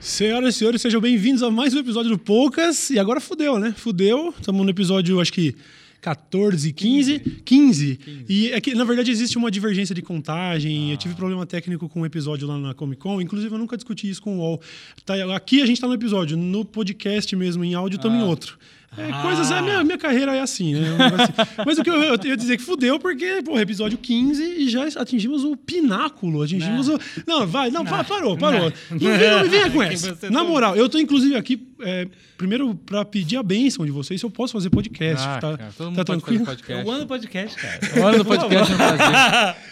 Senhoras e senhores, sejam bem-vindos a mais um episódio do Poucas. E agora fudeu, né? Fudeu. Estamos no episódio, acho que 14, 15. 15. 15. 15. E é que, na verdade, existe uma divergência de contagem. Ah. Eu tive problema técnico com um episódio lá na Comic Con. Inclusive, eu nunca discuti isso com o UOL. Tá, aqui a gente está no episódio, no podcast mesmo, em áudio, estamos ah. em outro. É, ah. Coisas. A minha, minha carreira é assim, né? Mas o que eu, eu ia dizer que fudeu, porque, pô, episódio 15 e já atingimos o pináculo. Atingimos não. o. Não, vai, não, não. parou, parou. Não, não, vem, não me venha com essa. Na moral, eu tô inclusive aqui, é, primeiro, pra pedir a bênção de vocês, se eu posso fazer podcast. Ah, tá, cara, todo mundo tá tranquilo? Podcast. O ano do podcast, cara. O ano do podcast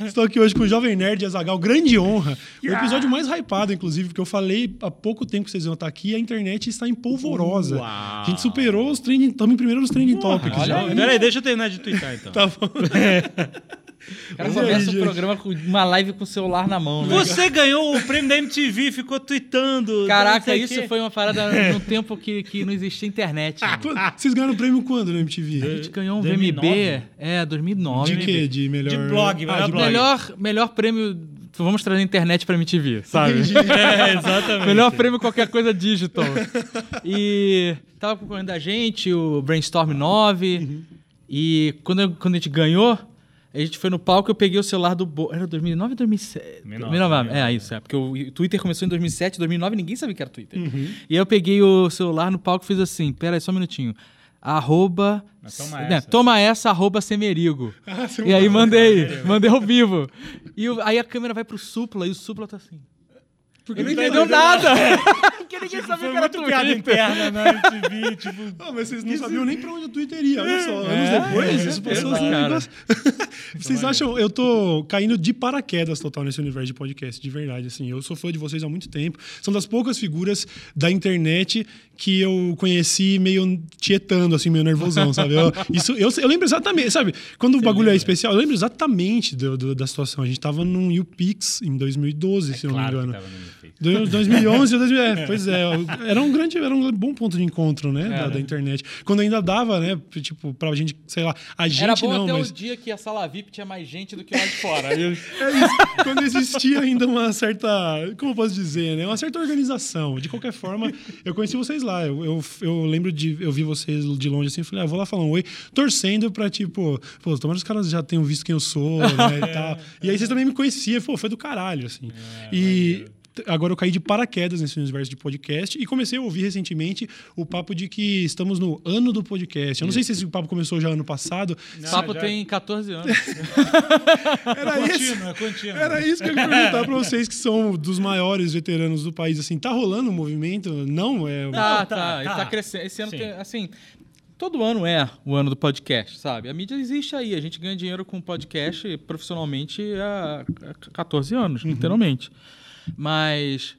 é Estou aqui hoje com o Jovem Nerd Azagal, grande honra. O episódio mais hypado, inclusive, porque eu falei há pouco tempo que vocês iam estar aqui, a internet está em polvorosa. Uau. A gente superou os trending, estamos em primeiro nos trending topics. Olha, peraí, deixa eu terminar de twittar então. tá bom. O cara começa o programa com uma live com o celular na mão. Né? Você ganhou o prêmio da MTV, ficou tweetando. Caraca, isso foi uma parada no tempo que, que não existia internet. Ah, vocês ganharam o prêmio quando na MTV? A gente ganhou um 2009? VMB, é, 2009. De quê? De melhor... De blog, ah, de blog. Melhor, melhor prêmio vamos trazer a internet pra MTV, sabe? é, exatamente. Melhor prêmio qualquer coisa digital. E tava concorrendo a gente, o Brainstorm 9. Uhum. E quando, quando a gente ganhou, a gente foi no palco, eu peguei o celular do... Bo... Era 2009 ou 2007? 2009, é, isso. É, porque o Twitter começou em 2007, 2009 ninguém sabia que era Twitter. Uhum. E aí eu peguei o celular no palco e fiz assim, pera aí só um minutinho arroba. Toma né, essa. toma essa, arroba Semerigo. Ah, e aí mandei, mandei ao vivo. E aí a câmera vai pro Supla e o Supla tá assim. Porque ele não entendeu nada. Porque ninguém tipo, sabia que era Twitter. piada interna na MTV, tipo... Não, mas vocês não sabiam nem pra onde o Twitter ia, olha só. É, anos depois, é, isso passou assim, negócio... Vocês acham... Eu tô caindo de paraquedas total nesse universo de podcast, de verdade, assim. Eu sou fã de vocês há muito tempo. São das poucas figuras da internet que eu conheci meio tietando, assim, meio nervosão, sabe? Eu, isso, eu, eu lembro exatamente, sabe? Quando Você o bagulho é lembra? é especial, eu lembro exatamente do, do, da situação. A gente tava num UPix em 2012, é se claro não me engano. 2011, 2000, é, pois é, era um grande, era um bom ponto de encontro, né, da, da, internet. Quando ainda dava, né, tipo, pra gente, sei lá, a gente era bom não, até mas... o dia que a sala VIP tinha mais gente do que lá de fora. é isso, quando existia ainda uma certa, como eu posso dizer, né, uma certa organização. De qualquer forma, eu conheci vocês lá, eu, eu, eu lembro de, eu vi vocês de longe assim, falei, ah, vou lá falar um oi, torcendo pra, tipo, pô, tomara os caras já tenham visto quem eu sou, né, e tal. E aí vocês também me conheciam, pô, foi do caralho, assim. É, e agora eu caí de paraquedas nesse universo de podcast e comecei a ouvir recentemente o papo de que estamos no ano do podcast. Eu não sei se esse papo começou já ano passado. Não, o papo já... tem 14 anos. era, é isso, é contínuo. era isso que eu queria perguntar para vocês que são dos maiores veteranos do país. Assim, tá rolando um movimento? Não? É... Tá, tá, tá. tá. tá crescendo. Esse ano Sim. tem, assim, todo ano é o ano do podcast, sabe? A mídia existe aí. A gente ganha dinheiro com podcast profissionalmente há 14 anos, uhum. literalmente. Mas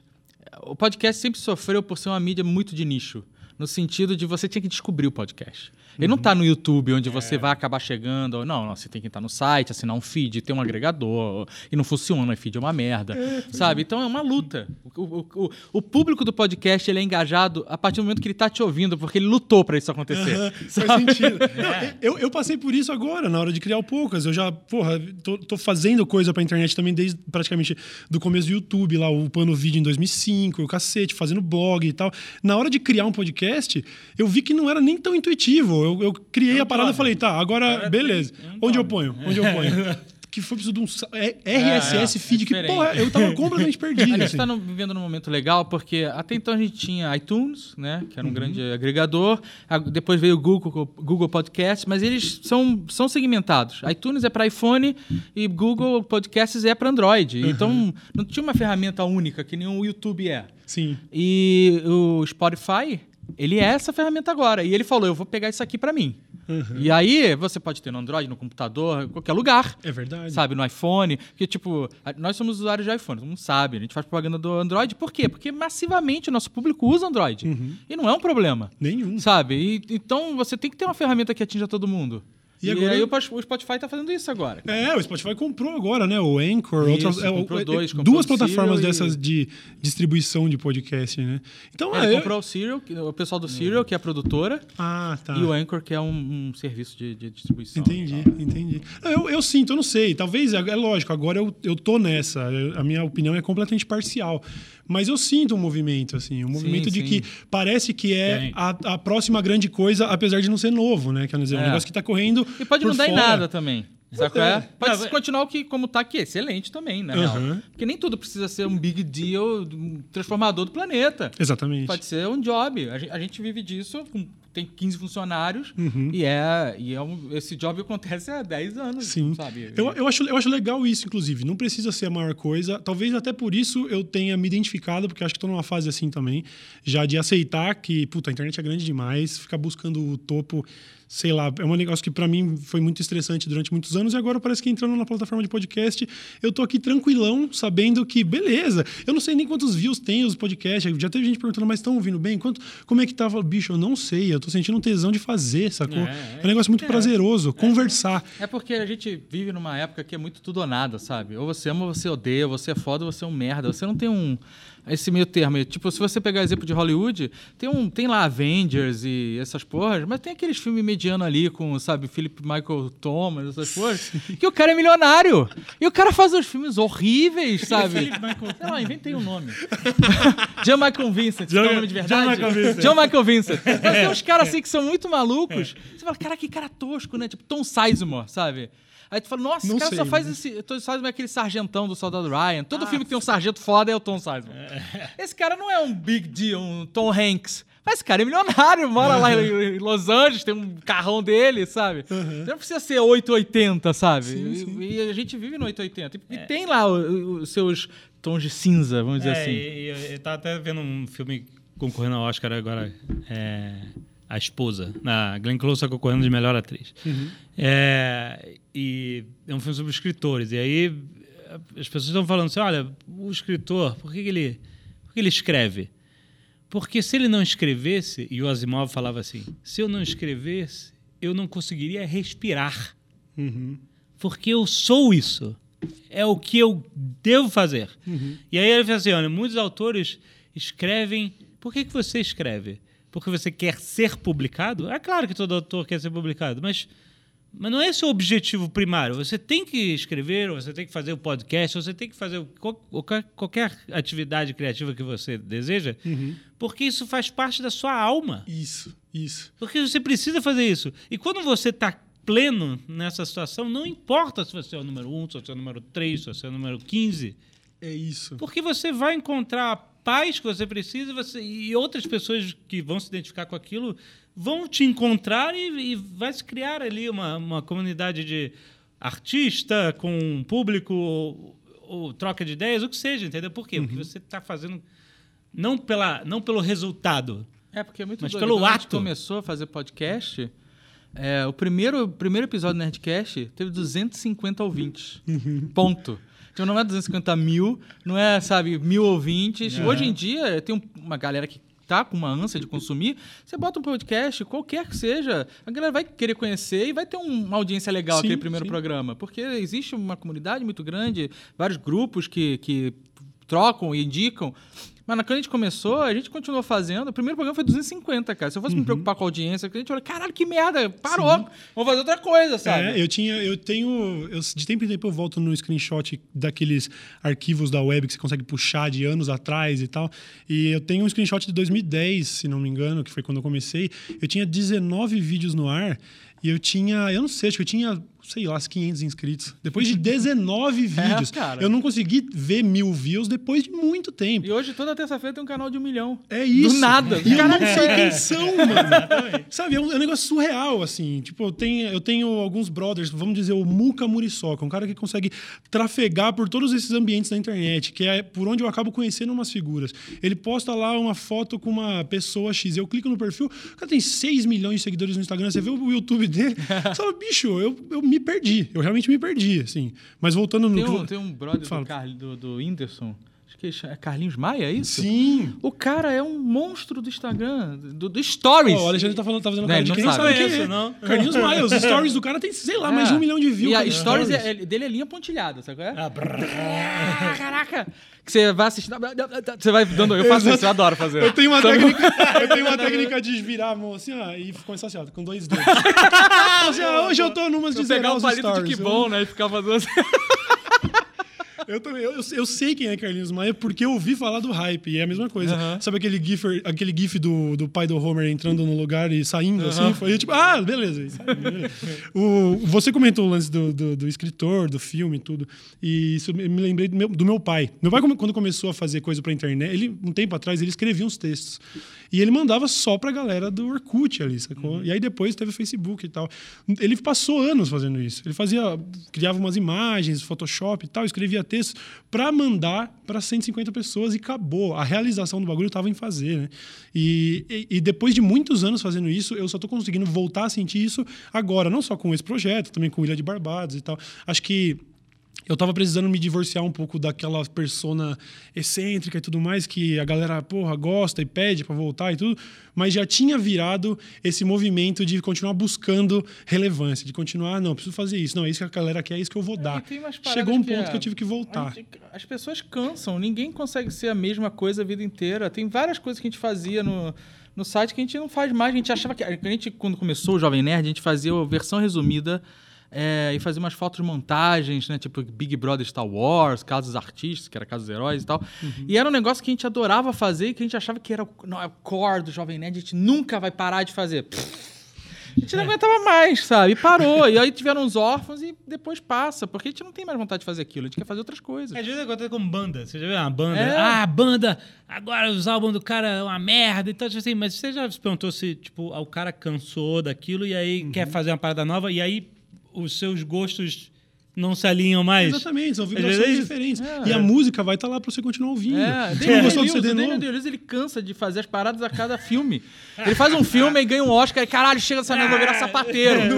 o podcast sempre sofreu por ser uma mídia muito de nicho. No sentido de você tinha que descobrir o podcast. Ele não está no YouTube, onde você é. vai acabar chegando. Não, não, você tem que estar no site, assinar um feed, ter um agregador. E não funciona, o feed é uma merda. Sabe? Então é uma luta. O, o, o, o, público do podcast ele é engajado a partir do momento que ele está te ouvindo, porque ele lutou para isso acontecer. Uh -huh, faz sentido. É. eu, eu passei por isso agora, na hora de criar o Poucas. Eu já, porra, tô, tô fazendo coisa pra internet também desde praticamente do começo do YouTube, lá, o Pano Vídeo em 2005, o cacete, fazendo blog e tal. Na hora de criar um podcast, eu vi que não era nem tão intuitivo. Eu, eu criei é a parada e falei, tá, agora, beleza. Onde eu ponho? Onde eu ponho? que foi preciso de um RSS é, feed, é que, porra, eu tava completamente perdido. A gente assim. tá no, vivendo num momento legal, porque até então a gente tinha iTunes, né, que era um uhum. grande agregador, depois veio o Google, Google Podcast, mas eles são, são segmentados. iTunes é para iPhone e Google Podcasts é para Android. Uhum. Então, não tinha uma ferramenta única, que nem o YouTube é. Sim. E o Spotify ele é essa ferramenta agora. E ele falou: eu vou pegar isso aqui para mim. Uhum. E aí você pode ter no Android, no computador, em qualquer lugar. É verdade. Sabe, no iPhone. Que, tipo, nós somos usuários de iPhone, todo mundo sabe. A gente faz propaganda do Android. Por quê? Porque massivamente o nosso público usa Android. Uhum. E não é um problema. Nenhum. Sabe? E, então você tem que ter uma ferramenta que atinja todo mundo. E, e agora... aí o Spotify está fazendo isso agora. É, o Spotify comprou agora, né? O Anchor, isso, outras, é, comprou é, dois, comprou duas plataformas dessas de distribuição de podcast, né? Então, é, ele comprou o Serial, o pessoal do Serial, que é a produtora. Ah, tá. E o Anchor, que é um, um serviço de, de, distribuição. Entendi, entendi. Eu, eu sinto, eu não sei. Talvez, é, é lógico, agora eu, eu tô nessa. a minha opinião é completamente parcial. Mas eu sinto um movimento, assim, um movimento Sim, de sim. que parece que é a, a próxima grande coisa, apesar de não ser novo, né? Quer dizer, é um É. negócio que tá correndo. E pode não dar em fora. nada também. Sabe é? é. Pode Não, continuar o que, como tá aqui, excelente também, na Uhum. Porque nem tudo precisa ser um big deal, um transformador do planeta. Exatamente. Pode ser um job. A gente, a gente vive disso, com- tem 15 funcionários, Uhum. e, é, e é um- esse job acontece há 10 anos, Sim. sabe? Eu, eu, acho, eu acho legal isso, inclusive. Não precisa ser a maior coisa. Talvez até por isso eu tenha me identificado, porque acho que estou numa fase assim também, já de aceitar que, puta, a internet é grande demais, ficar buscando o topo, sei lá, é um negócio que para mim foi muito estressante durante muitos anos e agora parece que entrando na plataforma de podcast, eu tô aqui tranquilão, sabendo que, beleza, eu não sei nem quantos views tem os podcasts, já teve gente perguntando, mas estão ouvindo bem? Quanto, como é que tava? Bicho, eu não sei, eu tô sentindo um tesão de fazer, sacou? É, É, um negócio muito prazeroso, conversar. É porque a gente vive numa época que é muito tudo ou nada, sabe? Ou você ama ou você odeia, ou você é foda ou você é um merda. Você não tem um. Esse meio termo. Tipo, se você pegar exemplo de Hollywood, tem, um, tem lá Avengers e essas porras, mas tem aqueles filmes medianos ali com, sabe, Philip Michael Thomas, essas porras, que o cara é milionário. E o cara faz uns filmes horríveis, sabe? Philip Michael Sei lá, inventei um nome. John Michael Vincent, John, é o nome de John verdade? Michael Vincent. John Michael Vincent. Mas tem uns caras assim que são muito malucos. Você fala, cara, que cara tosco, né? Tipo Tom Sizemore, sabe? Aí tu fala, nossa, Não esse cara sei, só faz né? esse. Tom Sizemore é aquele sargentão do Soldado Ryan. Todo filme que tem um sargento foda é o Tom Sizemore. Esse cara não é um big deal, um Tom Hanks. Mas esse cara é milionário, mora lá em Los Angeles, tem um carrão dele, sabe? Não precisa ser 880, sabe? E, e a gente vive no 880. E, e tem lá os seus tons de cinza, vamos dizer É, assim. e- e eu, tava até vendo um filme concorrendo ao Oscar agora, é, A Esposa. A Glenn Close tá concorrendo de melhor atriz. É, e é um filme sobre escritores. E aí as pessoas estão falando assim, olha, o escritor, por que, que ele, por que ele escreve? Porque se ele não escrevesse, e o Asimov falava assim, se eu não escrevesse, eu não conseguiria respirar. Uhum. Porque eu sou isso. É o que eu devo fazer. E aí ele fala assim: olha, muitos autores escrevem. Por que, que você escreve? Porque você quer ser publicado? É claro que todo autor quer ser publicado, mas, mas não é esse o objetivo primário. Você tem que escrever, você tem que fazer o podcast, você tem que fazer qual- qualquer, qualquer atividade criativa que você deseja, porque isso faz parte da sua alma. Isso, isso. Porque você precisa fazer isso. E quando você está pleno nessa situação, não importa se você é o número 1, se você é o número 3, se você é o número 15, É isso. porque você vai encontrar a paz que você precisa você, e outras pessoas que vão se identificar com aquilo vão te encontrar e, e vai se criar ali uma, uma comunidade de artista com um público ou, ou troca de ideias, o que seja, entendeu? Por quê? Porque você está fazendo não, pela, não pelo resultado, É, porque é muito Mas doido. pelo Quando a gente ato. começou a fazer podcast, é, o primeiro, o primeiro episódio do Nerdcast teve 250 ouvintes. Ponto. Então não é 250 mil, não é, sabe, mil ouvintes. Hoje em dia, tem um- uma galera que tá com uma ânsia de consumir, você bota um podcast, qualquer que seja, a galera vai querer conhecer e vai ter um- uma audiência legal Sim, aquele primeiro sim. programa. Porque existe uma comunidade muito grande, vários grupos que, que trocam e indicam. Mas quando a gente começou, a gente continuou fazendo. O primeiro programa foi 250, cara. Se eu fosse Uhum. me preocupar com a audiência, a gente falou, caralho, que merda, parou. Vamos fazer outra coisa, sabe? É, eu tinha, eu tenho, eu, de tempo em tempo eu volto no screenshot daqueles arquivos da web que você consegue puxar de anos atrás e tal. E eu tenho um screenshot de 2010, se não me engano, que foi quando eu comecei. Eu tinha 19 vídeos no ar e eu tinha, eu não sei, acho que eu tinha, sei lá, uns 500 inscritos. Depois de 19 vídeos, cara. eu não consegui ver mil views depois de muito tempo. E hoje, toda terça-feira, tem um canal de um milhão. É isso. Do nada. E eu não sei quem são, mano. Sabe, é um, é um negócio surreal, assim. Tipo, eu tenho, eu tenho alguns brothers, vamos dizer, o Muka Muriçoca, um cara que consegue trafegar por todos esses ambientes da internet, que é por onde eu acabo conhecendo umas figuras. Ele posta lá uma foto com uma pessoa X, eu clico no perfil, o cara tem 6 milhões de seguidores no Instagram, você vê o YouTube dele, você fala, bicho, eu, eu me perdi. Eu realmente me perdi, assim. Mas voltando no... Tem um, tem um brother Fala. do, Carl, do, do Whindersson, que é Carlinhos Maia, é isso? Sim. O cara é um monstro do Instagram, do, do Stories. Ó, o Alexandre tá, falando, tá fazendo Né, cara de não quem sabe. quem é. não. Carlinhos Maia, os stories do cara tem, sei lá, mais de um milhão de views. E a stories, stories. é- é- dele é linha pontilhada, sabe qual é? Ah, brrr. Ah, caraca! Que você vai assistindo. Você vai dando. Eu faço isso, eu adoro fazer. Eu tenho uma Sabe? técnica, eu tenho uma técnica de virar a mão assim, ó, e começar assim, ó, com dois dedos. Assim, ó, hoje eu tô numas de zerar pegar um os palito stories. de que bom, né? E ficar fazendo assim. Eu também. Eu, eu, sei quem é Carlinhos Maia porque eu ouvi falar do hype. E é a mesma coisa. Sabe aquele gif, aquele gif do, do pai do Homer entrando no lugar e saindo assim? Foi tipo, ah, beleza. o, você comentou o lance do, do, do, escritor, do filme e tudo. E isso me lembrei do meu, do meu pai. Meu pai, quando começou a fazer coisa pra internet, ele, um tempo atrás, ele escrevia uns textos. E ele mandava só pra galera do Orkut ali, sacou? Uhum. E aí depois teve o Facebook e tal. Ele passou anos fazendo isso. Ele fazia, criava umas imagens, Photoshop e tal, escrevia para mandar para 150 pessoas e acabou. A realização do bagulho estava em fazer, né? E, e, e, depois de muitos anos fazendo isso, eu só estou conseguindo voltar a sentir isso agora, não só com esse projeto, também com Ilha de Barbados e tal. Acho que eu tava precisando me divorciar um pouco daquela persona excêntrica e tudo mais, que a galera, porra, gosta e pede para voltar e tudo, mas já tinha virado esse movimento de continuar buscando relevância, de continuar, não, preciso fazer isso, não, é isso que a galera quer, é isso que eu vou dar. Chegou um ponto que, que, eu tive que voltar. Gente, as pessoas cansam, ninguém consegue ser a mesma coisa a vida inteira. Tem várias coisas que a gente fazia no no site que a gente não faz mais. A gente achava que. A gente, quando começou o Jovem Nerd, a gente fazia a versão resumida é, e fazia umas fotos montagens, né? Tipo Big Brother Star Wars, casos artistas, que era casos heróis e tal. Uhum. E era um negócio que a gente adorava fazer e que a gente achava que era não, é o core do Jovem Nerd, a gente nunca vai parar de fazer. A gente não aguentava mais, sabe? E parou. e aí tiveram os órfãos e depois passa. Porque a gente não tem mais vontade de fazer aquilo. A gente quer fazer outras coisas. É, às vezes acontece como banda. Você já viu uma banda? É. Ah, banda! Agora os álbuns do cara é uma merda e tal. Assim, mas você já se perguntou se, tipo, o cara cansou daquilo e aí uhum. quer fazer uma parada nova e aí os seus gostos não se alinham mais. Exatamente, são vibrações é diferentes. É, e a música vai estar tá lá para você continuar ouvindo. É, você não gostou do CD novo? Daniel ele cansa de fazer as paradas a cada filme. Ele faz um filme e ganha um Oscar e caralho, chega essa merda, vou virar sapateiro.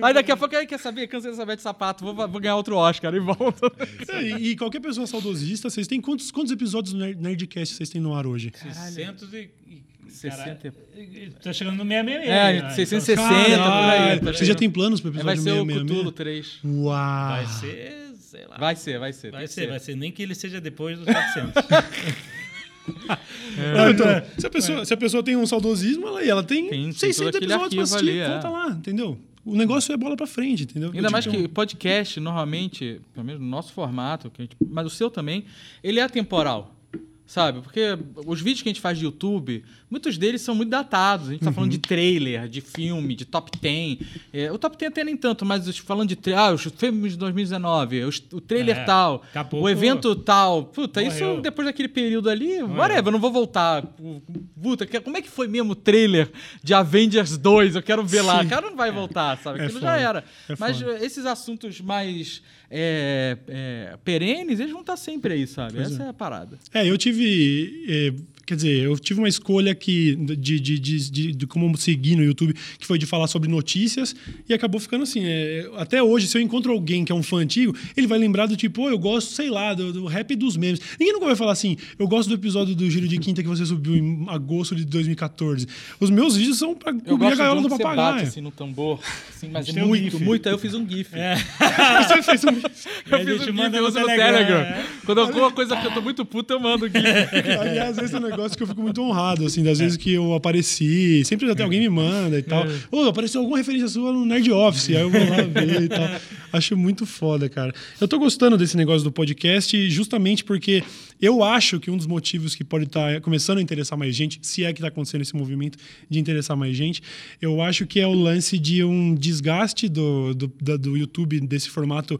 Aí daqui a pouco ele quer saber, cansei de saber de sapato, vou, vou ganhar outro Oscar e volta. É, e, e, qualquer pessoa saudosista, vocês têm quantos, quantos episódios do Nerdcast vocês têm no ar hoje? 600 e 60. tá chegando no 666. É, né? 660 então, por aí. Você já tem planos para o episódio Vai ser 666? o Cthulhu 3. Uau! Vai ser, sei lá. Vai ser, vai ser. Vai ser, ser, vai ser. Nem que ele seja depois dos 400. é, então, se, a pessoa, se a pessoa tem um saudosismo, ela, ela tem, tem 600 episódios para assistir. Ali, é. Volta lá, entendeu? O negócio é bola para frente, entendeu? Ainda mais que podcast, normalmente, pelo menos no nosso formato, gente, mas o seu também, ele é atemporal sabe? Porque os vídeos que a gente faz de YouTube, muitos deles são muito datados. A gente está uhum. falando de trailer, de filme, de top 10. É, o top 10 até nem tanto, mas falando de ah, os filmes de 2019, os, o trailer é, tal, o evento tal. Puta, Morreu. isso depois daquele período ali, whatever, eu não vou voltar. Puta, como é que foi mesmo o trailer de Avengers 2? Eu quero ver Sim. lá. O cara não vai voltar, sabe? É Aquilo já era. É mas esses assuntos mais é, é, perenes, eles vão estar sempre aí, sabe? Pois Essa é. é. a parada. É, eu tive. É, quer dizer, eu tive uma escolha que, de, de, de, de, como seguir no YouTube, que foi de falar sobre notícias, e acabou ficando assim. É, até hoje, se eu encontro alguém que é um fã antigo, ele vai lembrar do tipo, oh, eu gosto, sei lá, do, do rap dos memes. Ninguém nunca vai falar assim, eu gosto do episódio do Giro de Quinta que você subiu em agosto de 2014. Os meus vídeos são pra cobrir a gaiola do papagaio. Bate, assim, no tambor, assim, mas muito, um muito. Aí eu fiz um GIF. É. você fez um eu fiz um GIF, eu uso no Telegram. É. Quando alguma coisa que eu tô muito puta, eu mando o GIF. Aliás, esse é um negócio que eu fico muito honrado, assim, das vezes que eu apareci. Sempre até alguém me manda e tal. Ô, oh, apareceu alguma referência sua no Nerd Office. Aí eu vou lá ver e tal. Acho muito foda, cara. Eu tô gostando desse negócio do podcast justamente porque eu acho que um dos motivos que pode estar tá começando a interessar mais gente, se é que está acontecendo esse movimento de interessar mais gente, eu acho que é o lance de um desgaste do, do, do YouTube desse formato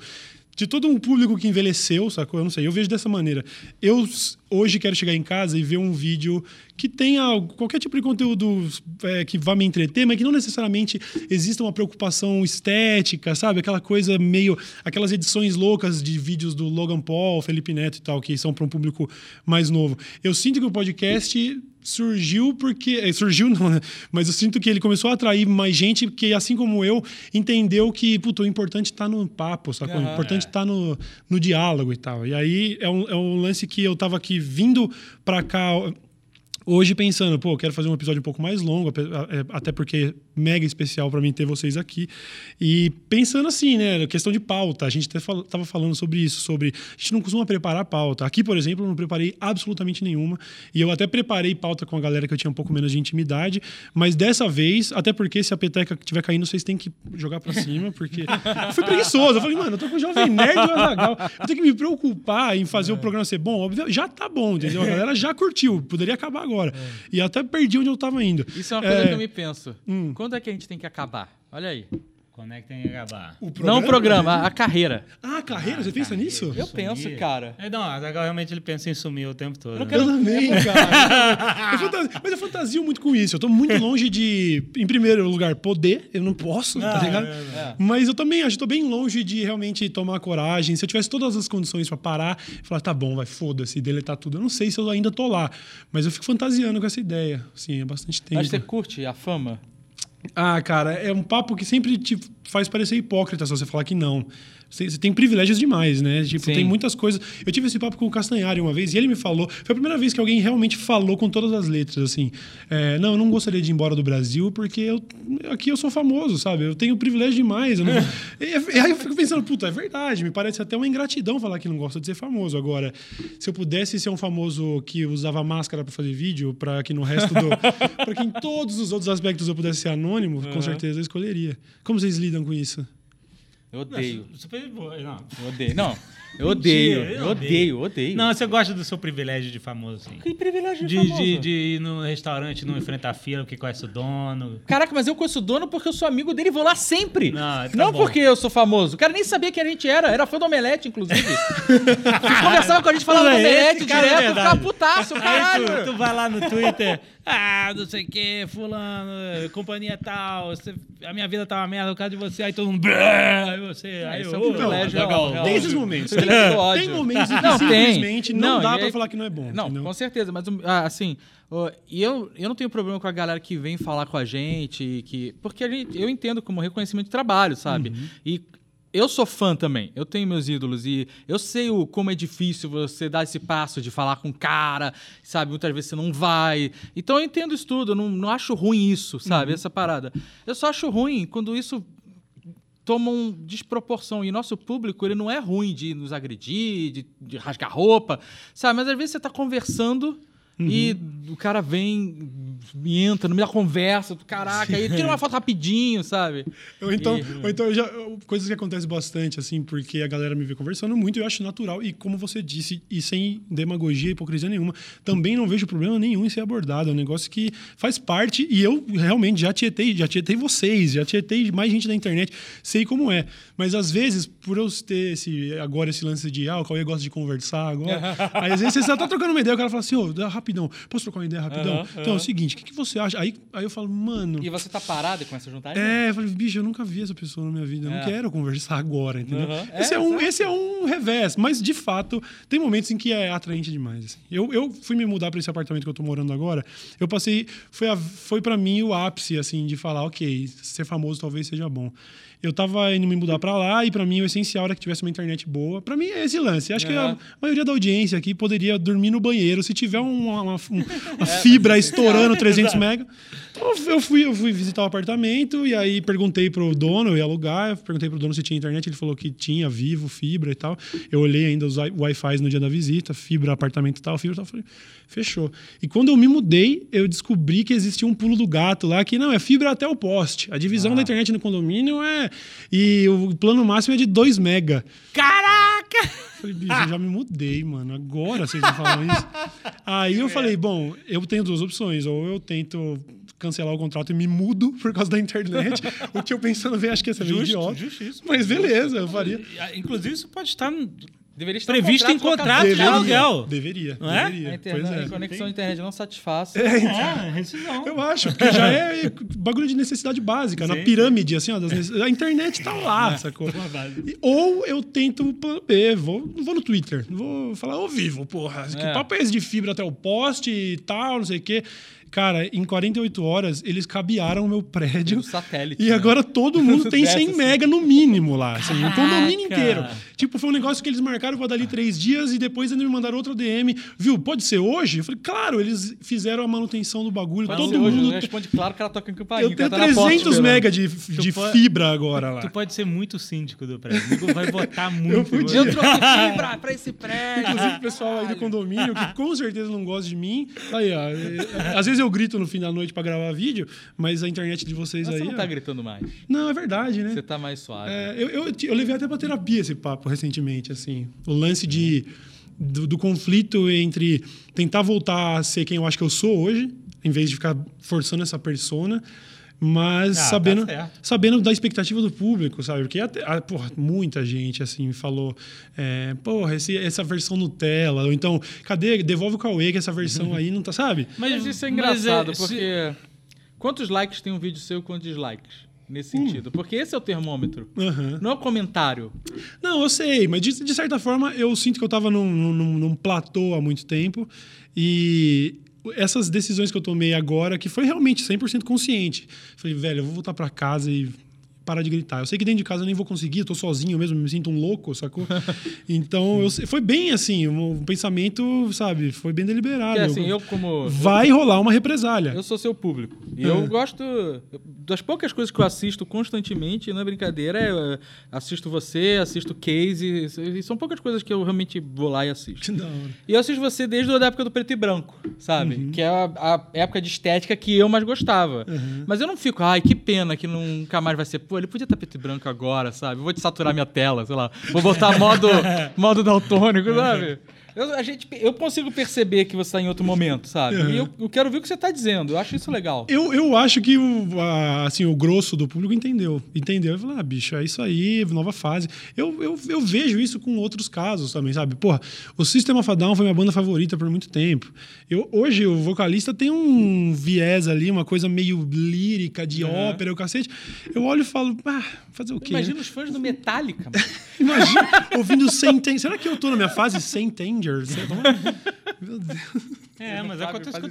de todo um público que envelheceu, sacou? Eu não sei, eu vejo dessa maneira. Eu hoje quero chegar em casa e ver um vídeo que tenha qualquer tipo de conteúdo é, que vá me entreter, mas que não necessariamente exista uma preocupação estética, sabe? Aquela coisa meio. aquelas edições loucas de vídeos do Logan Paul, Felipe Neto e tal, que são para um público mais novo. Eu sinto que o podcast surgiu porque. Eh, surgiu não, né? Mas eu sinto que ele começou a atrair mais gente que, assim como eu, entendeu que puto, o importante está no papo, sacou? Uhum, o importante está é. no, no diálogo e tal. E aí é um, é um lance que eu estava aqui vindo para cá Hoje pensando, pô, quero fazer um episódio um pouco mais longo, é, até porque é mega especial para mim ter vocês aqui. E pensando assim, né, questão de pauta, a gente até fal tava falando sobre isso, sobre a gente não costuma preparar pauta. Aqui, por exemplo, eu não preparei absolutamente nenhuma, e eu até preparei pauta com a galera que eu tinha um pouco menos de intimidade, mas dessa vez, até porque se a peteca estiver caindo, vocês têm que jogar para cima, porque eu fui preguiçoso. Eu falei, mano, eu tô com o Jovem Nerd e o Azaghal. Eu tenho que me preocupar em fazer é. o programa ser bom. Óbvio, já tá bom, entendeu? A galera já curtiu, poderia acabar agora. É. E até perdi onde eu tava indo. Isso é uma coisa é... que eu me penso. Hum. Quando é que a gente tem que acabar? Olha aí. Quando é que tem que acabar? O programa, não o programa, a, carreira. Ah, a carreira? Ah, Você pensa nisso? Eu sumir. penso, cara. É, não, agora realmente ele pensa em sumir o tempo todo. Eu, não quero... eu também, cara. eu fantasio, mas eu fantasio muito com isso. Eu tô muito longe de, em primeiro lugar, poder. Eu não posso, tá ah, tá ligado? É, é. Mas eu também acho que tô bem longe de realmente tomar coragem. Se eu tivesse todas as condições para parar e falar, tá bom, vai, foda-se, deletar tudo. Eu não sei se eu ainda tô lá. Mas eu fico fantasiando com essa ideia. Sim, é bastante tempo. Mas você curte a fama? Ah, cara, é um papo que sempre te faz parecer hipócrita se você falar que não. Você, tem privilégios demais, né? Tipo, Sim. tem muitas coisas. Eu tive esse papo com o Castanhari uma vez e ele me falou. Foi a primeira vez que alguém realmente falou com todas as letras, assim. É, não, eu não gostaria de ir embora do Brasil porque eu, aqui eu sou famoso, sabe? Eu tenho privilégio demais. Não... e, aí eu fico pensando, puta, é verdade. Me parece até uma ingratidão falar que não gosta de ser famoso. Agora, se eu pudesse ser um famoso que usava máscara para fazer vídeo, para que no resto do. para que em todos os outros aspectos eu pudesse ser anônimo, uhum. com certeza eu escolheria. Como vocês lidam com isso? Eu odeio. Não, super... não. Eu odeio. Não, eu odeio. Eu odeio, odeio. Não, você gosta do seu privilégio de famoso, assim. Que privilégio de, de famoso? De, de ir no restaurante, não enfrentar fila, porque conhece o dono. Caraca, mas eu conheço o dono porque eu sou amigo dele e vou lá sempre. Não, tá não porque eu sou famoso. O cara nem sabia que a gente era. Era fã do Omelete, inclusive. Conversava com a gente, falava do Omelete é direto, é ficava putaço, caralho. Tu, tu vai lá no Twitter ah, não sei o que, fulano, companhia tal, você, a minha vida tá uma merda por causa de você, aí todo mundo. Aí você. É, aí, é um privilégio. Não, tem esses momentos. Tem, tem momentos em que não, simplesmente não, não dá aí, pra falar que não é bom. Não, entendeu? com certeza, mas ah, assim. E eu, eu não tenho problema com a galera que vem falar com a gente, que porque a gente, eu entendo como reconhecimento de trabalho, sabe? Uhum. E eu sou fã também. Eu tenho meus ídolos e eu sei o, como é difícil você dar esse passo de falar com o cara, sabe? Muitas vezes você não vai. Então eu entendo isso tudo. Eu não, não acho ruim isso, sabe? Uhum. Essa parada. Eu só acho ruim quando isso toma uma desproporção. E nosso público, ele não é ruim de nos agredir, de, de rasgar roupa, sabe? Mas às vezes você está conversando Uhum. E o cara vem, entra, no meio da conversa, caraca, aí tira uma foto rapidinho, sabe? Ou então, e... ou então já, coisas que acontecem bastante, assim, porque a galera me vê conversando muito eu acho natural. E como você disse, e sem demagogia, hipocrisia nenhuma, também não vejo problema nenhum em ser abordado. É um negócio que faz parte e eu realmente já tietei, já tietei vocês, já tietei mais gente da internet, sei como é. Mas às vezes, por eu ter esse, agora esse lance de, ah, o Cauê gosta de conversar agora, aí às vezes você só tá trocando uma ideia, o cara fala assim, ô, oh, rapidão, posso trocar uma ideia rapidão? então é o seguinte, o que, que você acha? Aí, aí eu falo, mano. E você tá parado e começa a juntar? É, eu falei, bicho, eu nunca vi essa pessoa na minha vida, eu não é. quero conversar agora, entendeu? Esse, é, é um, esse é um revés, mas de fato, tem momentos em que é atraente demais. Assim. Eu, eu fui me mudar para esse apartamento que eu tô morando agora, eu passei, foi, a, foi para mim o ápice, assim, de falar, ok, ser famoso talvez seja bom eu tava indo me mudar para lá e para mim o essencial era que tivesse uma internet boa. Para mim é esse lance. Acho que a maioria da audiência aqui poderia dormir no banheiro se tiver uma, uma, uma é, fibra estourando 300 mega. Então eu fui, eu fui visitar o apartamento e aí perguntei pro dono, eu ia alugar, perguntei pro dono se tinha internet, ele falou que tinha, vivo, fibra e tal. Eu olhei ainda os Wi-Fi no dia da visita, fibra, apartamento e tal, fibra e tal. Falei, fechou. E quando eu me mudei, eu descobri que existia um pulo do gato lá, que não, é fibra até o poste. A divisão ah. da internet no condomínio é. E o plano máximo é de 2 mega. Caraca! Falei, bicho, eu já me mudei, mano. Agora vocês estão falando isso. Aí eu falei, bom, eu tenho duas opções. Ou eu tento cancelar o contrato e me mudo por causa da internet. o que eu pensando ver, acho que ia ser meio idiota. Justíssimo. Mas beleza, eu faria. Inclusive, isso pode estar Deveria estar previsto em contrato de aluguel. Deveria. Não é? Deveria. A, internet, é. a conexão de internet não satisfaz. É, então, é, eu acho, porque já é bagulho de necessidade básica. Sim, na pirâmide, assim, ó, necess... a internet tá lá, é, sacou? Ou eu tento plano B, vou, vou no Twitter, vou falar ao vivo, porra. Que é. papo é esse de fibra até o poste e tal, não sei o quê. Cara, em 48 horas, eles cabearam o meu prédio. Satélite, E né? agora todo mundo tem Desce 100 assim. mega no mínimo lá. Assim, o condomínio Caraca! inteiro. Tipo, foi um negócio que eles marcaram pra dali três dias e depois ainda me mandaram outra DM. Viu, pode ser hoje? Eu falei, claro, eles fizeram a manutenção do bagulho. Pode todo ser hoje, mundo. responde claro que ela toca em campainha. Eu tenho ela tá na porta 300 mega de, de pode- fibra agora lá. Tu pode ser muito síndico do prédio. Vai votar muito. Eu podia. Eu troquei fibra pra esse prédio. Inclusive, o pessoal aí do condomínio, que com certeza não gosta de mim. Aí, ó. Às vezes eu grito no fim da noite pra gravar vídeo, mas a internet de vocês Mas aí. Você não ó. tá gritando mais. Não, é verdade, né? Você tá mais suave. É, eu, eu, eu levei até pra terapia esse papo recentemente, assim. O lance de, do, do conflito entre tentar voltar a ser quem eu acho que eu sou hoje, em vez de ficar forçando essa persona, mas Ah, tá sabendo, certo. sabendo da expectativa do público, sabe? Porque até, ah, porra, muita gente assim falou, é, porra, esse- essa versão Nutella, ou então, cadê? Devolve o Cauê que essa versão aí não tá, sabe? Mas isso é mas engraçado, é- se- porque quantos likes tem um vídeo seu e quantos dislikes? Nesse Hum. sentido. Porque esse é o termômetro. Aham. Não é o comentário. Não, eu sei, mas de, de certa forma eu sinto que eu tava num, num, num platô há muito tempo e essas decisões que eu tomei agora, que foi realmente 100% consciente. Falei, velho, eu vou voltar pra casa e parar de gritar. Eu sei que dentro de casa eu nem vou conseguir, eu tô sozinho mesmo, me sinto um louco, sacou? Então, eu, foi bem assim, um pensamento, sabe, foi bem deliberado. Porque assim, eu como. Vai rolar uma represália. Eu sou seu público. E É. eu gosto. Das poucas coisas que eu assisto constantemente, não é brincadeira, é, eu assisto você, assisto Case. E são poucas coisas que eu realmente vou lá e assisto. Da hora. E eu assisto você desde a época do preto e branco, sabe? Uhum. Que é a, a época de estética que eu mais gostava. Uhum. Mas eu não fico, ai, que pena que nunca mais vai ser. Pô, ele podia estar preto e branco agora, sabe? Vou desaturar minha tela, sei lá. Vou botar modo, modo daltônico, sabe? Eu, a gente, eu consigo perceber que você está em outro momento, sabe? Uhum. E eu, eu quero ver o que você está dizendo. Eu acho isso legal. Eu, eu acho que o, a- assim, o grosso do público entendeu. Entendeu? Eu falei, ah, bicho, é isso aí, nova fase. Eu, eu, eu vejo isso com outros casos também, sabe? Porra, o System of a Down foi minha banda favorita por muito tempo. Eu, hoje, o vocalista tem um viés ali, uma coisa meio lírica, de Uhum. ópera, o cacete. Eu olho e falo, ah, fazer o quê? Imagina né? os fãs do Metallica, mano. Imagina ouvindo Senten. Será que eu tô na minha fase Sentangers? Meu Deus. É, mas acontece com...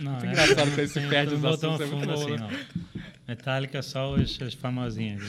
Não, Muito é. engraçado quando você perde os assuntos, é muito assim, né? não. Metallica só os, as famosinhas.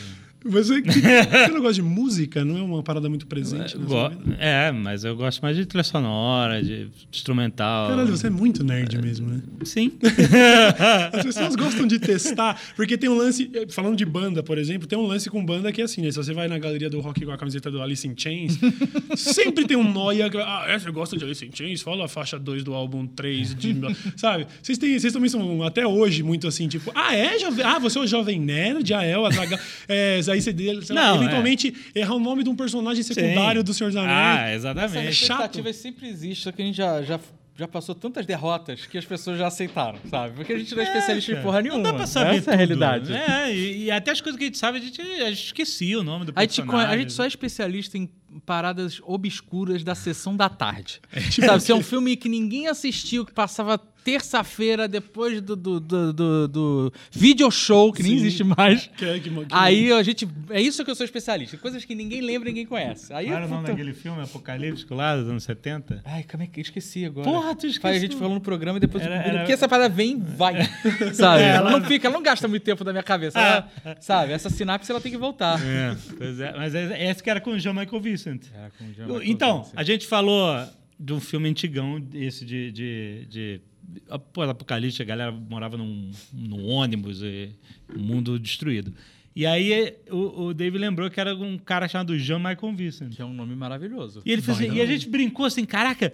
Mas é que, você não gosta de música? Não é uma parada muito presente Go- vida? É, mas eu gosto mais de trilha sonora, de instrumental. Caralho, você é muito nerd mesmo, né? Sim. As pessoas gostam de testar, porque tem um lance, eh, falando de banda, por exemplo, tem um lance com banda que é assim, né? Se você vai na galeria do rock com a camiseta do Alice in Chains, sempre tem um noia, que, ah, é, você gosta de Alice in Chains? Fala a faixa 2 do álbum 3, de, sabe? Vocês, têm, vocês também são, até hoje, muito assim, tipo, ah, é? Jovem, ah, você é o Jovem Nerd, ah, é o Azaghal, é, aí você, Não, eventualmente, errar o nome de um personagem secundário do Senhor dos Anéis. Ah, Essa exatamente. expectativa sempre existe, só que a gente já, já, já passou tantas derrotas que as pessoas já aceitaram, sabe? Porque a gente não é, especialista em porra nenhuma. Não dá pra saber Essa é a tudo. realidade. É, e, e até as coisas que a gente sabe, a gente, a gente esquecia o nome do A gente, personagem. a gente só é especialista em paradas obscuras da sessão da tarde. tipo Sabe? Se é um filme que ninguém assistiu, que passava terça-feira depois do, do, do, do, do video show, que nem Sim. existe mais. Que é que- que- Aí a gente. É isso que eu sou especialista. Coisas que ninguém lembra e ninguém conhece. Aí Qual era o nome daquele filme apocalíptico lá dos anos 70? Ai, como é que eu esqueci agora? Porra, tu esqueceu. Faz a gente falou no programa e depois. Era- Era, era- Porque essa parada vem e vai. sabe? É, ela ela- não fica, ela não gasta muito tempo da minha cabeça. ela- sabe? Essa sinapse ela tem que voltar. É, pois é. Mas é- esse que era com o Jean Michael Vincent. É, com o Jean Michael Então, Vincent. a gente falou de um filme antigão, esse de. de, de apocalipse, a galera morava num, num ônibus, e, um mundo destruído. E aí o, o Dave lembrou que era um cara chamado Jean Michael Vincent. Que é um nome maravilhoso. E, ele fez assim- e a gente brincou assim, caraca,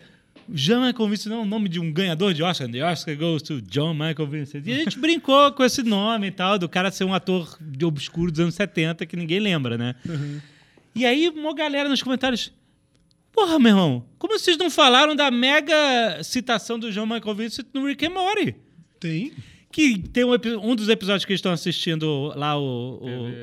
Jean Michael Vincent não é o nome de um ganhador de Oscar. The Oscar goes to John Michael Vincent. E a gente brincou com esse nome e tal, do cara ser um ator de obscuro dos anos 70 que ninguém lembra, né? E aí, uma galera nos comentários. Porra, meu irmão, como vocês não falaram da mega citação do John Michael Vincent no Rick and Morty? Tem. Que tem um, um dos episódios que eles estão assistindo lá, o,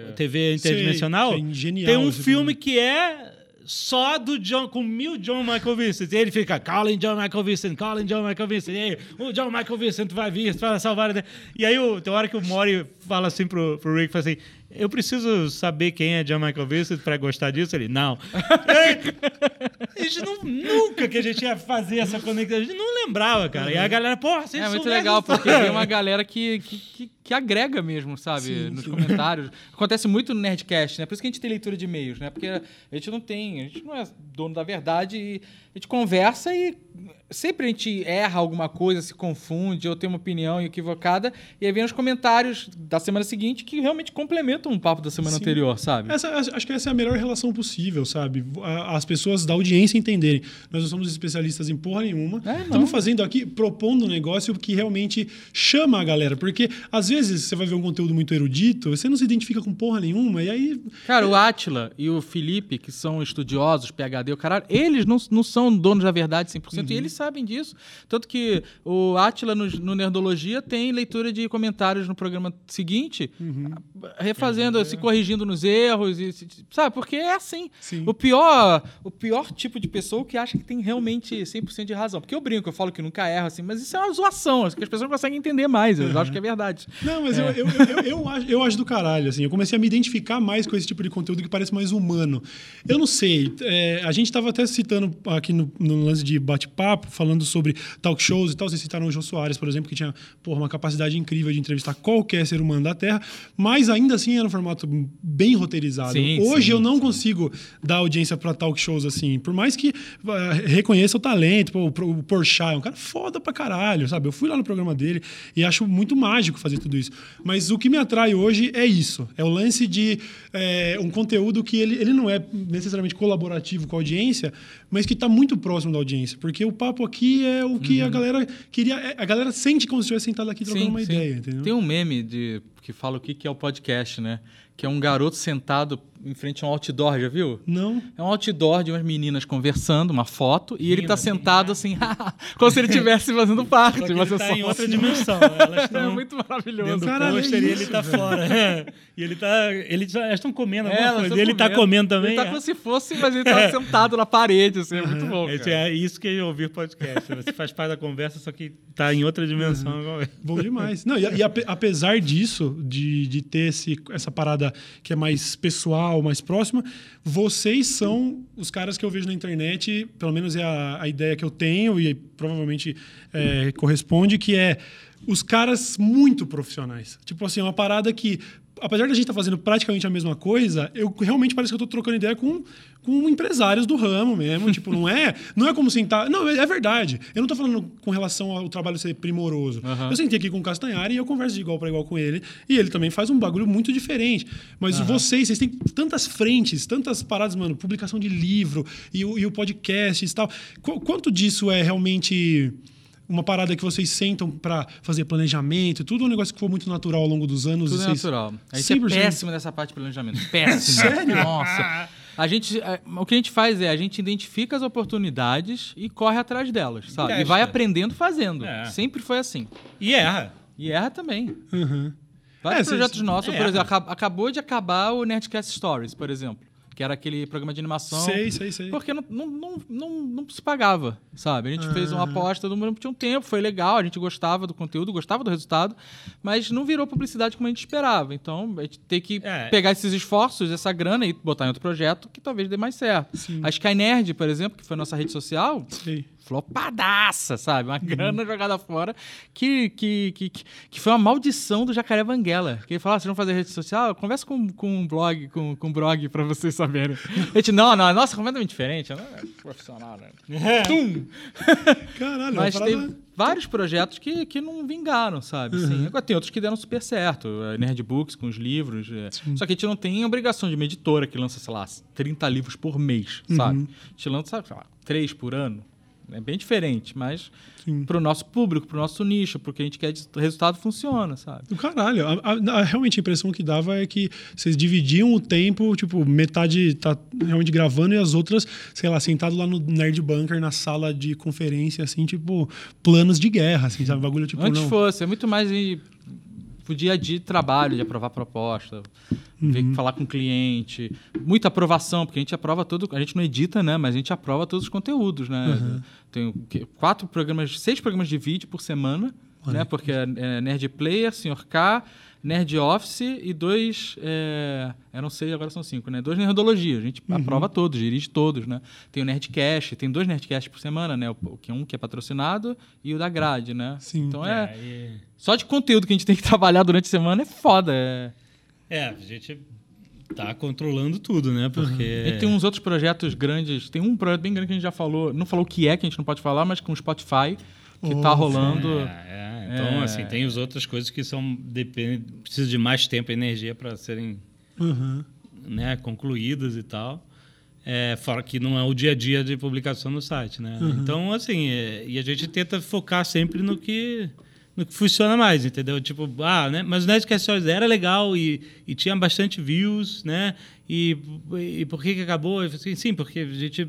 o TV Interdimensional. Sei, genial tem um filme que é só do John, com mil John Michael Vincent. E ele fica, calling John Michael Vincent, calling John Michael Vincent. E aí, o John Michael Vincent vai vir para salvar. E aí o- tem hora que o Mori fala assim pro, pro Rick, fala assim, eu preciso saber quem é John Michael Vincent para gostar disso. Ele, não. a gente não, nunca que a gente ia fazer essa conexão. A gente não lembrava, cara. E a galera, porra, vocês É muito legal, porque tem uma galera que, que, que, que agrega mesmo, sabe? Sim, nos sim. comentários. Acontece muito no Nerdcast, né? Por isso que a gente tem leitura de e-mails, né? Porque a gente não tem, a gente não é dono da verdade e a gente conversa e sempre a gente erra alguma coisa, se confunde ou tem uma opinião equivocada e aí vem os comentários da semana seguinte que realmente complementam um papo da semana Sim. anterior, sabe? Essa- acho que essa é a melhor relação possível, sabe? As pessoas da audiência entenderem. Nós não somos especialistas em porra nenhuma. É. Estamos fazendo aqui, propondo um negócio que realmente chama a galera. Porque, às vezes, você vai ver um conteúdo muito erudito, você não se identifica com porra nenhuma, e aí. Cara, o Atila e o Felipe, que são estudiosos, PHD, o caralho, eles não, não são donos da verdade 100% e eles sabem disso. Tanto que o Atila no, no Nerdologia tem leitura de comentários no programa seguinte, refazendo, se corrigindo nos erros, e, sabe? Porque é assim. Sim. O pior, o pior tipo de pessoa que acha que tem realmente 100% de razão. Porque eu brinco, eu falo que nunca erro, assim, mas isso é uma zoação, que as pessoas não conseguem entender mais, eu acho que é verdade. Não, mas eu, eu, eu, eu, eu acho, eu acho do caralho, assim. Eu comecei a me identificar mais com esse tipo de conteúdo que parece mais humano. Eu não sei, é, a gente estava até citando aqui no, no lance de bate-papo, falando sobre talk shows e tal. Vocês citaram o Jô Soares, por exemplo, que tinha porra, uma capacidade incrível de entrevistar qualquer ser humano da Terra, mas ainda assim era um formato bem roteirizado. Sim, Hoje sim, eu não consigo dar audiência para talk shows assim, por mais que ah, reconheça o talento, pô, o o Porchat é um cara foda pra caralho, sabe? Eu fui lá no programa dele e acho muito mágico fazer tudo isso. Mas o que me atrai hoje é isso, é o lance de é, um conteúdo que ele, ele não é necessariamente colaborativo com a audiência, mas que está muito próximo da audiência, porque o papo aqui é o que a galera queria, é- a galera sente como se estivesse sentado aqui trocando uma ideia, entendeu? Tem um meme de, que fala o que que é o podcast, né? Que é um garoto sentado em frente a um outdoor, já viu? Não. É um outdoor de umas meninas conversando, uma foto, e ele tá sentado assim, como se ele estivesse fazendo parte. Só que mas ele é tá só em outra dimensão. Elas É muito maravilhoso. Caralho, é pôster e ele isso, tá fora. É. E ele tá. Eles já estão comendo alguma É, elas coisa. E ele tá comendo também. Ele tá é. como se fosse, mas ele tá sentado na parede, assim, é muito bom. Cara. é isso que é ouvir podcast. Você faz parte da conversa, só que tá em outra dimensão. Uhum. Bom demais. Não, e, e ape- apesar disso, de, de ter esse, essa parada que é mais pessoal, mais próxima, vocês são os caras que eu vejo na internet, pelo menos é a, a ideia que eu tenho e provavelmente é, corresponde, que é os caras muito profissionais. Tipo assim, é uma parada que, apesar da gente estar fazendo praticamente a mesma coisa, eu realmente parece que eu tô trocando ideia com, com empresários do ramo mesmo. tipo, não é, não é como sentar. Não, é, é verdade. Eu não tô falando com relação ao trabalho ser primoroso. Aham. Eu sentei aqui com o Castanhari e eu converso de igual para igual com ele. E ele também faz um bagulho muito diferente. Mas vocês, vocês têm tantas frentes, tantas paradas, mano, publicação de livro e, o- e o podcast e tal. Qu- quanto disso é realmente uma parada que vocês sentam para fazer planejamento, tudo um negócio que foi muito natural ao longo dos anos. Tudo e é vocês- natural. A gente 100%. é péssimo nessa parte de planejamento. Péssimo. Sério? Nossa. A gente, é, o que a gente faz é a gente identifica as oportunidades e corre atrás delas, sabe? E Testa. vai aprendendo fazendo. É. Sempre foi assim. E erra. E erra também. Uhum. Vários É, cês- projetos nossos, por erra. exemplo, acab- acabou de acabar o Nerdcast Stories, por exemplo. Que era aquele programa de animação. Sei, sei, sei. Porque não, não, não, não, não se pagava, sabe? A gente fez uma aposta, não tinha um tempo, foi legal, a gente gostava do conteúdo, gostava do resultado, mas não virou publicidade como a gente esperava. Então, a gente tem que É. pegar esses esforços, essa grana e botar em outro projeto que talvez dê mais certo. Sim. A Sky Nerd, por exemplo, que foi a nossa rede social, Sei. Flopadaça, sabe? Uma grana jogada fora que, que, que, que- foi uma maldição do Jacaré Banguela. Que ele falava, "Ah, vocês vão fazer rede social? Conversa com, com um blog, com, com um blog pra vocês saberem. A gente, não, não, nossa, completamente diferente. Não é profissional, né? Tum! Caralho, Mas uma parada... tem vários projetos que, que não vingaram, sabe? Assim, agora tem outros que deram super certo. A Nerdbooks com os livros. é. Só que a gente não tem obrigação de uma editora que lança, sei lá, 30 livros por mês, sabe? A gente lança, sei lá, 3 por ano. É bem diferente, mas Sim. pro nosso público, pro nosso nicho, porque a gente quer o resultado funciona, sabe? Do caralho. A, a- a- realmente a impressão que dava é que vocês dividiam o tempo, tipo, metade tá realmente gravando e as outras, sei lá, sentado lá no Nerd Bunker, na sala de conferência, assim, tipo, planos de guerra, assim, sabe? Bagulho tipo, Antes não. fosse, é muito mais de, o dia a dia de trabalho, de aprovar proposta, ver- Uhum. falar com o cliente, muita aprovação, porque a gente aprova todo, a gente não edita, né, mas a gente aprova todos os conteúdos, né? Uhum. Tem quatro programas, seis programas de vídeo por semana, né? Porque é, é Nerd Player, Sr. K, Nerd Office e dois. É, eu não sei, agora são cinco, né? Dois Nerdologia. A gente uhum. aprova todos, dirige todos, né? Tem o Nerdcast, tem dois Nerdcasts por semana, né? O, que um que é patrocinado e o da grade, né? Sim. Então é. é e... Só de conteúdo que a gente tem que trabalhar durante a semana é foda. É, é a gente tá controlando tudo, né? Porque. Uhum. tem uns outros projetos grandes. Tem um projeto bem grande que a gente já falou. Não falou o que é, que a gente não pode falar, mas com o Spotify, que oh, tá rolando. É, é. Então, é. assim, tem as outras coisas que são depende, precisa de mais tempo e energia para serem uhum. né, concluídas e tal. É, fora que não é o dia a dia de publicação no site, né? Uhum. Então, assim, é, e a gente tenta focar sempre no que no que funciona mais, entendeu? Tipo, ah, né? Mas o Nerdcast era legal e, e tinha bastante views, né? E, e por que que acabou? Assim, sim, porque a gente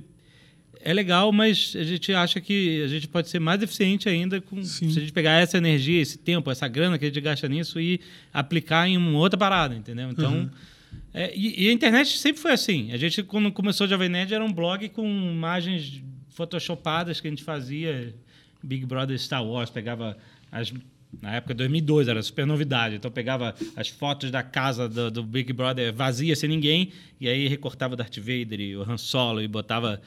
é legal, mas a gente acha que a gente pode ser mais eficiente ainda com, se a gente pegar essa energia, esse tempo, essa grana que a gente gasta nisso e aplicar em uma outra parada, entendeu? Então, uhum. é, e, e, a internet sempre foi assim. A gente, quando começou o Jovem Nerd, era um blog com imagens photoshopadas que a gente fazia. Big Brother Star Wars, pegava as na época 2002 era super novidade. Então pegava as fotos da casa do, do, Big Brother vazia, sem ninguém, e aí recortava Darth Vader e o Han Solo e botava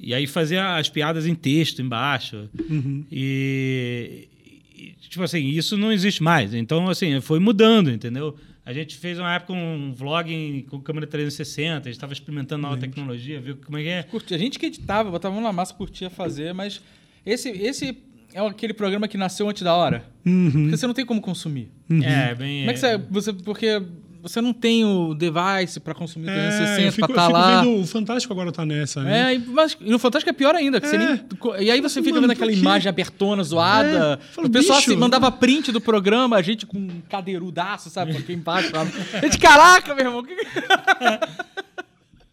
e aí fazia as piadas em texto embaixo. Uhum. E, e, tipo assim, isso não existe mais. Então, assim, foi mudando, entendeu? A gente fez uma época um vlog com câmera 360, a gente estava experimentando nova tecnologia, viu como é que é. Curti, a gente que editava, botava mão na massa, curtia fazer, mas esse, esse é aquele programa que nasceu antes da hora. Uhum. Porque você não tem como consumir. Uhum. É, bem. Como é que você, você. Porque você não tem o device para consumir 360 para estar lá. Vendo, o Fantástico agora tá nessa, né? É, mas e no Fantástico é pior ainda. É. Nem, e aí você fica Mano, vendo aquela imagem abertona, zoada. É. Falo, o pessoal assim, mandava print do programa, a gente com um cadeirudaço, sabe? Aqui embaixo. A gente, caraca, meu irmão.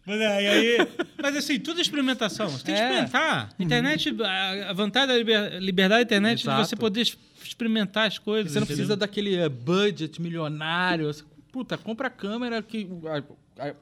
Mas, é, aí, mas assim, tudo é experimentação. Você tem que é. experimentar. Uhum. Internet, a vantagem da liberdade da internet Exato. é você poder experimentar as coisas. Você não entendeu? precisa daquele eh, budget milionário puta, compra a câmera que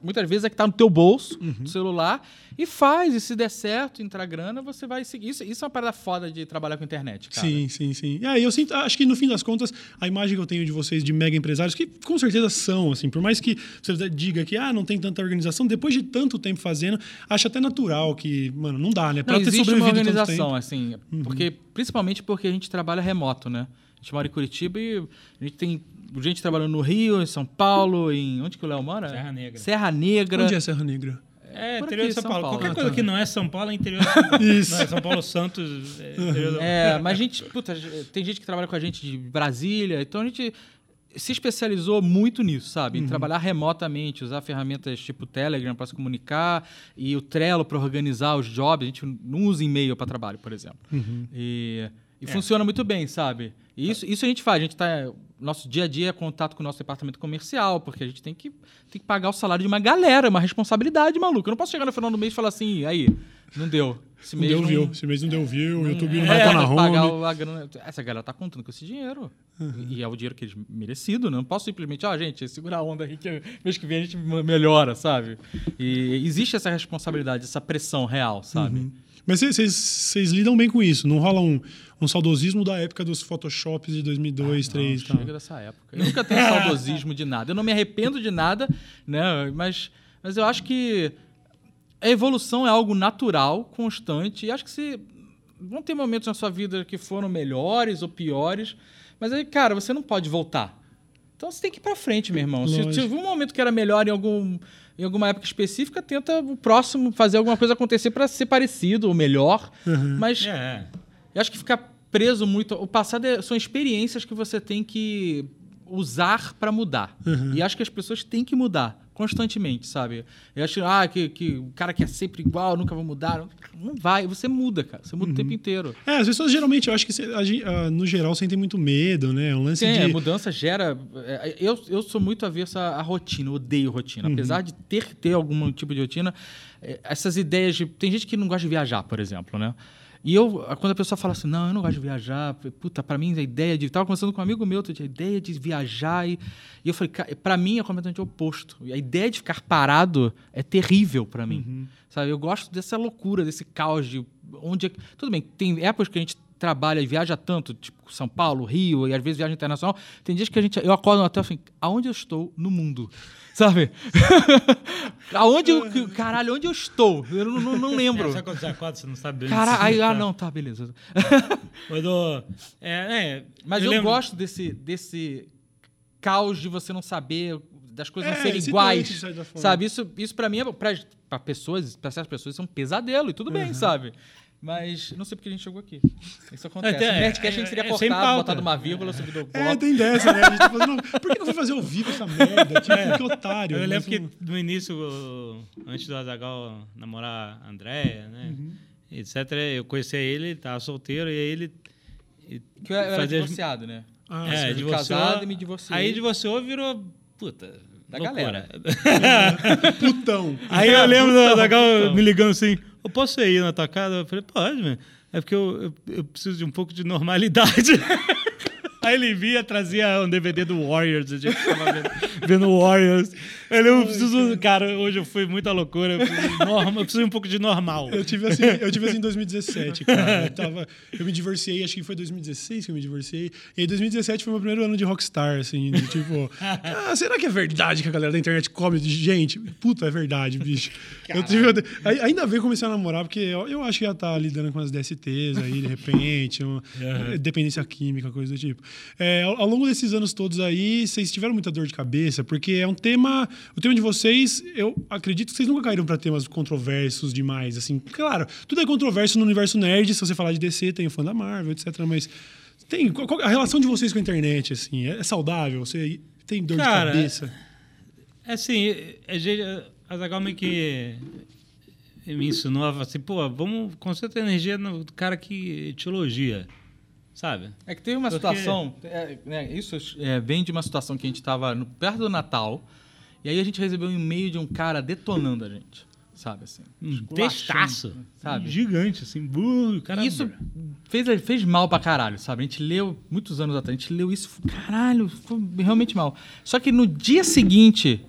muitas vezes é que está no teu bolso, uhum. no celular, e faz. E se der certo, entrar grana, você vai seguir. Isso, isso é uma parada foda de trabalhar com internet, cara. Sim, sim, sim. E aí eu sinto, acho que no fim das contas, a imagem que eu tenho de vocês de mega empresários, que com certeza são, assim, por mais que você diga que ah, não tem tanta organização, depois de tanto tempo fazendo, acho até natural que, mano, não dá, né? Pra não, ter existe uma organização, assim, uhum. porque, principalmente porque a gente trabalha remoto, né? A gente mora em Curitiba e a gente tem gente trabalhando no Rio, em São Paulo, em. Onde que o Léo mora? Serra Negra. Serra Negra. Onde é Serra Negra? É, Por interior aqui, de São, São Paulo. Paulo. Qualquer ah, coisa tá. que não é São Paulo é interior de São Paulo. Isso. Não, é São Paulo Santos. É, interior é mas a gente. Puta, tem gente que trabalha com a gente de Brasília, então a gente se especializou muito nisso, sabe? Em uhum. trabalhar remotamente, usar ferramentas tipo Telegram para se comunicar e o Trello para organizar os jobs. A gente não usa e-mail para trabalho, por exemplo. Uhum. E, e é. funciona muito bem, sabe? E isso, isso a gente faz. A gente está nosso dia a dia é contato com o nosso departamento comercial, porque a gente tem que, tem que pagar o salário de uma galera, uma responsabilidade, maluco. Eu não posso chegar no final do mês e falar assim, aí, não deu. Esse mês não deu view, esse mês não deu view, o YouTube não é, vai estar na home. A grana, essa galera tá contando com esse dinheiro. Uhum. E é o dinheiro que eles merecido, né? Não posso simplesmente, ó, gente, segura a onda aí que mês que vem a gente melhora, sabe? E existe essa responsabilidade, essa pressão real, sabe? Uhum. Mas vocês lidam bem com isso, não rola um, um saudosismo da época dos Photoshops de 2002, ah, 2003 não, chega dessa época. Eu nunca tenho saudosismo de nada. Eu não me arrependo de nada, né? Mas, mas eu acho que a evolução é algo natural, constante, e acho que se vão ter momentos na sua vida que foram melhores ou piores, mas aí, cara, você não pode voltar. Então você tem que ir para frente, meu irmão. Se tiver um momento que era melhor em algum em alguma época específica, tenta o próximo fazer alguma coisa acontecer para ser parecido ou melhor. Uhum. Mas é. Eu acho que ficar preso muito. O passado é, são experiências que você tem que usar para mudar. Uhum. E acho que as pessoas têm que mudar constantemente, sabe? Eu acho ah, que, que o cara que é sempre igual, nunca vai mudar. Não vai, você muda, cara. Você muda uhum. o tempo inteiro. É, as pessoas geralmente, eu acho que uh, no geral sentem muito medo, né? Um lance Sim, de... a mudança gera... É, eu, eu sou muito avesso à rotina, eu odeio rotina. Uhum. Apesar de ter que ter algum tipo de rotina, é, essas ideias de... Tem gente que não gosta de viajar, por exemplo, né? E eu, quando a pessoa fala assim, não, eu não gosto de viajar, puta, para mim a ideia de. Tava conversando com um amigo meu, a ideia de viajar. E, e eu falei, para mim é completamente oposto. A ideia de ficar parado é terrível para mim. Uhum. Sabe? Eu gosto dessa loucura, desse caos de onde. É... Tudo bem, tem épocas que a gente trabalha e viaja tanto, tipo São Paulo, Rio, e às vezes viaja internacional, tem dias que a gente, eu acordo no hotel assim, aonde eu estou no mundo? Sabe? aonde eu, caralho, onde eu estou? Eu não, não, não lembro. É, sabe quando você acorda, você não sabe Cara, aí, ah, não, tá, beleza. Quando, é, é, Mas eu, lembro- gosto desse, desse caos de você não saber, das coisas não É, serem excitante, iguais. Sabe? Isso, isso pra mim, é, pra, pra pessoas, pra certas pessoas, isso é um pesadelo, e tudo bem, sabe? Mas não sei porque a gente chegou aqui. Isso acontece. É, o Nerdcast a gente é, teria é sem cortado, botado uma vírgula, subido o É, bloco. tem dessa, né? A gente tá fazendo. Por que não foi fazer ao vivo essa merda? Tipo, que otário. Eu mas lembro que no início, antes do Azagal namorar a Andréia, né? Etc., eu conhecia ele, ele tava solteiro, e aí ele. e Que eu era fazia divorciado, né? Ah, é, fui divorciou. casado e me divorciei. Aí divorciou virou. Puta. Da loucura. putão. Aí eu lembro do Putão, Azagal putão. me ligando assim: eu posso ir na tua casa? Eu falei: pode. É porque eu, eu, eu preciso de um pouco de normalidade. Aí ele via, trazia um DVD do Warriors, a gente ficava vendo, vendo Warriors. Ele, eu preciso, cara, hoje eu fui muita loucura, eu preciso, norma, eu preciso um pouco de normal. Eu tive assim, eu tive assim em 2017, cara. Eu, tava, eu me divorciei, acho que foi 2016 que eu me divorciei. E aí 2017 foi meu primeiro ano de rockstar, assim, de tipo, ah, será que é verdade que a galera da internet come de gente? Puta, é verdade, bicho. Eu tive, ainda bem comecei a namorar, porque eu, eu acho que ia estar lidando com as DSTs aí, de repente, uma, dependência química, coisa do tipo. É, ao, ao longo desses anos todos aí, vocês tiveram muita dor de cabeça, porque é um tema. O tema de vocês, eu acredito que vocês nunca caíram para temas controversos demais. Assim, claro, tudo é controverso no universo nerd. Se você falar de DC, tem o fã da Marvel, etc. Mas tem qual- a relação de vocês com a internet, assim, é, é saudável? Você tem dor Cara, de cabeça? É assim, a gente, a Zagal meio que me ensinou assim, pô, vamos concentrar a energia no cara que te elogia, sabe? É que teve uma Porque- situação, é, né, isso é, vem de uma situação que a gente estava perto do Natal, e aí a gente recebeu um e-mail de um cara detonando a gente, sabe assim? Um testaço, sabe? Gigante, assim, burro, cara. E isso fez, fez mal pra caralho, sabe? A gente leu muitos anos atrás, a gente leu isso, caralho, foi realmente mal. Só que no dia seguinte,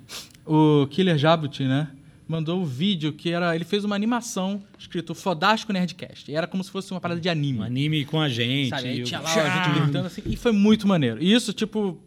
o Killer Jabuti, né? Mandou o vídeo que era. Ele fez uma animação escrito Fodástico Nerdcast. E era como se fosse uma parada de anime. Um anime com a gente. Sabe? Aí e tinha lá a gente gritando assim. E foi muito maneiro. E isso, tipo,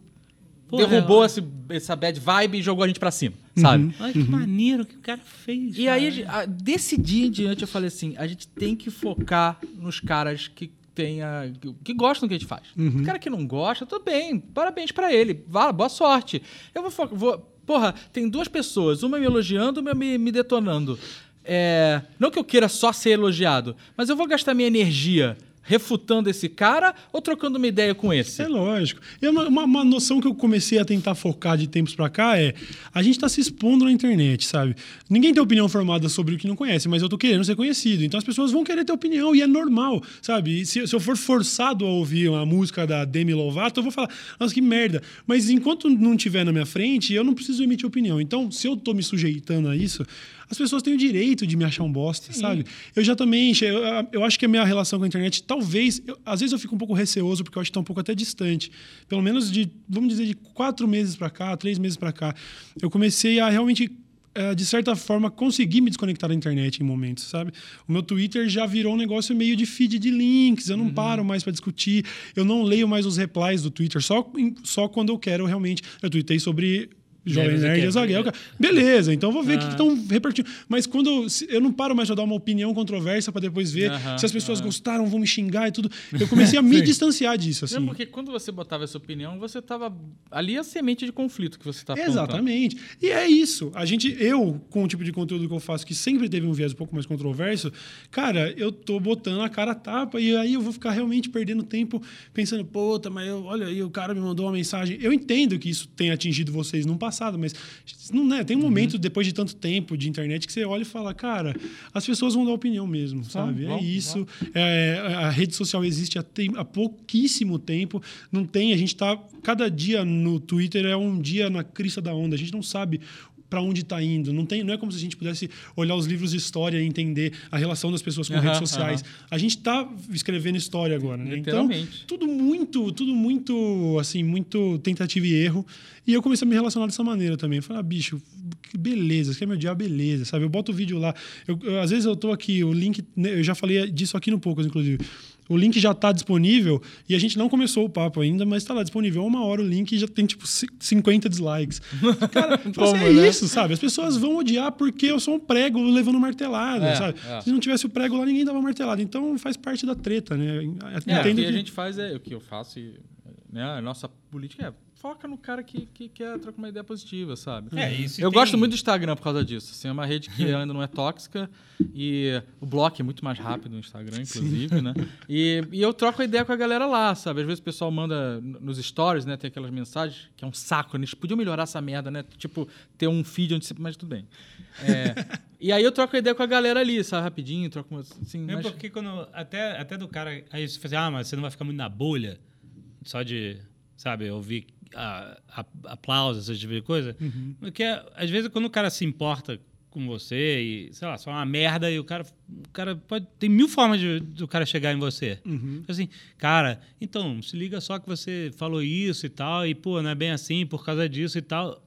Porra, derrubou é- esse, essa bad vibe e jogou a gente pra cima, sabe? Olha que maneiro que o cara fez. E aí, a cara. gente- a- desse dia em diante, eu falei assim: a gente tem que focar nos caras que tenha, que, que gostam do que a gente faz. O cara que não gosta, tudo bem, parabéns pra ele, vá, boa sorte. Eu vou, vou. Porra, tem duas pessoas, uma me elogiando, uma me, me detonando. É, não que eu queira só ser elogiado, mas eu vou gastar minha energia refutando esse cara ou trocando uma ideia com esse? É lógico. E uma, uma- noção que eu comecei a tentar focar de tempos pra cá é a gente tá se expondo na internet, sabe? Ninguém tem opinião formada sobre o que não conhece, mas eu tô querendo ser conhecido. Então as pessoas vão querer ter opinião e é normal, sabe? Se, se eu for forçado a ouvir uma música da Demi Lovato, eu vou falar, nossa, que merda. Mas enquanto não tiver na minha frente, eu não preciso emitir opinião. Então, se eu tô me sujeitando a isso, as pessoas têm o direito de me achar um bosta, sabe? Eu já também, eu, eu acho que a minha relação com a internet, talvez, eu- às vezes eu fico um pouco receoso, porque eu acho que tá um pouco até distante. Pelo menos de, vamos dizer, de quatro meses pra cá, três meses pra cá, eu comecei a realmente eh, de certa forma, conseguir me desconectar da internet em momentos, sabe? O meu Twitter já virou um negócio meio de feed de links, eu não paro mais para discutir, eu não leio mais os replies do Twitter, só, só quando eu quero realmente. Eu tuitei sobre Jovem Nerd e cara. Beleza, então vou ver o que estão repercutindo. Mas quando eu, eu não paro mais pra dar uma opinião controversa para depois ver se as pessoas gostaram, vão me xingar e tudo. Eu comecei a me distanciar disso, assim. Não, porque quando você botava essa opinião, você tava. Ali a semente de conflito que você tá plantando. Exatamente. E é isso. A gente, eu, com o tipo de conteúdo que eu faço, que sempre teve um viés um pouco mais controverso, cara, eu tô botando a cara a tapa e aí eu vou ficar realmente perdendo tempo pensando, puta, mas eu- olha aí, o cara me mandou uma mensagem. Eu entendo que isso tenha atingido vocês no passado, mas não, né, tem um momento, depois de tanto tempo de internet, que você olha e fala, cara, as pessoas vão dar opinião mesmo, sabe? é isso. É, a rede social existe há, tem- há pouquíssimo tempo. Não tem, a gente tá. Cada dia no Twitter é um dia na crista da onda. A gente não sabe para onde está indo. Não, tem, não é como se a gente pudesse olhar os livros de história e entender a relação das pessoas com Aham, redes sociais. A gente está escrevendo história agora, né? Então, tudo muito, tudo muito, assim, muito tentativa e erro. E eu comecei a me relacionar dessa maneira também. Falei, ah, bicho, que beleza, você quer me odiar, beleza, sabe? Eu boto o vídeo lá. Eu, eu- às vezes eu tô aqui, o link, né, eu já falei disso aqui no Poucas, inclusive. O link já está disponível e a gente não começou o papo ainda, mas está lá disponível. Uma hora o link já tem tipo 50 dislikes. Cara, Como, é né? isso, sabe? As pessoas vão odiar porque eu sou um prego levando martelada, é, sabe? É. Se não tivesse o prego lá, ninguém dava martelada. Então faz parte da treta, né? É, o que, que a gente faz é o que eu faço e né, a nossa política é foca no cara que, que quer trocar uma ideia positiva, sabe? É, isso eu tem... gosto muito do Instagram por causa disso. Assim, é uma rede que ainda não é tóxica e o bloco é muito mais rápido no Instagram, inclusive, Sim. né? E, e eu troco a ideia com a galera lá, sabe? Às vezes o pessoal manda nos stories, né? Tem aquelas mensagens que é um saco. Né? Eles podiam melhorar essa merda, né? Tipo, ter um feed onde você... Mas tudo bem. É, e aí eu troco a ideia com a galera ali, sabe? Rapidinho, troco assim... É mas... porque quando... Até, até do cara... Aí você fala assim, ah, mas você não vai ficar muito na bolha só de, sabe, ouvir a, a, aplausos, esse tipo de coisa. Uhum. Porque às vezes quando o cara se importa com você e, sei lá, só uma merda e o cara, o cara pode. Tem mil formas de, do cara chegar em você. Uhum. Assim, cara, então, se liga só que você falou isso e tal, e, pô, não é bem assim por causa disso e tal.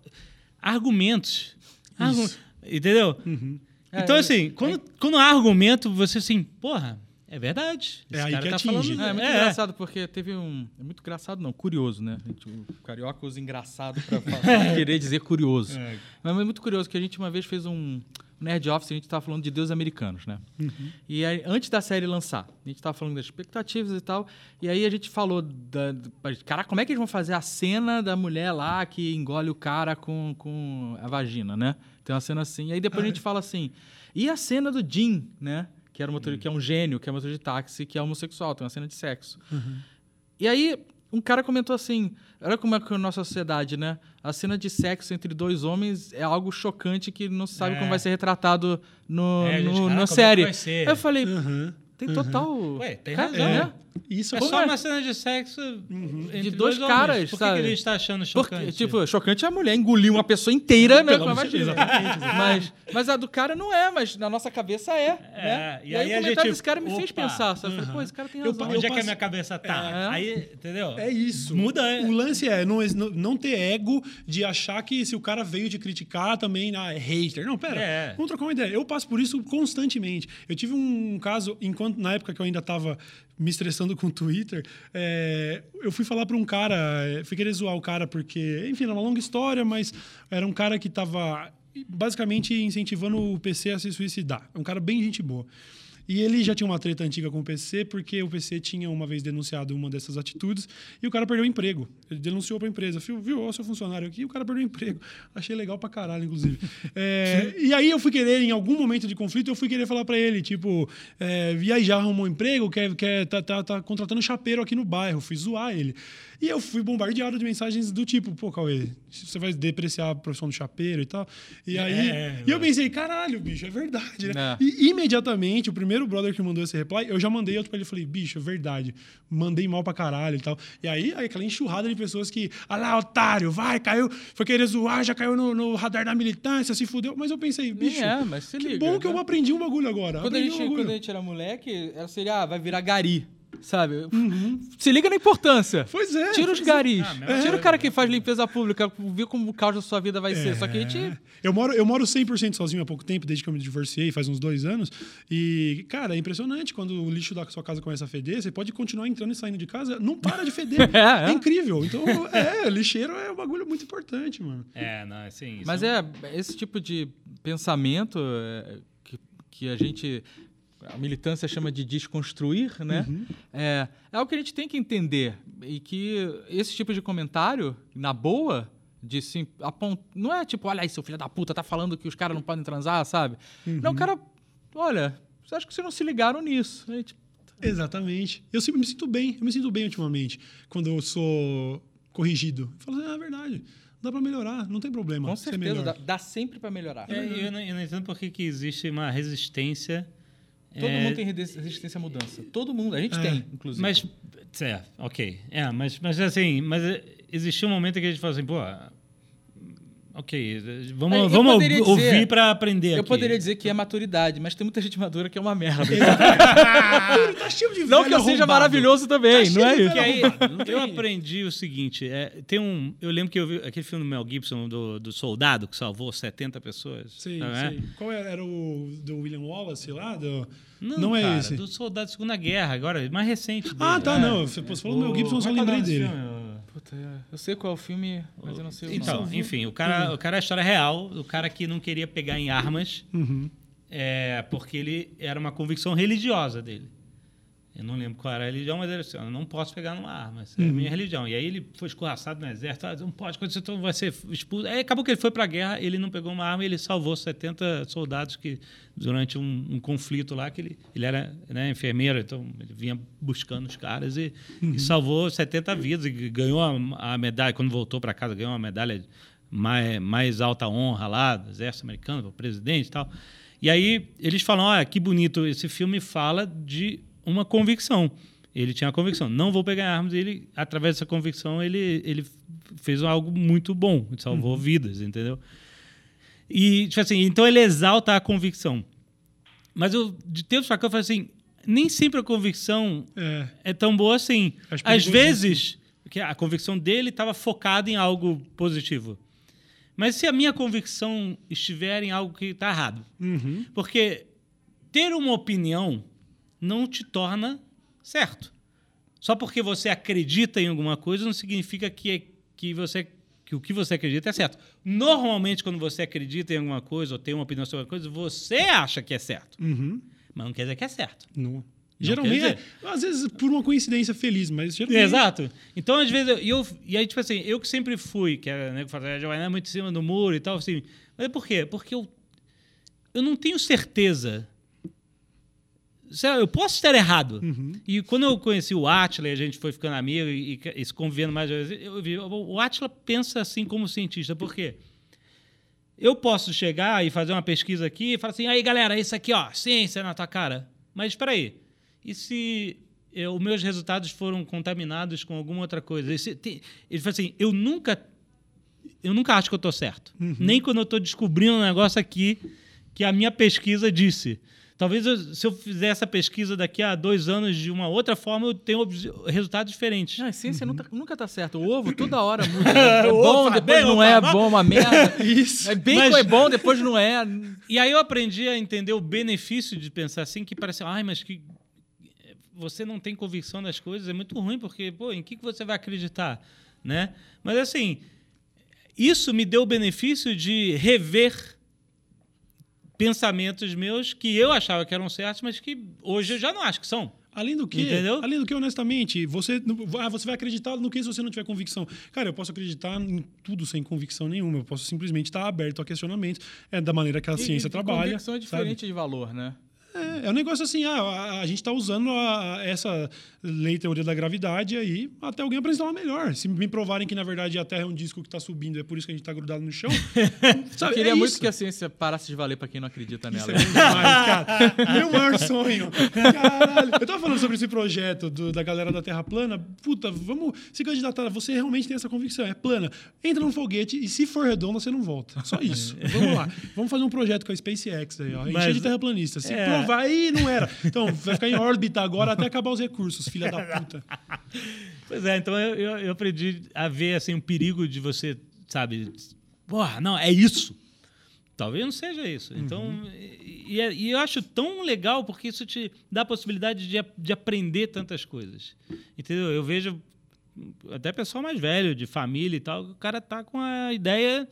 Argumentos. Argu... Entendeu? Uhum. Então, é, assim, quando, é... quando há argumento, você assim, porra, é verdade. Esse é aí que tá atinge. Falando, é, é muito é. engraçado, porque teve um. É muito engraçado, não, curioso, né? Gente, o carioca usa engraçado pra querer dizer curioso. É. Mas é muito curioso que a gente uma vez fez um. Nerd Office, a gente estava falando de deuses americanos, né? Uhum. E aí, antes da série lançar, a gente estava falando das expectativas e tal. E aí a gente falou da. Cara, como é que eles vão fazer a cena da mulher lá que engole o cara com, com a vagina, né? Tem uma cena assim. E aí depois ah, a gente é. fala assim. E a cena do Jim, né? Que, era motor, uhum. que é um gênio, que é motor de táxi, que é homossexual, tem uma cena de sexo. Uhum. E aí, um cara comentou assim: olha como é que é a nossa sociedade, né? A cena de sexo entre dois homens é algo chocante que não se sabe é. como vai ser retratado no, é, no, gente, na série. Aí eu falei, uhum. Tem total. Ué, tem razão, né? Isso é só é? uma cena de sexo uhum. de dois, dois caras, Por que, que ele está achando chocante? Porque, tipo, chocante é a mulher engolir uma pessoa inteira, né? mas, mas a do cara não é, mas na nossa cabeça é. é né? E, e aí, aí o comentário gente, desse cara me opa, fez pensar. Sabe? Uhum. Pô, esse cara tem razão. Eu, onde é que a minha cabeça tá? É. Aí, entendeu? É isso. Muda. É. O lance é não, não ter ego de achar que se o cara veio te criticar também, ah, é hater. Não, pera. É. Vamos trocar uma ideia. Eu passo por isso constantemente. Eu tive um caso, enquanto na época que eu ainda estava me estressando com o Twitter, é, eu fui falar para um cara, é, fui querer zoar o cara porque, enfim, era uma longa história, mas era um cara que estava basicamente incentivando o PC a se suicidar. É um cara bem gente boa. E ele já tinha uma treta antiga com o PC, porque o PC tinha uma vez denunciado uma dessas atitudes e o cara perdeu o emprego. Ele denunciou para a empresa, viu, viu, ó, seu funcionário aqui, o cara perdeu o emprego. Achei legal pra caralho, inclusive. É, e aí eu fui querer, em algum momento de conflito, eu fui querer falar para ele, tipo, é, e aí já arrumou um emprego, quer, quer, tá, tá, tá contratando chapeiro aqui no bairro. Fui zoar ele. E eu fui bombardeado de mensagens do tipo, pô, Cauê, você vai depreciar a profissão do chapeiro e tal. E aí. É, e eu pensei, caralho, bicho, é verdade, né? É. E imediatamente, o primeiro brother que mandou esse reply, eu já mandei outro pra ele e falei, bicho, é verdade. Mandei mal pra caralho e tal. E aí, aquela enxurrada de pessoas que, ah lá, otário, vai, caiu, foi querer zoar, já caiu no, no radar da militância, se fudeu. Mas eu pensei, bicho, é, mas que liga, bom que eu né? aprendi um bagulho agora. Quando, a gente, um quando a gente era moleque, seria, ah, vai virar gari sabe? Uhum. Se liga na importância. Pois é. Tira os é. garis. Ah, Tira o cara que faz limpeza pública, vê como o caos da sua vida vai é. ser. Só que a gente. Eu moro, eu moro 100% sozinho há pouco tempo, desde que eu me divorciei, faz uns dois anos. E, cara, é impressionante quando o lixo da sua casa começa a feder. Você pode continuar entrando e saindo de casa, não para de feder. é, é. é, incrível. Então, é, lixeiro é um bagulho muito importante, mano. É, não, assim. Mas é esse tipo de pensamento é, que, que a gente a militância chama de desconstruir, né? Uhum. É, é algo que a gente tem que entender e que esse tipo de comentário, na boa, de sim, apont... não é tipo, olha aí, seu filho da puta tá falando que os caras não podem transar, sabe? Uhum. Não, o cara, olha, você acha que vocês não se ligaram nisso? Aí, tipo, Exatamente. Eu sempre me sinto bem, eu me sinto bem ultimamente quando eu sou corrigido. Eu falo, ah, é verdade dá para melhorar, não tem problema. Com certeza, dá, dá, sempre para melhorar. É, eu, não, eu, não, entendo por que, que existe uma resistência Todo é... mundo tem resistência à mudança. Todo mundo. A gente é. tem, inclusive. Mas, certo, ok. É, mas, mas assim, mas existiu um momento que a gente falou assim, pô, Ok, É, vamos, eu vamos dizer- ouvir para aprender Eu aqui. poderia dizer que é maturidade, mas tem muita gente madura que é uma merda. tá cheio de não que eu seja arrombado. maravilhoso também, Tá não é isso. Aí, eu aprendi o seguinte: é, tem um. Eu lembro que eu vi aquele filme do Mel Gibson, do, do soldado, que salvou 70 pessoas. Sim, é? sim. Qual era, era o do William Wallace lá? Do... Não, Não é cara, esse. do soldado da Segunda Guerra, agora, mais recente. Ah, dele. tá, É. não. Você falou Mel Gibson, eu só é é o lembrei desse dele. filme? Puta, é, eu sei qual é o filme, mas eu não sei o Então, nome. enfim, o cara, o cara é a história real, o cara que não queria pegar em armas, Uhum. é, porque ele era uma convicção religiosa dele. Eu não lembro qual era a religião, mas ele disse, eu não posso pegar numa arma, essa é a Uhum. minha religião. E aí ele foi escorraçado no exército, ah, não pode, quando você vai ser expulso. Aí acabou que ele foi para a guerra, ele não pegou uma arma e ele salvou 70 soldados que, durante um, um conflito lá, que ele, ele era né, enfermeiro, então ele vinha buscando os caras e, Uhum. e salvou 70 vidas e ganhou a, a medalha, quando voltou para casa, ganhou uma medalha mais, mais alta honra lá do exército americano, o presidente e tal. E aí eles falam, olha, que bonito, esse filme fala de uma convicção. Ele tinha a convicção, não vou pegar armas, e ele, através dessa convicção, ele, ele fez algo muito bom, salvou vidas, entendeu? E, tipo assim, então ele exalta a convicção. Mas eu, de tempos pra cá, eu falei assim, nem sempre a convicção É. é tão boa assim. Às vezes, que a convicção dele estava focada em algo positivo. Mas se a minha convicção estiver em algo que está errado, Uhum. porque ter uma opinião não te torna certo. Só porque você acredita em alguma coisa não significa que, é- que, você, que o que você acredita é certo. Normalmente, quando você acredita em alguma coisa ou tem uma opinião sobre alguma coisa, você acha que é certo. Uhum. Mas não quer dizer que é certo. Não. Geralmente, quer é, às vezes por uma coincidência feliz, mas geralmente. Exato. Então, às vezes, eu, e eu, e aí, tipo assim, eu que sempre fui, que era, né, é muito em cima do muro e tal, assim. Mas por quê? Porque eu, eu não tenho certeza. Eu posso estar errado. E quando eu conheci o Atila e a gente foi ficando amigo e, e, e se convivendo mais, eu vi, o Atila pensa assim como cientista. Por quê? Eu posso chegar e fazer uma pesquisa aqui e falar assim, aí galera, isso aqui, ó, ciência na tua cara. Mas espera aí, e se eh, os meus resultados foram contaminados com alguma outra coisa? Se tem- Ele fala assim, eu nunca, eu nunca acho que eu estou certo. Nem quando eu estou descobrindo um negócio aqui que a minha pesquisa disse. Talvez eu- se eu fizer essa pesquisa daqui a dois anos de uma outra forma, eu tenha resultados diferentes. Não, a ciência nunca, nunca tá certo. O ovo toda hora muda. É bom, depois bem, não é bom, uma merda. Isso. É bacon Mas- é bom, depois não é. E aí eu aprendi a entender o benefício de pensar assim, que parece, ai, mas que você não tem convicção das coisas, é muito ruim, porque, pô, em que que você vai acreditar, né? Mas assim, isso me deu o benefício de rever pensamentos meus que eu achava que eram certos, mas que hoje eu já não acho que são. Além do que, Entendeu? além do que, honestamente, você, ah, você vai acreditar no que se você não tiver convicção. Cara, eu posso acreditar em tudo sem convicção nenhuma. Eu posso simplesmente estar aberto a questionamentos. É da maneira que a ciência e, trabalha. Convicção é sabe? diferente de valor, né? É, é um negócio assim, ah, a, a gente está usando a- essa lei teoria da gravidade aí até alguém apresentar uma melhor. Se me provarem que, na verdade, a Terra é um disco que está subindo, é por isso que a gente está grudado no chão. Eu sabe, queria é muito isso. que a ciência parasse de valer pra quem não acredita Isso nela. é bom demais, cara. Meu maior sonho. Caralho. Eu tava falando sobre esse projeto do- da galera da Terra plana. Puta, vamos se candidatar. Você realmente tem essa convicção. É plana. Entra num foguete e se for redonda, você não volta. Só isso. Vamos lá. Vamos fazer um projeto com a SpaceX aí, ó. Encher de terraplanista. Se é. Provar, aí não era. Então, vai ficar em órbita agora até acabar os recursos, filha da puta. Pois é, então eu, eu, eu aprendi a ver assim, um perigo de você, sabe, porra, não, é isso. Talvez não seja isso. Então, e, e é- e eu acho tão legal porque isso te dá a possibilidade de, de aprender tantas coisas. Entendeu? Eu vejo até pessoal mais velho, de família e tal, o cara tá com a ideia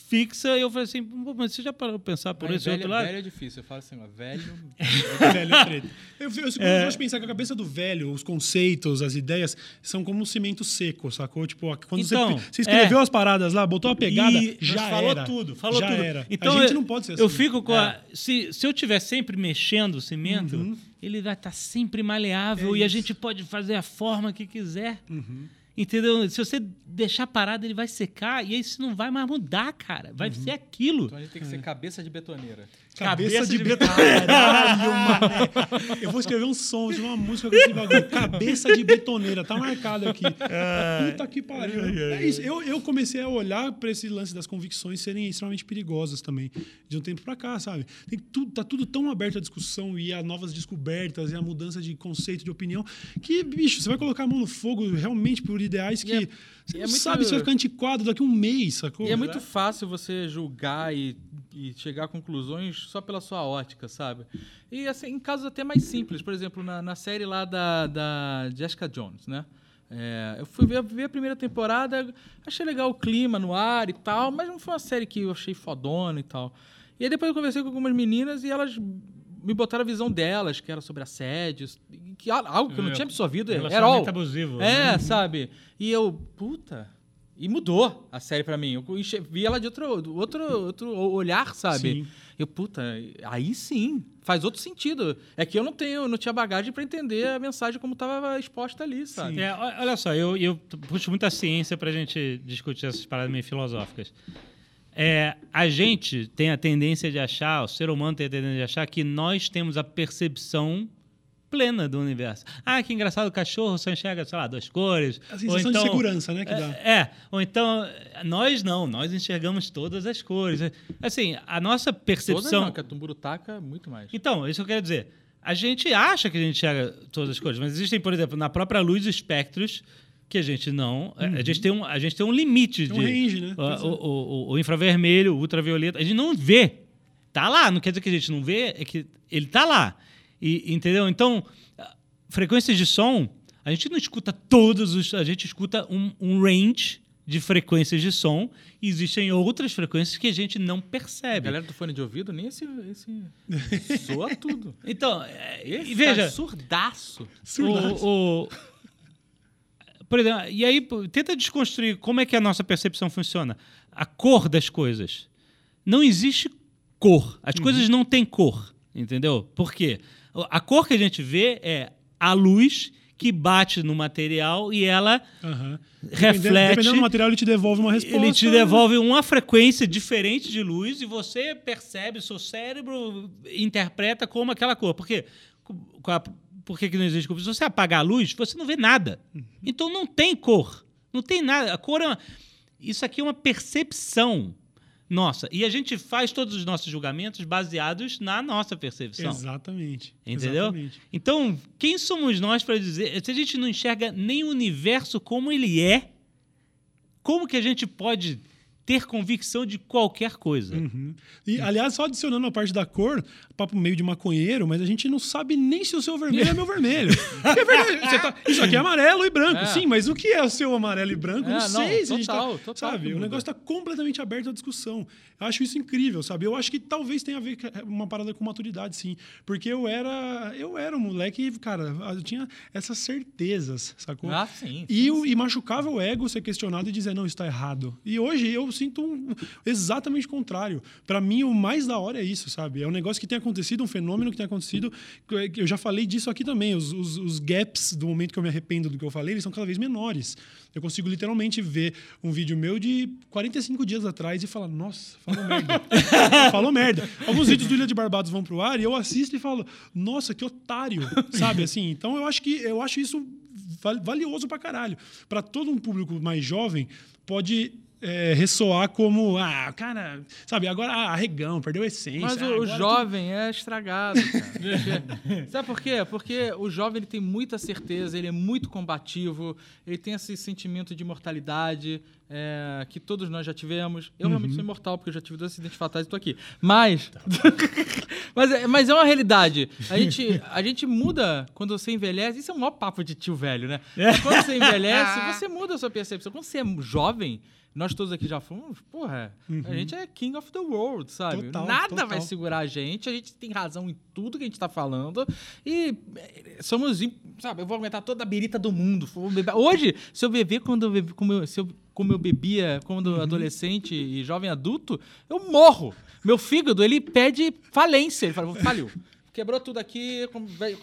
fixa e eu falei assim, "Pô, mas você já parou pra pensar por Mas esse velho, outro lado? velho é difícil. Eu falo assim, ó, velho. velho é treta. Eu, eu, eu É. gosto de pensar que a cabeça do velho, os conceitos, as ideias, são como um cimento seco, sacou? Tipo, quando Então, você, você escreveu é. as paradas lá, botou a pegada, E já falou era. tudo, falou já tudo. era. Então a gente eu- não pode ser assim. Eu fico com a. Se, se eu estiver sempre mexendo o cimento, Uhum. ele vai estar sempre maleável É e a gente pode fazer a forma que quiser. Uhum. Entendeu? Se você deixar parado, ele vai secar e aí isso não vai mais mudar, cara. Vai Uhum. ser aquilo. Então a gente tem que ser cabeça de betoneira. Cabeça, Cabeça de, de betoneira. Caralho. Eu vou escrever um som de uma música com esse bagulho. Cabeça de betoneira. Tá marcado aqui. Puta que pariu. É isso. Eu, eu comecei a olhar pra esse lance das convicções serem extremamente perigosas também. De um tempo pra cá, sabe? Tem tudo, tá tudo tão aberto à discussão e a novas descobertas e a mudança de conceito, de opinião, que, bicho, você vai colocar a mão no fogo realmente por ideais que E é- você e não é muito- sabe se vai ficar antiquado daqui a um mês, sacou? E é muito fácil você julgar e, e chegar a conclusões só pela sua ótica, sabe? E assim, em casos até mais simples, por exemplo, na, na série lá da, da Jessica Jones, né? É, eu fui ver, ver a primeira temporada, achei legal o clima no ar e tal, mas não foi uma série que eu achei fodona e tal. E aí depois eu conversei com algumas meninas e elas me botaram a visão delas, que era sobre assédios, que, algo que eu não É, tinha absorvido. Era all. abusivo. É, sabe? E eu, puta. E mudou a série pra mim. Eu vi ela de outro, outro, outro olhar, sabe? Sim. Eu, puta, aí sim. Faz outro sentido. É que eu não tenho, não tinha bagagem pra entender a mensagem como tava exposta ali, sabe? É, olha só, eu, eu puxo muita ciência pra gente discutir essas paradas meio filosóficas. É, a gente tem a tendência de achar, o ser humano tem a tendência de achar que nós temos a percepção plena do universo. Ah, que engraçado, o cachorro só enxerga, sei lá, duas cores. A sensação de segurança, né, que dá. É, é, ou então, nós não, nós enxergamos todas as cores. Assim, a nossa Todas percepção... não, que a Tumburutaca, muito mais. Então, isso que eu quero dizer. A gente acha que a gente enxerga todas as cores, mas existem, por exemplo, na própria luz espectros que a gente não. a- A, gente tem um, a gente tem um limite Tem de. um range, né? O, o, o- o infravermelho, o ultravioleta, a gente não vê. Tá lá, não quer dizer que a gente não vê, é que ele tá lá. E, entendeu? Então, frequências de som, a gente não escuta todos os. A gente escuta um, um range de frequências de som e existem outras frequências que a gente não A percebe. galera do fone de ouvido, nem esse. esse soa tudo. Então, é, Esse e veja. tá surdaço. Surdaço. O, o- por exemplo, e aí tenta desconstruir como é que a nossa percepção funciona. A cor das coisas. Não existe cor. As coisas não têm cor, entendeu? Por quê? A cor que a gente vê é a luz que bate no material e ela Aham. reflete. Dependendo, do material, ele te devolve uma resposta. Ele te devolve uma frequência diferente de luz e você percebe, seu cérebro interpreta como aquela cor. Por quê? Com a- Por que, que não existe cor? Se você apagar a luz, você não vê nada. Então não tem cor. Não tem nada. A cor é uma... Isso aqui é uma percepção nossa. E a gente faz todos os nossos julgamentos baseados na nossa percepção. Exatamente. Entendeu? Exatamente. Então, quem somos nós para dizer. Se a gente não enxerga nem o universo como ele é, como que a gente pode ter convicção de qualquer coisa? Uhum. E, aliás, só adicionando a parte da cor, papo meio de maconheiro, mas a gente não sabe nem se o seu vermelho é meu vermelho. É verdade, tá- isso aqui é amarelo e branco, É. sim, mas o que é o seu amarelo e branco? É, não não, sei se a gente total, tá, total sabe? O negócio está completamente aberto à discussão. Eu acho isso incrível, sabe? Eu acho que talvez tenha a ver com uma parada com maturidade, sim. Porque eu era, eu era um moleque, cara, eu tinha essas certezas, sacou? Ah, sim. E, o- e machucava o ego ser questionado e dizer, não, isso está errado. E hoje eu sinto um- exatamente o contrário. Para mim, o mais da hora é isso, sabe? É um negócio que tem acontecido, um fenômeno que tem acontecido. Eu já falei disso aqui também. Os, os- os gaps do momento que eu me arrependo do que eu falei, eles são cada vez menores. Eu consigo literalmente ver um vídeo meu de 45 dias atrás e falar, nossa, falou merda. falou merda. Alguns vídeos do Ilha de Barbados vão pro ar e eu assisto e falo, nossa, que otário, sabe? Assim, então eu acho que eu acho isso val- valioso pra caralho. Pra todo um público mais jovem, pode é, ressoar como, ah, cara, sabe, agora ah, arregão, perdeu a essência. Mas ah, o, o agora jovem é estragado, cara. Porque- Sabe por quê? Porque o jovem ele tem muita certeza, ele é muito combativo, ele tem esse sentimento de imortalidade é, que todos nós já tivemos. Eu realmente sou imortal, porque eu já tive dois acidentes fatais e estou aqui. Mas, mas, é, mas é uma realidade. A gente, a gente muda quando você envelhece. Isso é um maior papo de tio velho, né? Mas quando você envelhece, você muda a sua percepção. Quando você é jovem, nós todos aqui já fomos, porra, a gente é king of the world, sabe? Total, Nada total. vai segurar a gente, a gente tem razão em tudo que a gente tá falando e eh, somos, sabe, eu vou aguentar toda a birita do mundo. Hoje, se eu beber quando eu bebi, como eu, se eu, como eu bebia quando adolescente e jovem adulto, eu morro. Meu fígado, ele pede falência, ele fala, faliu. quebrou tudo aqui,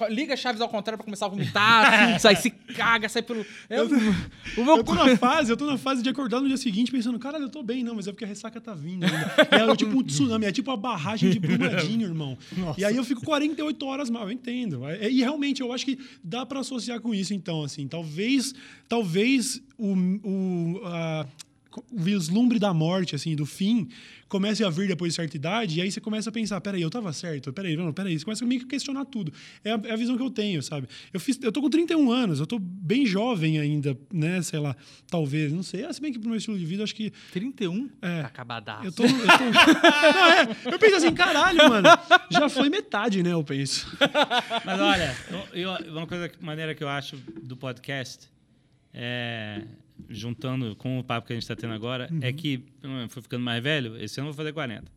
liga as chaves ao contrário pra começar a vomitar, sai, se caga, sai pelo. É, o meu Eu tô na fase, eu tô na fase de acordar no dia seguinte pensando, caralho, eu tô bem, não, mas é porque a ressaca tá vindo. É tipo um tsunami, é tipo uma barragem de Brumadinho, irmão. E aí eu fico 48 horas mal, eu entendo. É- E realmente eu acho que dá pra associar com isso, então, assim. Talvez, talvez o, o, a- o vislumbre da morte, assim, do fim, comece a vir depois de certa idade, e aí você começa a pensar, peraí, eu tava certo, peraí, não, peraí, você começa a meio que questionar tudo. É a, é a visão que eu tenho, sabe? Eu, fiz, eu tô com 31 anos, eu tô bem jovem ainda, né, sei lá, talvez, não sei. Ah, Se bem que pro meu estilo de vida, acho que 31? É. Tá acabadaço. eu tô... Eu, tô... não, é, eu penso assim, caralho, mano, já foi metade, né, eu penso. Mas olha, eu- uma coisa maneira que eu acho do podcast, é, juntando com o papo que a gente está tendo agora, é que eu fui ficando mais velho, esse ano eu vou fazer 40.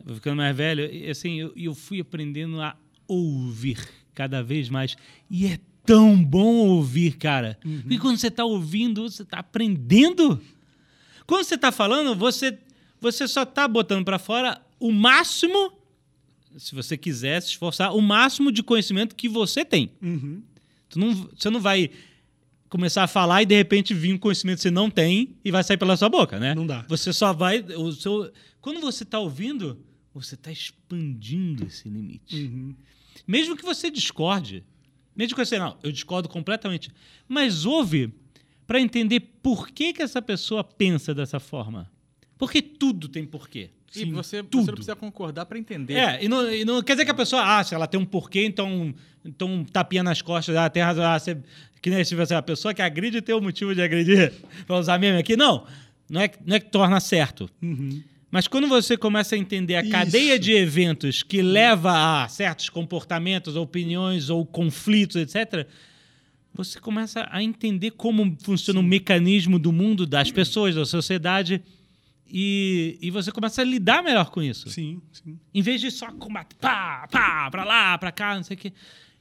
Eu Fui ficando mais velho e assim, eu, eu fui aprendendo a ouvir cada vez mais. E é tão bom ouvir, cara. Porque quando você está ouvindo, você está aprendendo. Quando você está falando, você, você só está botando para fora o máximo se você quiser se esforçar, o máximo de conhecimento que você tem. Uhum. Tu não, você não vai começar a falar e de repente vir um conhecimento que você não tem e vai sair pela sua boca, né? Não dá. Você só vai. O seu, quando você está ouvindo, você está expandindo esse limite. Uhum. Mesmo que você discorde. Mesmo que você, não, eu discordo completamente. Mas ouve para entender por que, que essa pessoa pensa dessa forma. Porque tudo tem porquê. E você, tudo. você não precisa concordar pra entender. É, e não, e não quer dizer que a pessoa acha, ela tem um porquê, então, então um tapinha nas costas, ah, tem razão, ah, você, que nem se você a pessoa que agride tem o motivo de agredir, pra usar meme aqui. Não, não é, que- não é que torna certo. Uhum. Mas quando você começa a entender a Isso. cadeia de eventos que leva a certos comportamentos, opiniões ou conflitos, etc., você começa a entender como funciona o mecanismo do mundo, das pessoas, da sociedade, e, e você começa a lidar melhor com isso. Sim, sim. Em vez de só combater, pá, pá, pra lá, pra cá, não sei o quê.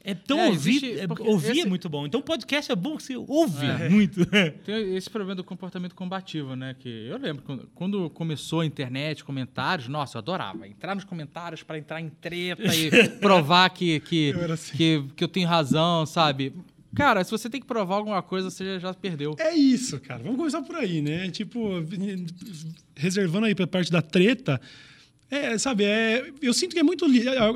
É tão É, ouvir, existe- é- ouvir é esse- muito bom. Então podcast é bom que você ouve É. muito. Tem esse problema do comportamento combativo, né? Que eu lembro quando, quando começou a internet, comentários, nossa, eu adorava entrar nos comentários para entrar em treta e provar que, que, Eu assim. que, que eu tenho razão, sabe? Cara, se você tem que provar alguma coisa, você já- perdeu. É isso, cara. Vamos começar por aí, né? Tipo, reservando aí pra parte da treta. É, sabe, é, eu sinto que é muito.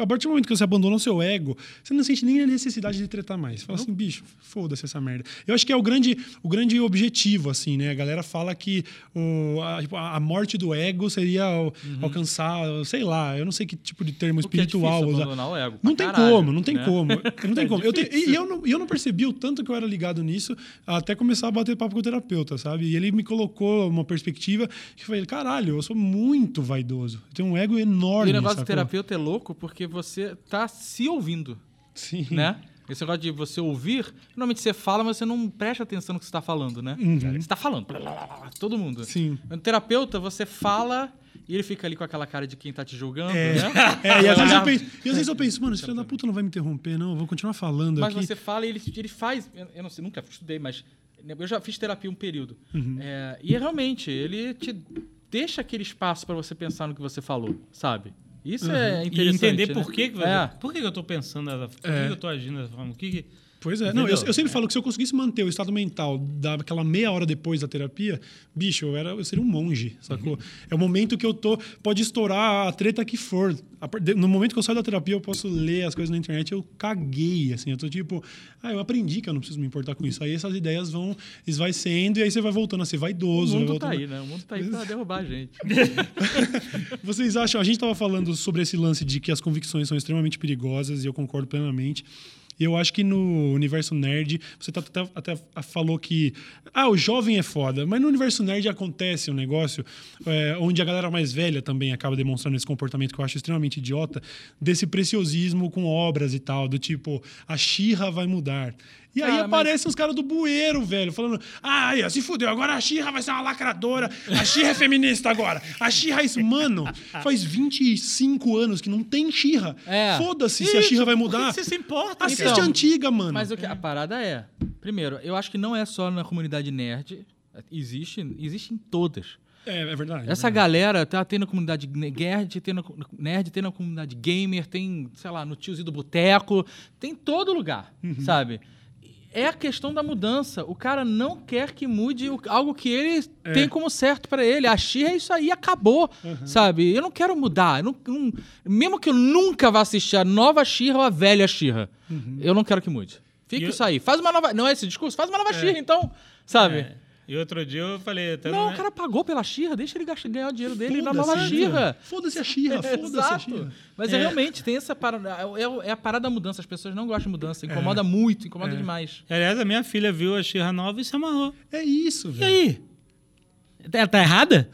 A partir do momento que você abandona o seu ego, você não sente nem a necessidade de tretar mais. Você fala assim, bicho, foda-se essa merda. Eu acho que é o grande, o grande objetivo, assim, né? A galera fala que o, a, tipo, a morte do ego seria o- alcançar, sei lá, eu não sei que tipo de termo Uhum. O é espiritual abandonar o ego. Não tem caralho, como, não tem né? como. Não tem É como. Eu te- e eu não, eu não percebi o tanto que eu era ligado nisso até começar a bater papo com o terapeuta, sabe? E ele me colocou uma perspectiva que eu falei, caralho, eu sou muito vaidoso. Eu tenho um ego enorme. E o negócio do sacou? terapeuta é louco porque você tá se ouvindo, Sim. né? Esse negócio de você ouvir, normalmente você fala, mas você não presta atenção no que você está falando, né? Você está falando, blá, blá, blá, blá, todo mundo. Uhum. Sim. No terapeuta, você fala e ele fica ali com aquela cara de quem tá te julgando, É, né? é, e às, vezes eu penso, e às vezes eu penso, mano, esse filho da puta não vai me interromper, não. Eu vou continuar falando Mas aqui. você fala e ele, ele faz. Eu eu não sei, nunca estudei, mas eu já fiz terapia um período. Uhum. É, e realmente, ele te deixa aquele espaço para você pensar no que você falou, sabe? Isso é E interessante. entender né? por que, que, É. por que eu tô pensando por É. que eu tô agindo dessa forma, o que que... Pois é, não, eu, eu sempre falo que se eu conseguisse manter o estado mental daquela meia hora depois da terapia, bicho, eu, era, eu seria um monge, sacou? Uhum. É o momento que eu tô. Pode estourar a treta que for. No momento que eu saio da terapia, eu posso ler as coisas na internet, eu caguei, assim. Eu tô tipo, ah, eu aprendi que eu não preciso me importar com isso. Aí essas ideias vão esvaecendo e aí você vai voltando a ser O vaidoso. vai mundo voltando tá aí, né? O mundo tá aí pra derrubar a gente. Vocês acham? A gente estava falando sobre esse lance de que as convicções são extremamente perigosas e eu concordo plenamente. Eu acho que no universo nerd, você tá, até, até falou que ah, o jovem é foda, mas no universo nerd acontece um negócio é, onde a galera mais velha também acaba demonstrando esse comportamento que eu acho extremamente idiota, desse preciosismo com obras e tal, do tipo, a Xirra vai mudar. E aí mas- aparecem os caras do bueiro, velho, falando: ah, aí, se fudeu, agora a Xirra vai ser uma lacradora, a Xirra é feminista agora, a Xirra é isso. Mano, faz 25 anos que não tem Xirra. É. Foda-se se a Xirra vai Por que mudar. você se importa? Assiste Então, a antiga, mano. Mas o que, a parada é, primeiro, eu acho que não é só na comunidade nerd Existe, existe em todas. É, é verdade. Essa é verdade. galera tá, tem na comunidade nerd, tem na, nerd, tem na comunidade gamer, tem, sei lá, no tiozinho do boteco, tem em todo lugar, sabe? É a questão da mudança. O cara não quer que mude o- algo que ele tem como certo pra ele. A Xirra é isso aí, acabou, sabe? Eu não quero mudar. não- não- mesmo que eu nunca vá assistir a nova Xirra ou a velha Xirra, eu não quero que mude. Fica eu- isso aí. Faz uma nova... Não é esse discurso? Faz uma nova Xirra, então, sabe? É. E outro dia eu falei. tá Não, no- o cara pagou pela Xirra, deixa ele ganhar o dinheiro dele na nova né? Xirra. Foda-se a Xirra, foda-se a Exato. Xirra. Mas é. É. realmente, tem essa parada. É, é a parada da mudança. As pessoas não gostam de mudança. Incomoda muito, incomoda demais. Aliás, a minha filha viu a Xirra nova e se amarrou. É isso, E velho. aí? Ela tá errada?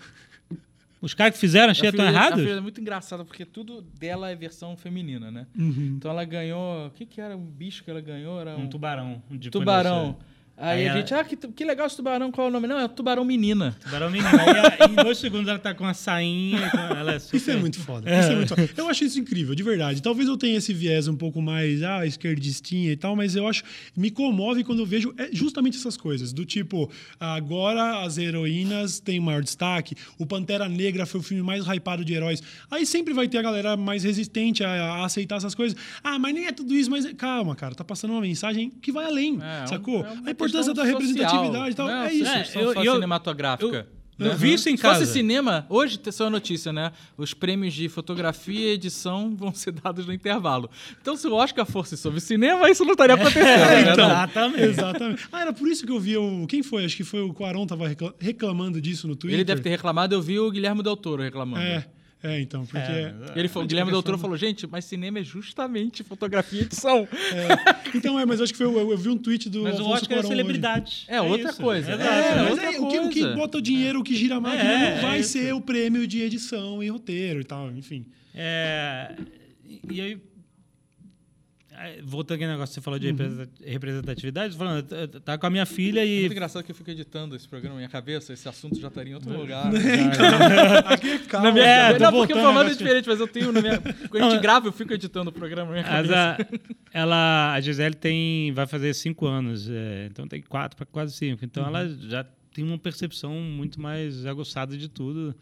Os caras que fizeram a A Xirra estão filha- a errados? filha é muito engraçada, porque tudo dela é versão feminina, né? Uhum. Então ela ganhou. O que, que era? Um bicho que ela ganhou? Era Um um tubarão. de tubarão. Aí, Aí a ela- gente, ah, que, que legal esse tubarão, qual é o nome? Não, é tubarão menina. Tubarão menina. Aí, em dois segundos ela tá com a sainha. Ela é super... Isso é muito foda. Isso é muito foda. Eu acho isso incrível, de verdade. Talvez eu tenha esse viés um pouco mais ah, esquerdistinha e tal, mas eu acho. Me comove quando eu vejo é, justamente essas coisas. Do tipo, agora as heroínas têm maior destaque. O Pantera Negra foi o filme mais hypado de heróis. Aí sempre vai ter a galera mais resistente a, a aceitar essas coisas. Ah, mas nem é tudo isso, mas. Calma, cara, tá passando uma mensagem que vai além. É, um- sacou? é uma a importância da representatividade e tal. social, É não isso. É, eu- só eu- cinematográfica. Eu né? vi isso em Se fosse casa. cinema, hoje tem só a notícia, né? Os prêmios de fotografia e edição vão ser dados no intervalo. Então, se o Oscar fosse sobre cinema, isso não estaria acontecendo. É, né? então, Exatamente. exatamente. Ah, era por isso que eu vi o. Quem foi? Acho que foi o Quaron tava recla- reclamando disso no Twitter. Ele deve ter reclamado, eu vi o Guilherme Del Toro reclamando. É, é então, porque. É, Ele falou, o Guilherme Del Toro falou, gente, mas cinema é justamente fotografia e edição. Então é, mas acho que foi, eu, eu vi um tweet do. Mas o Alfonso Oscar é Cuarón celebridade. É outra coisa. hoje. É, É, é mas outra é, o, que, o que coisa. bota o dinheiro, o que gira a máquina, É, não vai é isso. ser o prêmio de edição e roteiro e tal, enfim. É, e aí, é, voltando aquele negócio que você falou de representa- representatividade, falando, tá- com a minha filha É e muito engraçado que eu fico editando esse programa na minha cabeça, esse assunto já estaria em outro lugar. Aqui é calma. Minha É, não, porque o voltando, formato é diferente, mas eu tenho na minha. Quando a gente grava, eu fico editando o programa na minha Mas cabeça. a, ela, a Gisele tem, vai fazer cinco anos, é, então tem quatro para quase cinco. Então ela já tem uma percepção muito mais aguçada de tudo.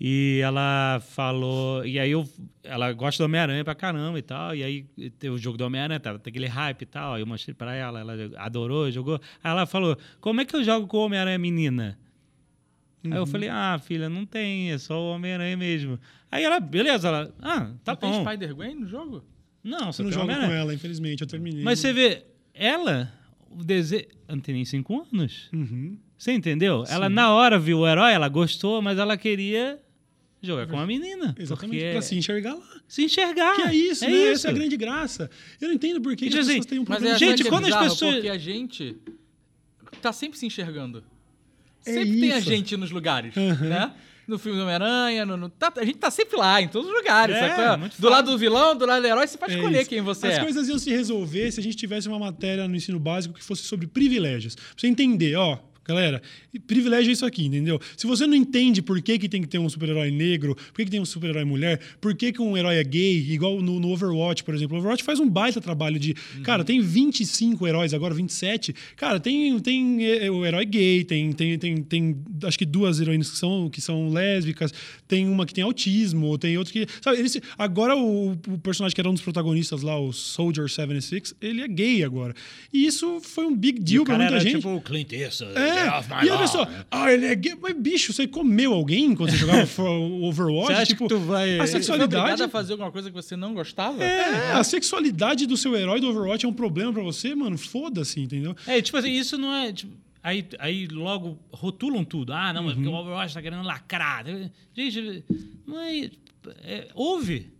E ela falou. E aí eu, ela gosta do Homem-Aranha pra caramba e tal. E aí tem o jogo do Homem-Aranha, tá, tem aquele hype e tal. Aí eu mostrei pra ela, ela adorou, jogou. Aí ela falou: Como é que eu jogo com o Homem-Aranha menina? Aí eu falei, ah, filha, não tem, é só o Homem-Aranha mesmo. Aí ela, beleza, ela, ah, tá Não tem bom. Spider-Gwen no jogo? Não, Eu não tem jogo com ela, infelizmente, eu terminei. Mas você vê, ela, o desejo. Não tem nem cinco anos. Uhum. Você entendeu? Ela, na hora, viu o herói, ela gostou, mas ela queria jogar com a menina. Exatamente, Porque pra se enxergar lá. se enxergar. Que é isso, é né? isso. Essa é a grande graça. Eu não entendo por que, E que as assim, pessoas têm um Mas problema. é, Gente, é quando as pessoas- Porque a gente tá sempre se enxergando. É Sempre tem a isso. gente nos lugares, né? No filme do Homem-Aranha, tá- a gente tá sempre lá, em todos os lugares. É, do fácil. lado do vilão, do lado do herói, você pode É escolher isso. quem você As é. coisas iam se resolver se a gente tivesse uma matéria no ensino básico que fosse sobre privilégios. Pra você entender, ó. Galera, privilégio é isso aqui, entendeu? Se você não entende por que, que tem que ter um super-herói negro, por que, que tem um super-herói mulher, por que, que um herói é gay, igual no, no Overwatch, por exemplo. O Overwatch faz um baita trabalho de. Cara, tem 25 heróis, agora 27. Cara, tem, tem é, o herói gay, tem, tem, tem, tem acho que duas heroínas que são, que são lésbicas, tem uma que tem autismo, tem outro que. Sabe, eles, agora o, o personagem que era um dos protagonistas lá, o Soldier 76, ele é gay agora. E isso foi um big deal pra muita era gente. tipo o Clint Eastwood. É, Off my e a pessoa, ah, ele é gay. Mas, bicho, você comeu alguém quando você jogava Overwatch? Você acha tipo, que tu vai- A Você sexualidade. a fazer alguma coisa que você não gostava? É, a sexualidade do seu herói do Overwatch é um problema pra você, mano. Foda-se, entendeu? É, tipo assim, isso não é. tipo, aí, aí logo rotulam tudo. Ah, não, mas porque o Uhum. Overwatch tá querendo lacrar. Gente, não é. é ouve. Pa- tipo,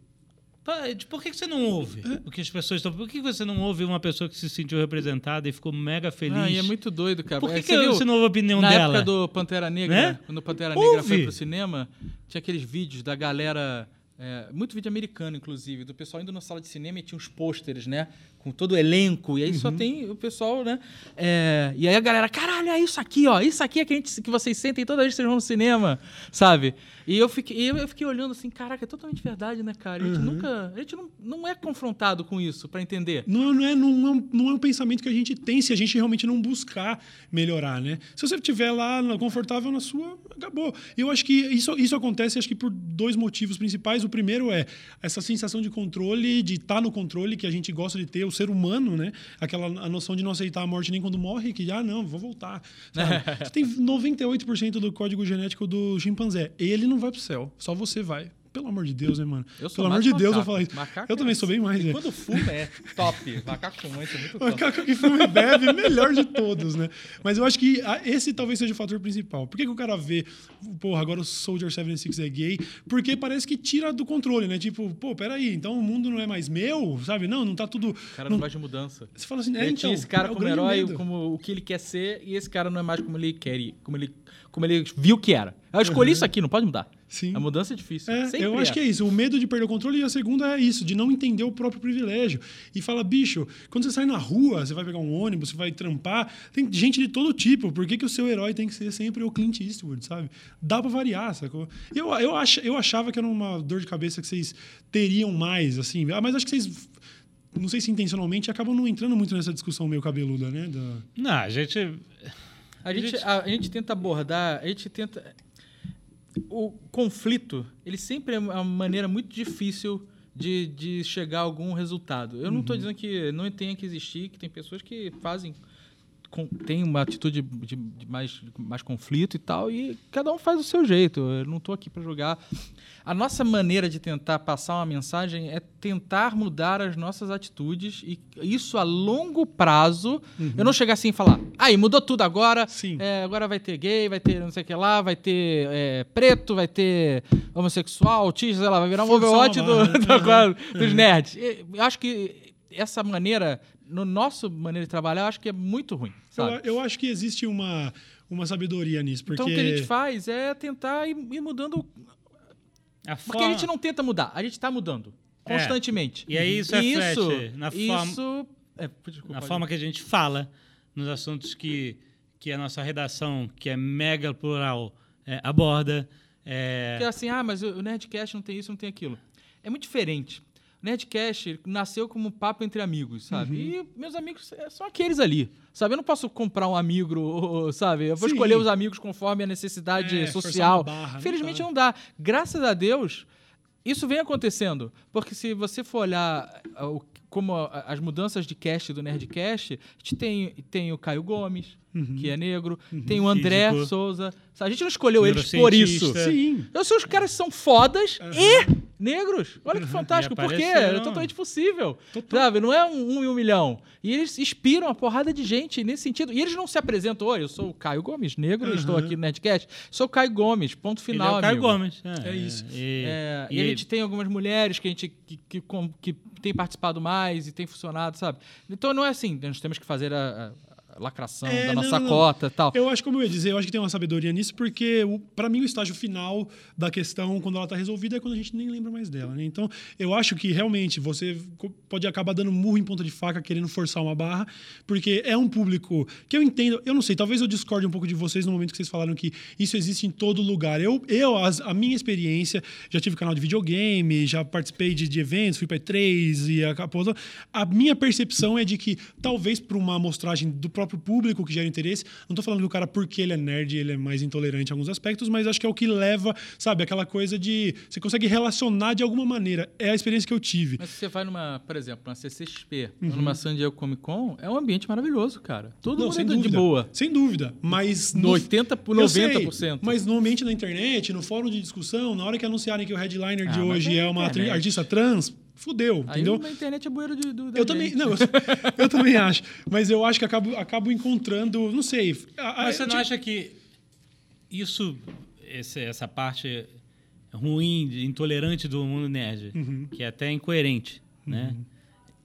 Por que, você não ouve É. o que as pessoas estão. Por que você não ouve uma pessoa que se sentiu representada e ficou mega feliz? Ah, e é muito doido, cara. Por que, É, que você não ouve a opinião Na dela? época do Pantera Negra, Né? quando o Pantera Negra foi Ouve. pro cinema, tinha aqueles vídeos da galera é, muito vídeo americano, inclusive, do pessoal indo na sala de cinema e tinha uns pôsteres, né? Com todo o elenco, e aí uhum. só tem o pessoal, né? É, e aí a galera, caralho, é isso aqui, ó. Isso aqui é que, a gente, que vocês sentem toda vez que vocês vão no cinema, sabe? E eu fiquei, eu fiquei olhando assim, caraca, é totalmente verdade, né, cara? A gente uhum. nunca. A gente não, não é confrontado com isso para entender. Não, não, é, não, é, não é um pensamento que a gente tem se a gente realmente não buscar melhorar, né? Se você estiver lá confortável na sua, acabou. Eu acho que isso, isso acontece, acho que por dois motivos principais. O primeiro é essa sensação de controle, de estar tá no controle que a gente gosta de ter, o ser humano, né? Aquela a noção de não aceitar a morte nem quando morre, que, ah, não, vou voltar. Você tem 98% do código genético do chimpanzé. Ele não vai pro céu. Só você vai. Pelo amor de Deus, né, mano? Eu Pelo amor de macaco. Deus, eu falar isso. Macaco eu também sou bem mais, né? Quando fuma é top. Macaco fumante é muito top. Macaco que fuma e bebe, melhor de todos, né? Mas eu acho que esse talvez seja o fator principal. Por que, que o cara vê, porra, agora o Soldier 76 é gay? Porque parece que tira do controle, né? Tipo, pô, peraí, então o mundo não é mais meu, sabe? Não, não tá tudo. O cara não, não... vai de mudança. Você fala assim, é, então. esse cara é como herói, medo. como o que ele quer ser, e esse cara não é mais como ele quer, como ele, como ele viu que era. Eu escolhi uhum. isso aqui, não pode mudar. Sim. A mudança é difícil. É, eu acho é. que é isso. O medo de perder o controle. E a segunda é isso, de não entender o próprio privilégio. E fala, bicho, quando você sai na rua, você vai pegar um ônibus, você vai trampar, tem gente de todo tipo. Por que, que o seu herói tem que ser sempre o Clint Eastwood, sabe? Dá pra variar, sacou? Eu, eu, ach, eu achava que era uma dor de cabeça que vocês teriam mais, assim. Ah, mas acho que vocês não sei se intencionalmente, acabam não entrando muito nessa discussão meio cabeluda, né? Da... Não, a gente. A gente, a, a gente tenta abordar, a gente tenta o conflito, ele sempre é uma maneira muito difícil de, de chegar a algum resultado. Eu não estou uhum. dizendo que não tenha que existir, que tem pessoas que fazem com, tem uma atitude de, de, mais, mais conflito e tal, e cada um faz o seu jeito. Eu não estou aqui para julgar. A nossa maneira de tentar passar uma mensagem é tentar mudar as nossas atitudes, e isso a longo prazo. Uhum. Eu não chegar assim e falar, aí, mudou tudo agora, é, agora vai ter gay, vai ter não sei o que lá, vai ter é, preto, vai ter homossexual, autista, sei lá, vai virar um overwatch do, do, do, dos nerds. Eu acho que essa maneira no nosso maneira de trabalhar, eu acho que é muito ruim. Eu, eu, acho que existe uma, uma sabedoria nisso. Porque... Então, o que a gente faz é tentar ir, ir mudando. A porque forma... a gente não tenta mudar, a gente está mudando é. constantemente. E aí isso e isso, na forma, isso, é, desculpa, na forma que a gente fala nos assuntos que, que a nossa redação, que é mega plural, é, aborda. É... Que é assim, ah, mas o Nerdcast não tem isso, não tem aquilo. É muito diferente. Nerdcast nasceu como um papo entre amigos, sabe? Uhum. E meus amigos é, são aqueles ali, sabe? Eu não posso comprar um amigo, sabe? Eu vou Sim. escolher os amigos conforme a necessidade é, social. Barra, né, Felizmente não, tá. não dá. Graças a Deus, isso vem acontecendo. Porque se você for olhar como as mudanças de cast do Nerdcast, a gente tem, tem o Caio Gomes, uhum. que é negro, uhum. tem o André Físico. Souza. A gente não escolheu eles por isso. Sim. Eu sei os caras são fodas uhum. e negros. Olha que fantástico. Por quê? É totalmente possível. Total. Sabe? Não é um, um e um milhão. E eles inspiram a porrada de gente nesse sentido. E eles não se apresentam. Oi, eu sou o Caio Gomes, negro, uhum. estou aqui no Netcast. Sou o Caio Gomes, ponto final. Ele é o Caio Gomes. É, é isso. E, é, e, e, a gente tem algumas mulheres que a gente que, que, que, que tem participado mais e tem funcionado, sabe? Então não é assim, nós temos que fazer a, a lacração é, da nossa não, cota e tal. Eu acho, como eu ia dizer, eu acho que tem uma sabedoria nisso, porque para mim o estágio final da questão, quando ela está resolvida, é quando a gente nem lembra mais dela. Né? Então, eu acho que realmente você pode acabar dando murro em ponta de faca, querendo forçar uma barra, porque é um público que eu entendo, eu não sei, talvez eu discorde um pouco de vocês no momento que vocês falaram que isso existe em todo lugar. Eu, eu a minha experiência, já tive canal de videogame, já participei de, de eventos, fui para E3 e a, a minha percepção é de que talvez para uma amostragem do próprio próprio público que gera interesse. Não estou falando que o cara, porque ele é nerd, ele é mais intolerante em alguns aspectos, mas acho que é o que leva, sabe, aquela coisa de. Você consegue relacionar de alguma maneira. É a experiência que eu tive. Mas se você vai numa, por exemplo, na CCXP, uhum. numa San Diego Comic Con, é um ambiente maravilhoso, cara. Todo Não, mundo dúvida, de boa. Sem dúvida. Mas. No, 80 por 90%. Sei, mas no ambiente da internet, no fórum de discussão, na hora que anunciarem que o headliner ah, de hoje é, é uma internet. artista trans, fudeu, Aí entendeu? na internet é bueiro de, do, eu também, não, eu, eu, também acho, mas eu acho que acabo, acabo encontrando, não sei. A, a, mas você não tipo... acha que isso, esse, essa parte ruim, intolerante do mundo nerd, uhum. que é até incoerente, né? uhum. né?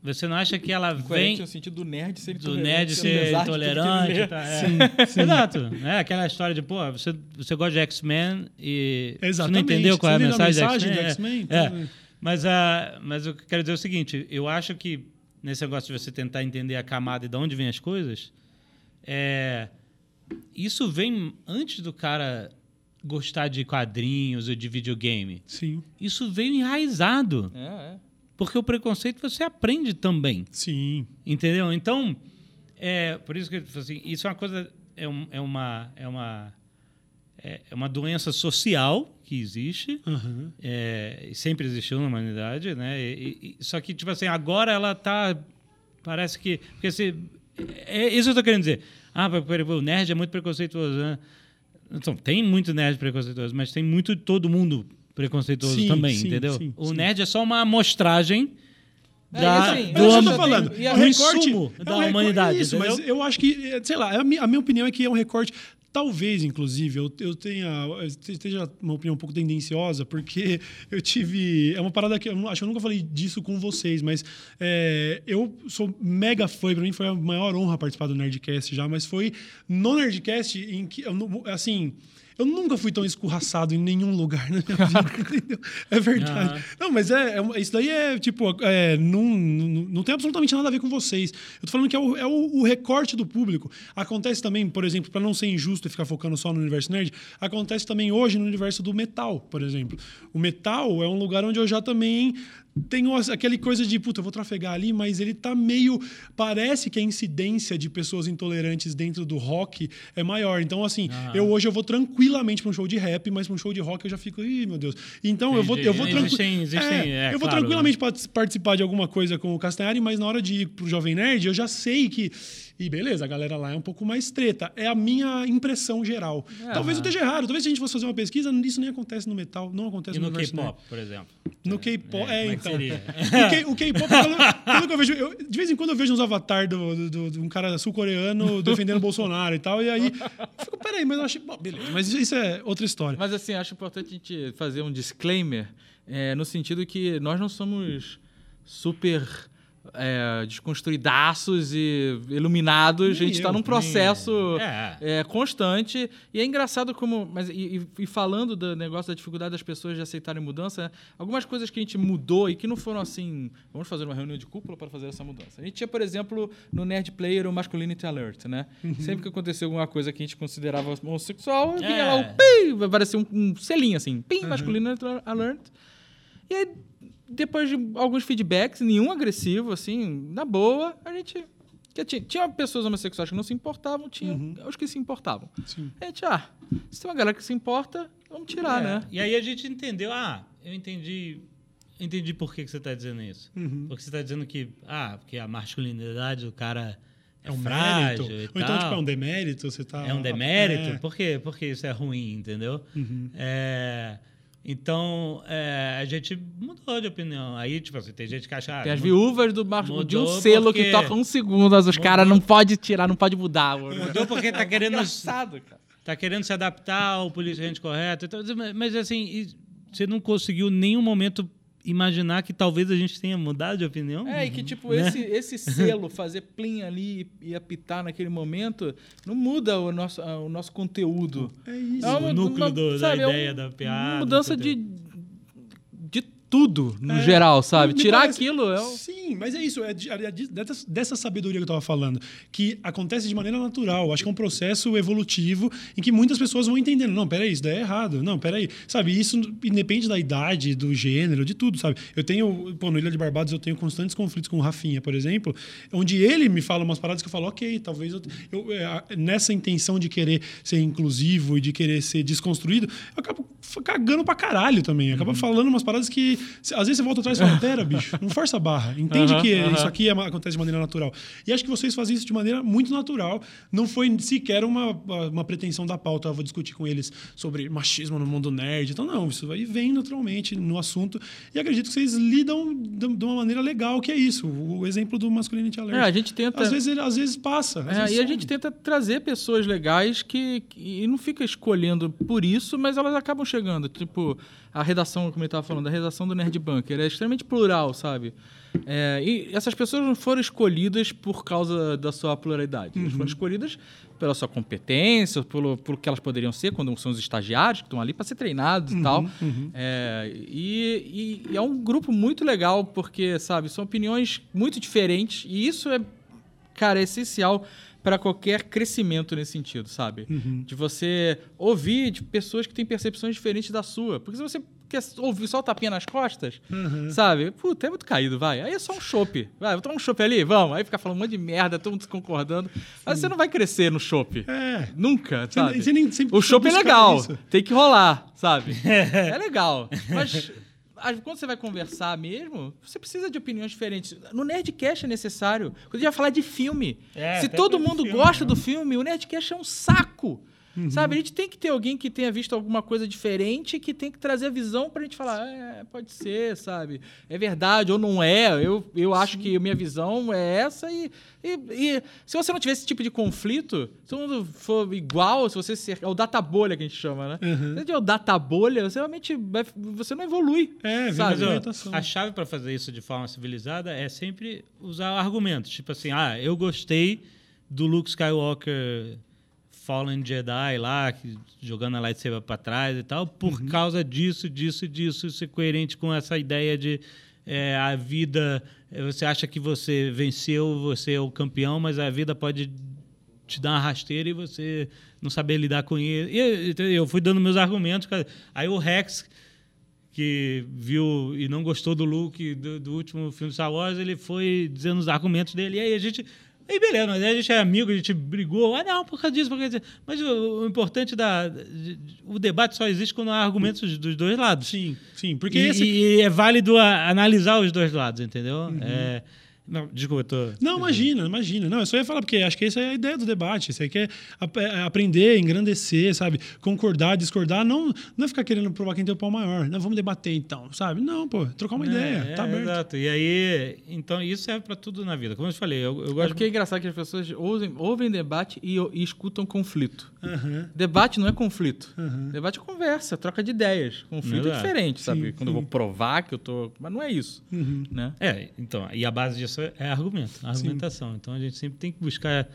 Você não acha que ela Incoerente vem no sentido do nerd ser do intolerante. nerd ser de tudo que ele intolerante? Tá, é. Exato. É aquela história de, pô, você, você gosta de X-Men e você não Exatamente. entendeu qual é a entendeu a mensagem, mensagem do X-Men. X-Men? É. Mas, a, mas eu quero dizer o seguinte, eu acho que nesse negócio de você tentar entender a camada e de onde vêm as coisas, é, isso vem antes do cara gostar de quadrinhos ou de videogame. Sim, Isso veio enraizado. É, é. Porque o preconceito você aprende também. sim. Entendeu? Então, é, por isso que eu assim, isso é uma coisa, é, um- é uma, é uma, é, é uma doença social que existe, Aham. é, e sempre existiu na humanidade, né? E- e- só que tipo assim, agora ela tá, parece que, porque se, é, é isso que eu tô querendo dizer. Ah, o nerd é muito preconceituoso, né? Então, tem muito nerd preconceituoso, mas tem muito todo mundo preconceituoso Sim, também, sim, entendeu? sim, o sim. nerd é só uma amostragem É, da, do É isso que eu âmbito- tô falando. E a o recorte resumo é da um recor- humanidade, Isso, mas eu acho que, é, sei lá, a minha, a minha opinião é que é um recorte. Talvez, inclusive, eu, eu tenha eu esteja uma opinião um pouco tendenciosa, porque eu tive. É uma parada que eu acho que eu nunca falei disso com vocês, mas é, eu sou mega fã, pra mim foi a maior honra participar do Nerdcast já, mas foi no Nerdcast em que. Assim. Eu nunca fui tão escorraçado em nenhum lugar na minha vida, entendeu? É verdade. Aham. Não, mas é, é- isso daí é, tipo, é, não, não, não tem absolutamente nada a ver com vocês. Eu tô falando que é o, é o- o recorte do público. Acontece também, por exemplo, para não ser injusto e ficar focando só no universo nerd, acontece também hoje no universo do metal, por exemplo. O metal é um lugar onde eu já também as- aquele coisa de, puta, eu vou trafegar ali, mas ele tá meio. Parece que a incidência de pessoas intolerantes dentro do rock é maior. Então, assim, Aham. eu hoje eu vou tranquilamente para um show de rap, mas para um show de rock eu já fico, ih, meu Deus. Então, eu vou, eu vou Entendi. tranqui- existem, é, eu vou claro, tranquilamente part- participar de alguma coisa com o Castanhari, mas na hora de ir pro Jovem Nerd, eu já sei que. E beleza, a galera lá é um pouco mais treta. É a minha impressão geral. talvez eu esteja errado, talvez se a gente fosse fazer uma pesquisa, isso nem acontece no metal, não acontece E no, no. K-pop, por exemplo. No K-pop, é, é que então. O K-pop, pelo, que eu vejo, eu- de vez em quando eu vejo uns avatar de um cara sul-coreano defendendo o Bolsonaro e tal, e aí eu fico, peraí, mas eu achei. Bom, beleza, mas isso é outra história. Mas assim, acho importante a gente fazer um disclaimer é, no sentido que nós não somos super é, desconstruidaços e iluminados. a gente está num processo É. é, constante. E é engraçado como. Mas, e, e- falando do negócio da dificuldade das pessoas de aceitarem mudança, algumas coisas que a gente mudou e que não foram assim. Vamos fazer uma reunião de cúpula para fazer essa mudança. A gente tinha, por exemplo, no Nerd Player o Masculinity Alert, né? Sempre que acontecia alguma coisa que a gente considerava homossexual, vinha É. lá o pi, vai aparecer um, um selinho assim, pim, Masculinity Alert. E aí, depois de alguns feedbacks, nenhum agressivo, assim, na boa, a gente. que tinha, tinha pessoas homossexuais que não se importavam, tinha os que se importavam. Sim. A gente, ah, se tem uma galera que se importa, vamos tirar, É, né? E aí a gente entendeu, ah, eu entendi, entendi por que, que você está dizendo isso. Uhum. Porque você está dizendo que, ah, porque a masculinidade do cara é, É um frágil mérito. e Ou então, tipo, é um demérito, você tá. É um demérito? É. Por quê? Porque isso é ruim, entendeu? Uhum. É, então, é, a gente mudou de opinião. Aí, tipo assim, tem gente que acha... ah, Tem as viúvas do Mar... de um selo porque- que toca um segundo, as os caras não pode tirar, não pode mudar. mano. Mudou porque tá querendo, Engraçado, cara. tá querendo se adaptar ao politicamente correto. Então, mas- mas, assim, você não conseguiu em nenhum momento imaginar que talvez a gente tenha mudado de opinião? É, e que tipo, Né? esse, esse selo, fazer plim ali e, e apitar naquele momento, não muda o nosso, o nosso conteúdo. É isso. O núcleo do- da é um- ideia, da piada, Uma mudança de tudo, no É, geral, sabe? Tirar parece- aquilo é o... Sim, mas é isso. É, de- é de- dessa, sabedoria que eu estava falando, que acontece de maneira natural. Acho que é um processo evolutivo em que muitas pessoas vão entendendo. Não, peraí, isso daí é errado. Não, peraí. Sabe, isso independe da idade, do gênero, de tudo, sabe? Eu tenho, pô, no Ilha de Barbados, eu tenho constantes conflitos com o Rafinha, por exemplo, onde ele me fala umas paradas que eu falo, ok, talvez eu. eu é, nessa intenção de querer ser inclusivo e de querer ser desconstruído, eu acabo cagando pra caralho também. Eu acabo falando umas paradas que. Às vezes você volta atrás e fala, pera, bicho, não força a barra. Entende que isso aqui é acontece de maneira natural. E acho que vocês fazem isso de maneira muito natural. Não foi sequer uma, uma pretensão da pauta. Eu vou discutir com eles sobre machismo no mundo nerd. Então, não, isso aí vem naturalmente no assunto. E acredito que vocês lidam de uma maneira legal, que é isso. O exemplo do Masculinity Alert. É, a gente tenta... Às vezes, às vezes passa. às É, vezes e a some. gente tenta trazer pessoas legais que, que- e não fica escolhendo por isso, mas elas acabam chegando. Tipo, a redação, como ele estava falando, a redação do Nerd Bunker. É extremamente plural, sabe? É, e essas pessoas não foram escolhidas por causa da sua pluralidade. Elas foram escolhidas pela sua competência, pelo, pelo que elas poderiam ser quando são os estagiários que estão ali para ser treinados e tal. É, e, e- e é um grupo muito legal porque, sabe, são opiniões muito diferentes e isso é, cara, é essencial para qualquer crescimento nesse sentido, sabe? De você ouvir de pessoas que têm percepções diferentes da sua. Porque se você quer ouvir só o tapinha nas costas, sabe? Puta, é muito caído, vai. Aí é só um chopp. Vai, vou tomar um chopp ali? Vamos. Aí fica falando um monte de merda, todo mundo concordando. Mas você não vai crescer no chopp. É. Nunca, Você- sabe? você sempre o chopp é legal, isso. tem que rolar, sabe? é legal. Mas quando você vai conversar mesmo, você precisa de opiniões diferentes. No Nerdcast é necessário. Quando a gente vai falar de filme, É, se todo mundo filme, gosta né? do filme, o Nerdcast é um saco. Uhum. Sabe, a gente tem que ter alguém que tenha visto alguma coisa diferente que tem que trazer a visão pra gente falar, é, pode ser, sabe? É verdade ou não é. Eu, eu acho que a minha visão é essa e, e, e se você não tiver esse tipo de conflito, se todo mundo for igual, se você ser, é o data bolha que a gente chama, né? Uhum. Se você tiver o data bolha, você realmente vai, você não evolui. É, sabe? Mas, a chave para fazer isso de forma civilizada é sempre usar argumentos. Tipo assim, ah, eu gostei do Luke Skywalker Fallen Jedi lá, que- jogando a lightsaber para trás e tal, por Uhum. causa disso, disso, disso, isso é coerente com essa ideia de é, a vida. é, Você acha que você venceu, você é o campeão, mas a vida pode te dar uma rasteira e você não saber lidar com isso. E eu, eu fui dando meus argumentos. Aí o Rex, que viu e não gostou do look do, do último filme Star Wars, ele foi dizendo os argumentos dele. E aí a gente. Aí beleza, mas aí a gente é amigo, a gente brigou. Ah, não, por causa disso, por causa disso. Mas o, o importante da. de- o debate só existe quando há argumentos dos dois lados. Sim, sim. Porque E, esse. e é válido a- analisar os dois lados, entendeu? É, não, desculpa, eu tô. Não, imagina, imagina. Não, eu só ia falar, porque acho que essa é a ideia do debate. Você quer ap- é, aprender, engrandecer, sabe? Concordar, discordar, não, não é ficar querendo provar quem tem o pau maior. Não, vamos debater então, sabe? Não, pô, trocar uma ideia, É, tá é, aberto. Exato. E aí, então isso serve para tudo na vida. Como eu te falei, eu, eu É gosto porque é engraçado que as pessoas ouvem, ouvem debate e, e escutam conflito. Aham. Debate não é conflito. Uhum. Debate é conversa, troca de ideias. Conflito é diferente, sabe? Sim, Quando eu vou provar que eu tô. Mas não é isso. Uhum. Né? É, então, e a base disso é argumento, argumentação. Então a gente sempre tem que buscar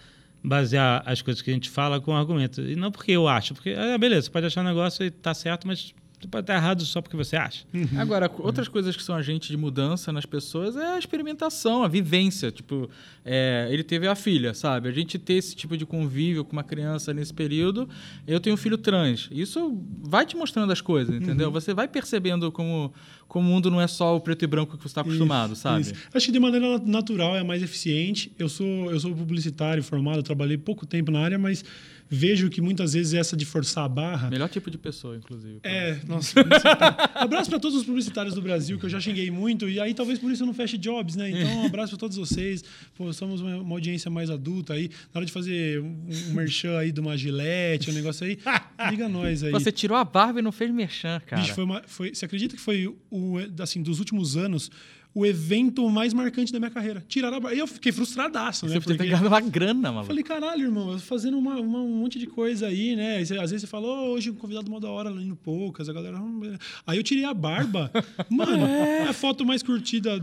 basear as coisas que a gente fala com argumento. E não porque eu acho, porque, ah, beleza, você pode achar um negócio e tá certo, mas você pode estar errado só porque você acha. Agora, outras coisas que são agentes de mudança nas pessoas é a experimentação, a vivência. Tipo, é, ele teve a filha, sabe? A gente ter esse tipo de convívio com uma criança nesse período. Eu tenho um filho trans. Isso vai te mostrando as coisas, entendeu? Você vai percebendo como, como o mundo não é só o preto e branco que você está acostumado, Isso, sabe? isso. Acho que de maneira natural é mais eficiente. Eu sou, eu sou publicitário formado, trabalhei pouco tempo na área, mas vejo que muitas vezes essa de forçar a barra. Melhor tipo de pessoa, inclusive. É, nossa. publicitário. abraço para todos os publicitários do Brasil, que eu já xinguei muito, e aí talvez por isso eu não feche jobs, né? Então, um abraço para todos vocês. Pô, somos uma, uma audiência mais adulta aí. Na hora de fazer um, um merchan aí de uma gilete, um negócio aí, liga nós aí. Você tirou a barba e não fez merchan, cara. Bicho, foi uma, foi, você acredita que foi o, assim, dos últimos anos, o evento mais marcante da minha carreira? Tiraram a barba. E eu fiquei frustradaço, né? Você podia ter ganhado uma grana, maluco. Falei, caralho, irmão, fazendo uma, uma- um monte de coisa aí, né? Você- às vezes você fala, "Ô, hoje um convidado mó da hora, indo poucas, a galera. "Hum, é." Aí eu tirei a barba. Mano, é a foto mais curtida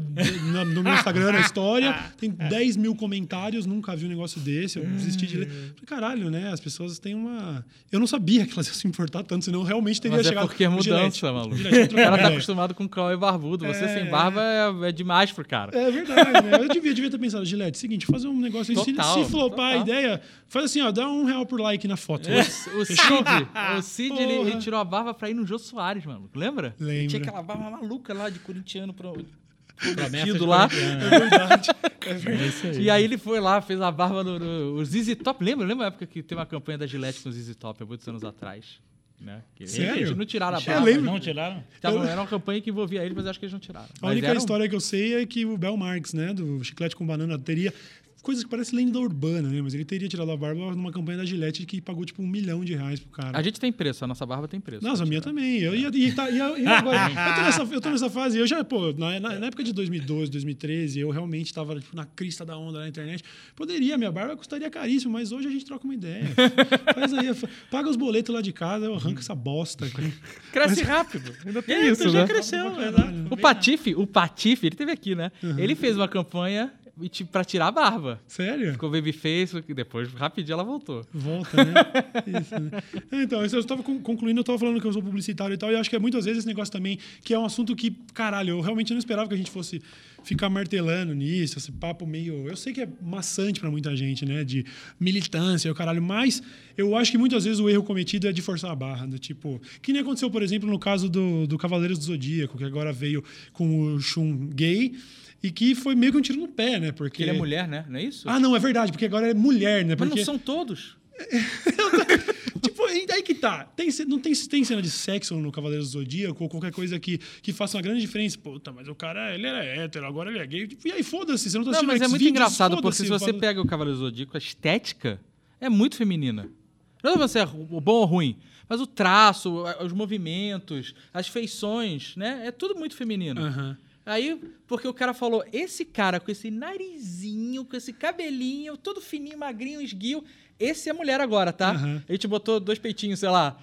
no meu Instagram na história. Tem 10 mil comentários, nunca vi um negócio desse. Eu desisti de ler. Falei, caralho, né? As pessoas têm uma. Eu não sabia que elas iam se importar tanto, senão eu realmente teria Mas é chegado. porque é o Gillette. mudança, maluco. Gillette, O cara tá acostumado com Cauê barbudo. Você É. sem barba é, é demais pro cara. É verdade, né? Eu devia, devia ter pensado, Gillette, seguinte, fazer um negócio aí. Se- Total, se flopar a total. ideia, faz assim, ó, dá um real por like na foto. O, o Cid, o Cid ele, ele tirou a barba pra ir no Jô Soares, mano. Lembra? Ele Lembro. tinha aquela barba maluca lá de corintiano prometido de lá. É verdade. É verdade. É aí. E aí ele foi lá, fez a barba no, no o ZZ Top. Lembra? Lembra a época que teve uma campanha da Gillette com o ZZ Top, há muitos anos atrás? Né? Que Sério? Eles não tiraram a Eu barba. lembro. Não tiraram? Tava- Eu- Era uma campanha que envolvia ele, mas acho que eles não tiraram. A Mas única era um- história que eu sei é que o Bel Marx, né, do Chiclete com Banana, teria coisas que parecem lenda urbana, né? Mas ele teria tirado a barba numa campanha da Gillette que pagou tipo um milhão de reais pro cara. A gente tem preço, a nossa barba tem preço. Nossa, a minha também. Eu, e, e, tá, e, e agora, eu, tô nessa, eu tô nessa fase. Eu já, pô, na, na, na época de 2012, 2013, eu realmente tava tipo, na crista da onda na internet. Poderia, minha barba custaria caríssimo, mas hoje a gente troca uma ideia. Faz aí, paga os boletos lá de casa, eu arranco essa bosta aqui. Cresce mas, rápido. Ainda tem é, isso, já né? cresceu, é verdade. O Patife, o Patife, ele teve aqui, né? Uhum. Ele fez uma campanha pra tirar a barba. Sério? Ficou babyface, depois rapidinho ela voltou. Volta, né? Isso, né? É, então, eu estava concluindo, eu estava falando que eu sou publicitário e tal, e acho que é muitas vezes esse negócio também, que é um assunto que, caralho, eu realmente não esperava que a gente fosse ficar martelando nisso, esse papo meio. Eu sei que é maçante para muita gente, né? De militância, o caralho, mas eu acho que muitas vezes o erro cometido é de forçar a barra. Do tipo. Que nem aconteceu, por exemplo, no caso do, do Cavaleiros do Zodíaco, que agora veio com o Shun gay. E que foi meio que um tiro no pé, né? Porque ele é mulher, né? Não é isso? Ah, não, é verdade, porque agora é mulher, né? Porque... Mas não são todos. tipo, aí que tá. Tem, não tem, tem cena de sexo no Cavaleiros do Zodíaco ou qualquer coisa que, que faça uma grande diferença. Puta, mas o cara, ele era hétero, agora ele é gay. E aí, foda-se, você não tá Não, mas é muito engraçado, porque se você pega o Cavaleiros do Zodíaco, a estética é muito feminina. Não é você é bom ou ruim, mas o traço, os movimentos, as feições, né? É tudo muito feminino. Uhum. Aí, porque o cara falou, esse cara com esse narizinho, com esse cabelinho, todo fininho, magrinho, esguio, esse é mulher agora, tá? Uhum. A gente botou dois peitinhos, sei lá.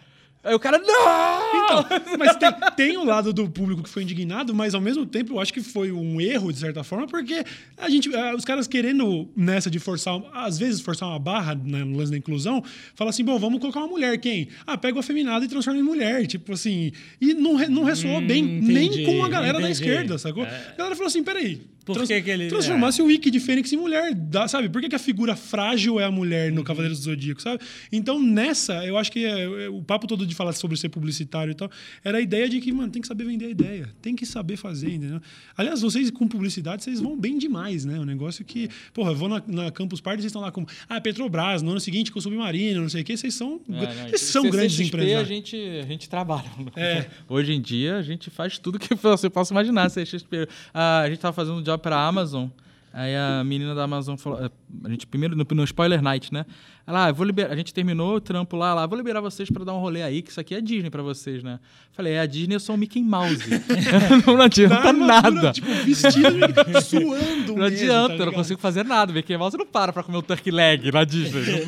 Aí o cara, não! Então, mas tem, tem um lado do público que foi indignado, mas ao mesmo tempo eu acho que foi um erro, de certa forma, porque a gente, eh, os caras querendo nessa de forçar, às vezes forçar uma barra né, no lance da inclusão, fala assim: bom, vamos colocar uma mulher, quem? Ah, pega o afeminado e transforma em mulher. Tipo assim. E não, não ressoou hum, bem entendi, nem com a galera entendi. da esquerda, sacou? É. A galera falou assim: peraí, por Trans que, que ele. Transformasse é. o Wiki de Fênix em mulher, dá, sabe? Por que, que, a figura frágil é a mulher no uhum. Cavaleiros do Zodíaco, sabe? Então, nessa, eu acho que é, é, o papo todo de falar sobre ser publicitário e tal, era a ideia de que, mano, tem que saber vender a ideia, tem que saber fazer, entendeu? Aliás, vocês com publicidade, vocês vão bem demais, né? O negócio que, porra, eu vou na, na Campus Party, vocês estão lá como, ah, Petrobras, no ano seguinte com o Submarino, não sei o quê, vocês são, é, não, vocês são grandes empresas. a gente, a gente trabalha. É. Hoje em dia, a gente faz tudo que você possa imaginar. CXP. Ah, a gente tava fazendo um para Amazon, Aí a menina da Amazon falou, é, a gente primeiro no, no Spoiler Night, né? Ela, ah, vou liberar, a gente terminou o trampo lá, lá, vou liberar vocês para dar um rolê aí, que isso aqui é Disney para vocês, né? Falei, é a Disney, eu sou o Mickey Mouse. não, não adianta nada. Tipo, vestido, suando Não adianta, tá eu não consigo fazer nada. Mickey Mouse não para para comer o turkey leg na Disney.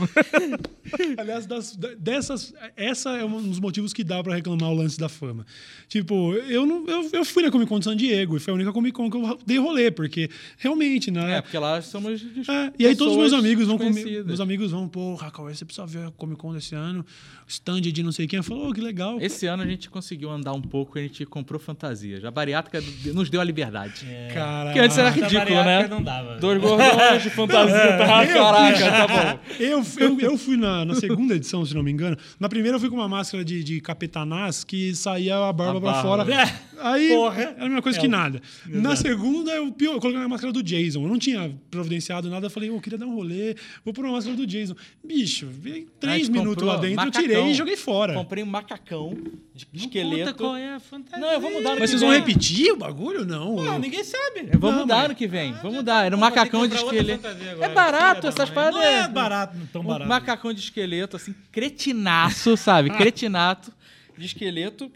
Aliás, das, dessas, essa é um dos motivos que dá para reclamar o lance da fama. Tipo, eu, não, eu, eu fui na Comic Con de San Diego e foi a única Comic Con que eu dei rolê, porque realmente, né? É, porque lá somos. É, e aí todos os meus amigos vão comigo. Meus amigos vão, pô, Racal, você precisa ver a Comic Con desse ano, stand de não sei quem. Falou, oh, que legal. Esse ano a gente conseguiu andar um pouco, a gente comprou fantasia. A bariátrica nos deu a liberdade. É. Caraca. Que antes era ridículo, né? Não dava. Dois gordões de fantasia. tá, caraca, tá bom. Eu, eu, eu fui na, na segunda edição, se não me engano. Na primeira eu fui com uma máscara de, de capetanás que saía a barba a pra barba. fora. É. Aí Porra. era a mesma coisa é. que nada. Exato. Na segunda eu, eu coloquei uma máscara do Jason. Eu não tinha providenciado nada. Eu falei, eu queria dar um rolê, vou pôr uma máscara do Jason. Bicho, três minutos lá dentro, macacão. eu tirei e joguei fora. Comprei um macacão de não esqueleto. qual é a fantasia. Não, eu vou mudar no Mas vocês vão repetir o bagulho? Não. Não, ninguém sabe. Eu vou não, mudar mas... no que vem. Ah, vou mudar. Era um macacão de esqueleto. É barato essas paradas. Não é barato, não tão barato. Um macacão de esqueleto, assim, cretinaço, sabe? Cretinato de esqueleto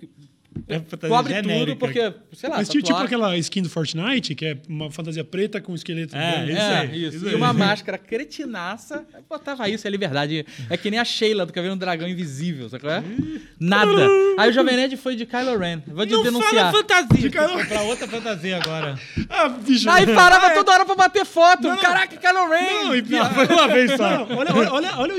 é cobre genérica. tudo, porque, sei lá. Mas tipo, tipo aquela skin do Fortnite, que é uma fantasia preta com um esqueleto. É, isso, é, isso, isso. E uma máscara cretinaça. Botava isso, é liberdade. É que nem a Sheila do Cabelo um Dragão Invisível, sabe qual é? Nada. Aí o Jovem Nerd foi de Kylo Ren. Vou Não denunciar. Fala fantasia. De Kylo... pra outra fantasia agora. ah, bicho. Aí parava ah, é. toda hora pra bater foto. Não, Caraca, Kylo Ren. Não, e pior, foi uma vez só. Não, olha, olha, olha, olha,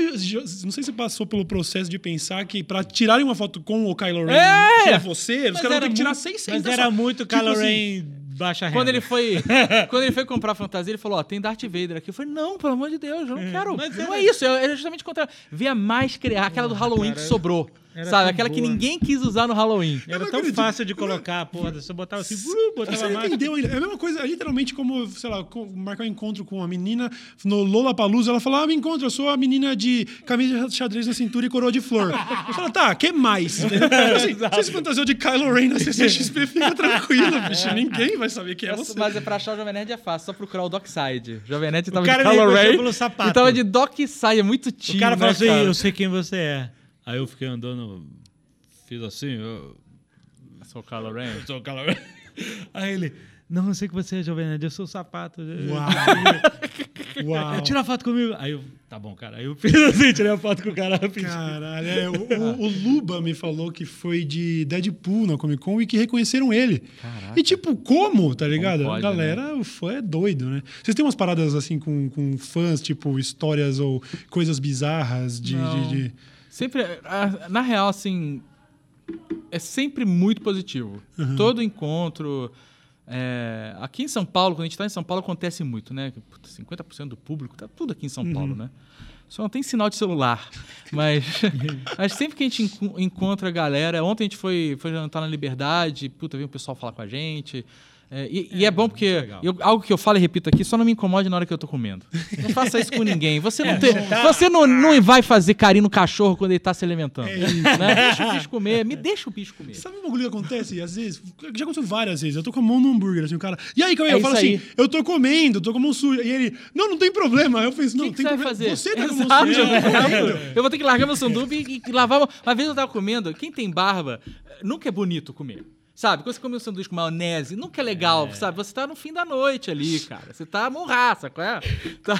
não sei se passou pelo processo de pensar que pra tirarem uma foto com o Kylo Ren, é. que é você, os caras vão ter que tirar 600. Mas era muito tipo Kylo assim, baixa renda. Quando ele foi, quando ele foi comprar a fantasia, ele falou: Ó, tem Darth Vader aqui. Eu falei: Não, pelo amor de Deus, eu não é, quero. Mas não é, é isso, é justamente contra. Via mais criar aquela do Halloween cara, que sobrou. Era sabe? Aquela que boa. ninguém quis usar no Halloween. Era não tão acredito. fácil de colocar a porra. Você botava assim, uh, botava Você não máscara. entendeu ainda. É a mesma coisa, é literalmente como, sei lá, marcar um encontro com uma menina no Lollapalooza, ela fala, ah, me encontra, eu sou a menina de camisa de xadrez na cintura e coroa de flor. Eu falo, tá, que mais? assim, você se fantasiou de Kylo Ren na CCXP, fica tranquilo, bicho, ninguém vai saber quem é você. Mas é pra achar o Jovem Nerd é fácil, só procurar o Dockside. O Jovem Nerd tava cara de Kylo Ren pelo sapato. e tava de Dockside, é muito tio, O cara né, falou assim, cara? eu sei quem você é. Aí eu fiquei andando, fiz assim, eu, sou o Kylo Ren. eu sou o Kylo Ren. Aí ele, não, eu sei que você é Jovem Nerd, eu sou o sapato. Uau. Uau. Tira a foto comigo. Aí eu, tá bom, cara. Aí eu fiz assim, tirei a foto com o cara rapidinho. Caralho, é, o, o- o Luba me falou que foi de Deadpool na Comic Con e que reconheceram ele. E tipo, como, tá ligado? pode, a galera, o fã é doido, né? Vocês têm umas paradas assim com, com fãs, tipo, histórias ou coisas bizarras de. Não. de- de- Sempre, na real, assim, é sempre muito positivo. Todo encontro. é, aqui em São Paulo, quando a gente está em São Paulo, acontece muito, né? Puta, 50% do público tá tudo aqui em São Paulo, né? Só não tem sinal de celular. Mas, mas sempre que a gente enco- encontra a galera. Ontem a gente foi, foi jantar na Liberdade, puta, veio o pessoal falar com a gente. É, e, e é bom porque eu- algo que eu falo e repito aqui, só não me incomode na hora que eu tô comendo. Não faça isso com ninguém. Você não, É, tem, você tá- você não, não vai fazer carinho no cachorro quando ele tá se alimentando. É né? Deixa o bicho comer, me deixa o bicho comer. Sabe um bagulho que acontece? Às vezes, já aconteceu várias vezes. Eu tô com a mão no hambúrguer, assim, o cara. E aí, Cauê? É eu falo assim, aí. eu tô comendo, tô com a mão suja. E ele, não, não tem problema. Eu fiz, não, O que, que tem você problema. fazer? Você tá com a mão Exato, suja. eu exato. comendo. Eu vou ter que largar meu sanduíche e, e lavar. Uma vez eu tava comendo, quem tem barba, nunca é bonito comer. Sabe? Quando você come um sanduíche com maionese, nunca é legal, sabe? Você tá no fim da noite ali, cara. Você tá morraça, qual é? Tá,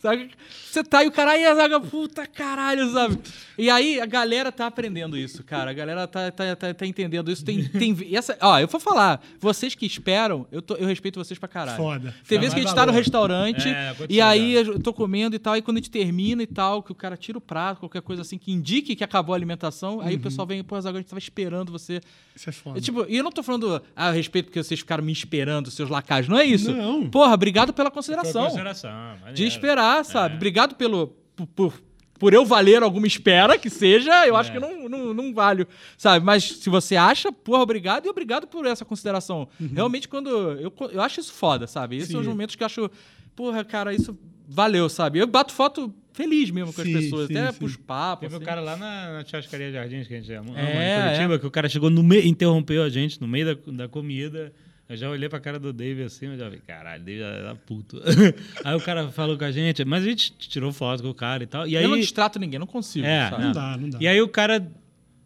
sabe? Você tá e o caralho, a zaga, puta caralho, sabe? E aí a galera tá aprendendo isso, cara. A galera tá, tá, tá, tá entendendo isso. Tem, tem, essa, ó, eu vou falar, vocês que esperam, eu, tô- eu respeito vocês pra caralho. Foda. Tem vezes que a gente tá no valor. restaurante É, e aí eu tô comendo e tal, e quando a gente termina e tal, que o cara tira o prato, qualquer coisa assim que indique que acabou a alimentação, aí o pessoal vem, pô, Zago, a gente tava esperando você. Isso é foda. E, tipo, e eu não tô falando, eu respeito porque vocês ficaram me esperando, seus lacajos. Não é isso. Não. Porra, obrigado pela consideração. consideração, maneiro. De esperar, sabe? É. Obrigado pelo. Por, por, por eu valer alguma espera que seja, eu acho É. que não, não, não valho, sabe? Mas se você acha, porra, obrigado e obrigado por essa consideração. Realmente, quando. Eu, eu acho isso foda, sabe? Esses Sim. são os momentos que eu acho, porra, cara, isso valeu, sabe? Eu bato foto feliz mesmo com Sim, as pessoas, sim, até sim. puxo papo. Teve um assim. cara lá na, na Churrascaria Jardins, que a gente ama É, em Curitiba, que o cara chegou no meio, interrompeu a gente no meio da, da comida. Eu já olhei pra cara do Dave assim, eu já falei, caralho, Dave era puto. aí o cara falou com a gente, mas a gente tirou foto com o cara e tal. E aí, Eu não distrato ninguém, não consigo. É, sabe? Não dá, não dá. e aí o cara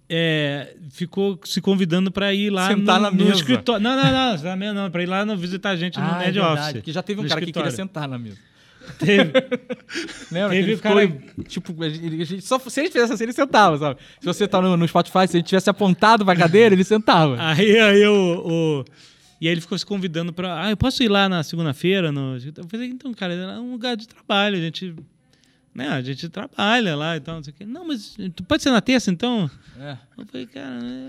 é, ficou se convidando pra ir lá Sentar no, na no mesa. escritório. Não, não, não, mesa não, pra ir lá no, visitar a gente no Ah, é Nerd verdade, Office. porque já teve um no cara que queria escritório. sentar na mesa. Teve. Lembra? Teve o cara- ficou, tipo, a gente- a gente- só, se ele fizesse assim, ele sentava, sabe? Se você tá no, no Spotify, se ele tivesse apontado pra cadeira, ele sentava. Aí, aí o, o- E aí ele ficou se convidando pra. Ah, eu posso ir lá na segunda-feira? No... Eu falei, então, cara, é um lugar de trabalho, a gente. Né, a gente trabalha lá e tal, não sei o quê. Não, mas tu pode ser na terça, então? É. Eu falei, cara.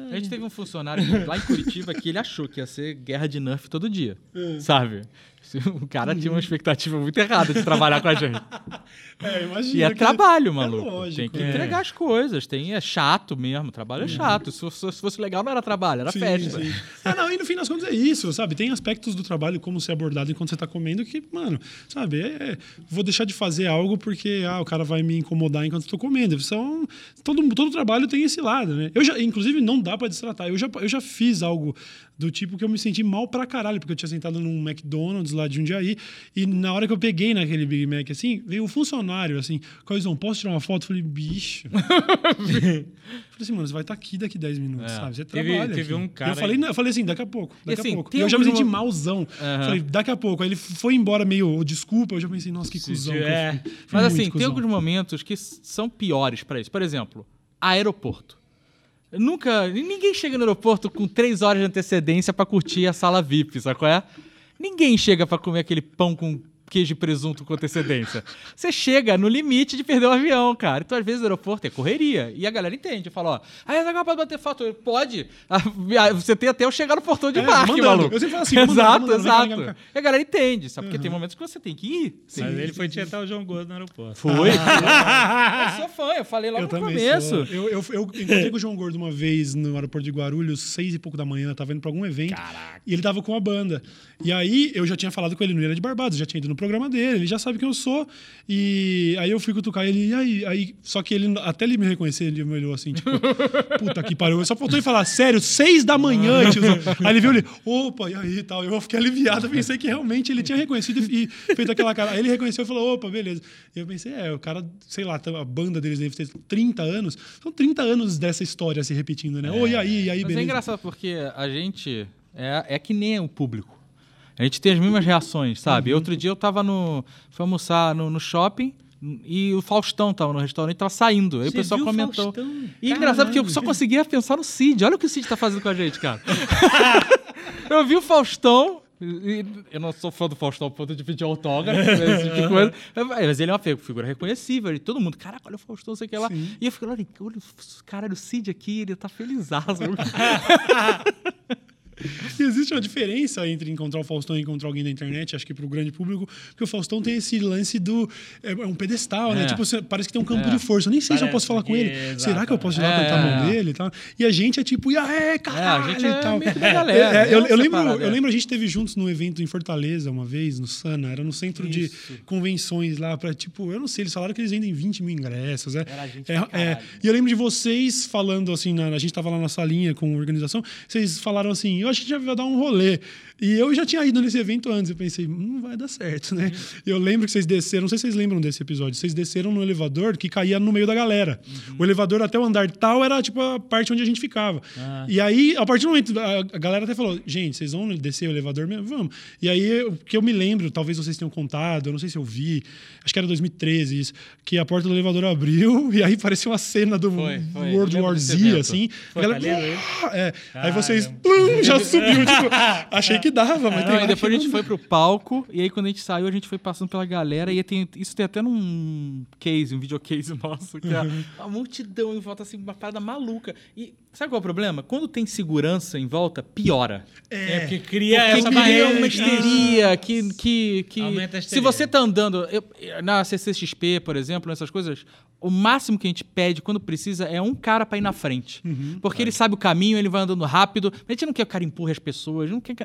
é- A gente teve um funcionário lá em Curitiba que ele achou que ia ser guerra de Nerf todo dia. É. Sabe? O cara tinha uma expectativa muito errada de trabalhar com a gente. É, imagina. E é trabalho, maluco. lógico, tem que é. entregar as coisas. Tem, é chato mesmo. Trabalho é chato. Se, fosse- se fosse legal, não era trabalho, era Sim, festa. sim. Ah, não, e no fim das contas é isso, sabe? Tem aspectos do trabalho, como ser abordado enquanto você tá comendo, que, mano, sabe? É, é- vou deixar de fazer algo porque ah, o cara vai me incomodar enquanto eu tô comendo. São, todo, todo trabalho tem esse lado, né? Eu já, inclusive, não dá pra destratar. Eu já, eu já fiz algo do tipo que eu me senti mal pra caralho, porque eu tinha sentado num McDonald's lá de Jundiaí, e na hora que eu peguei naquele Big Mac, assim, veio um funcionário, assim, Coisão, posso tirar uma foto? Eu falei, bicho. falei assim, mano, você vai estar aqui daqui 10 minutos, É. sabe? Você Teve- trabalha. teve um cara Eu falei, eu falei assim, daqui a pouco, daqui assim, a pouco. tem E eu já me senti malzão. Aham. Falei, daqui a pouco. Aí ele foi embora meio, "Oh, desculpa, eu já pensei, nossa, que Se cuzão. que. Fui Mas assim, tem cuzão. alguns momentos que são piores pra isso. Por exemplo, aeroporto. Nunca. Ninguém chega no aeroporto com três horas de antecedência pra curtir a sala VIP, sabe qual é? Ninguém chega pra comer aquele pão com queijo e presunto com antecedência. Você chega no limite de perder o avião, cara. Então, às vezes, o aeroporto é correria. E a galera entende. Fala, ó, ah, agora pode bater foto. Pode. Ah, você tem até eu chegar no portão de é, embarque, mandando. maluco. Eu sempre falo assim, exato, mandando, exato. Cá. E a galera entende, sabe? Porque uhum. tem momentos que você tem que ir. Sim, Mas ele foi tietar o João Gordo no aeroporto. Foi? eu sou fã, eu falei logo eu no começo. Sou. Eu, eu, eu encontrei com o João Gordo uma vez no aeroporto de Guarulhos, seis e pouco da manhã, tava indo pra algum evento. Caraca. E ele tava com a banda. E aí eu já tinha falado com ele no Ilha de Barbados, já tinha ido no programa dele, ele já sabe quem eu sou. E aí eu fui cutucar ele, e aí, aí só que ele, até ele me reconhecer, ele me olhou assim, tipo, puta que pariu. Eu só faltou ele falar, sério, seis da manhã, tio. Aí ele viu ele, opa, e aí e tal. Eu fiquei aliviado, pensei que realmente ele tinha reconhecido e feito aquela cara. Aí ele reconheceu e falou, opa, beleza. E eu pensei, é, o cara, sei lá, a banda deles deve ter 30 anos. São 30 anos dessa história se repetindo, né? É. Oi, e aí, e aí, Mas é beleza. é engraçado porque a gente é, é que nem o público. A gente tem as mesmas reações, sabe? Uhum. Outro dia eu tava no. Fui almoçar no, no shopping. E o Faustão tava no restaurante, tava saindo. Aí Você o pessoal comentou. Faustão? E engraçado porque eu só conseguia pensar no Cid. Olha o que o Cid tá fazendo com a gente, cara. eu vi o Faustão, eu não sou fã do Faustão ao ponto de pedir autógrafo, esse tipo de coisa. Mas ele é uma figura reconhecível. E todo mundo, caraca, olha o Faustão, sei o que lá. Sim. E eu fico, olha, olha o cara do Cid aqui, ele tá feliz. E existe uma diferença entre encontrar o Faustão e encontrar alguém na internet, acho que para o grande público, porque o Faustão tem esse lance do. É, é um pedestal, né? é. né? Tipo, parece que tem um campo é. de força. Eu nem sei parece se eu posso falar com ele. Exato. Será que eu posso ir lá é. apertar a mão dele e tal? E a gente é tipo, e caralho, é, a gente e tal. É galera, eu, eu lembro, eu lembro a gente teve juntos num evento em Fortaleza uma vez, no Sana, era no centro Isso. de convenções lá, para tipo, eu não sei, eles falaram que eles vendem 20 mil ingressos. É, é, E eu lembro de vocês falando assim, na, a gente tava lá na salinha com a organização, vocês falaram assim, eu acho que a gente vai dar um rolê. E eu já tinha ido nesse evento antes, eu pensei, não vai dar certo, né? Uhum. Eu lembro que vocês desceram, não sei se vocês lembram desse episódio, vocês desceram no elevador que caía no meio da galera. Uhum. O elevador até o andar tal era tipo a parte onde a gente ficava. Ah. E aí, a partir do momento, a galera até falou, gente, vocês vão descer o elevador mesmo? Vamos. E aí, o que eu me lembro, talvez vocês tenham contado, eu não sei se eu vi, acho que era 2013 isso, que a porta do elevador abriu e aí parecia uma cena do foi, foi. World War Z, assim. Foi, galera, é. Aí vocês, plum, já subiu, tipo, achei que dava, mas não, depois a gente foi pro palco, e aí quando a gente saiu, a gente foi passando pela galera, e tem, isso tem até num case, um videocase nosso, que é uhum. a multidão em volta, assim, uma parada maluca. E sabe qual é o problema? Quando tem segurança em volta, piora. É, é porque cria porque essa cria barreira. uma histeria que... que, que se você tá andando... Eu, na CCXP, por exemplo, nessas coisas, o máximo que a gente pede quando precisa é um cara para ir na frente. Uhum, porque ele sabe o caminho, ele vai andando rápido. A gente não quer que o cara empurre as pessoas. Não quer...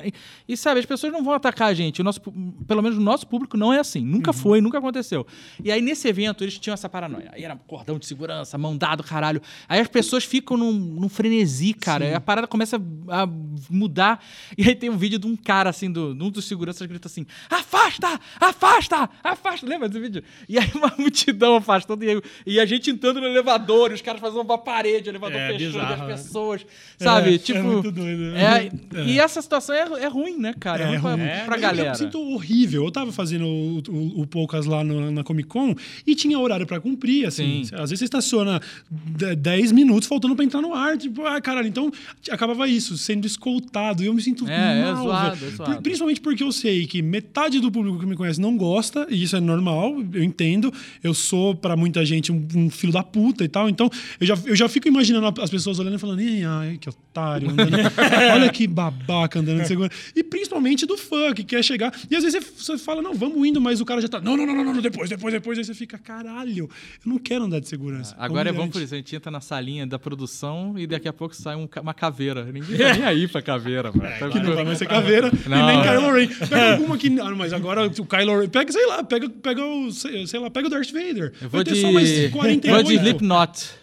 E sabe, as pessoas não vão atacar a gente. O nosso, pelo menos o nosso público não é assim. Nunca uhum. foi, nunca aconteceu. E aí, nesse evento, eles tinham essa paranoia. Aí era cordão de segurança, mão dado, caralho. Aí as pessoas ficam num, num frenesi, cara. Aí a parada começa a mudar. E aí tem um vídeo de um cara, assim, do, um dos seguranças grita assim: afasta! Afasta! Afasta! Lembra desse vídeo? E aí uma multidão afastando. E e a gente entrando no elevador, os caras fazendo uma parede, o elevador é, fechando as né? pessoas. Sabe? É, tipo. É muito doido. Né? É, E essa situação é, é ruim, né, cara? É, ruim pra, é, pra galera. Eu, eu sinto horrível. Eu tava fazendo o, o, o Poucas lá no, na Comic Con e tinha horário pra cumprir, assim. Sim. Às vezes você estaciona 10 minutos faltando pra entrar no ar. Tipo, ah, caralho. Então acabava isso, sendo escoltado. E eu me sinto é, mal. É zoado, é zoado. Principalmente porque eu sei que metade do público que me conhece não gosta, e isso é normal, eu entendo. Eu sou, para muita gente, um um, filho da puta e tal. Então, eu já, eu já fico imaginando as pessoas olhando e falando, ai, que otário, olha que babaca andando de segurança. E principalmente do fã, que quer chegar. E às vezes você, fala, não, vamos indo, mas o cara já tá, não, não, não, não, não depois, depois, depois. Aí você fica, caralho, eu não quero andar de segurança. Agora é bom por isso, a gente entra na salinha da produção e daqui a pouco sai um, uma caveira. Ninguém tá nem aí pra caveira, mano. É, que não vai mais ser caveira não, e nem Kylo Ren. Pega alguma que. Ah, mas agora o Kylo Ren. Pega, sei lá, pega, pega o. Sei lá, pega o Darth Vader. Eu vou de... 48. Vou de Slipknot.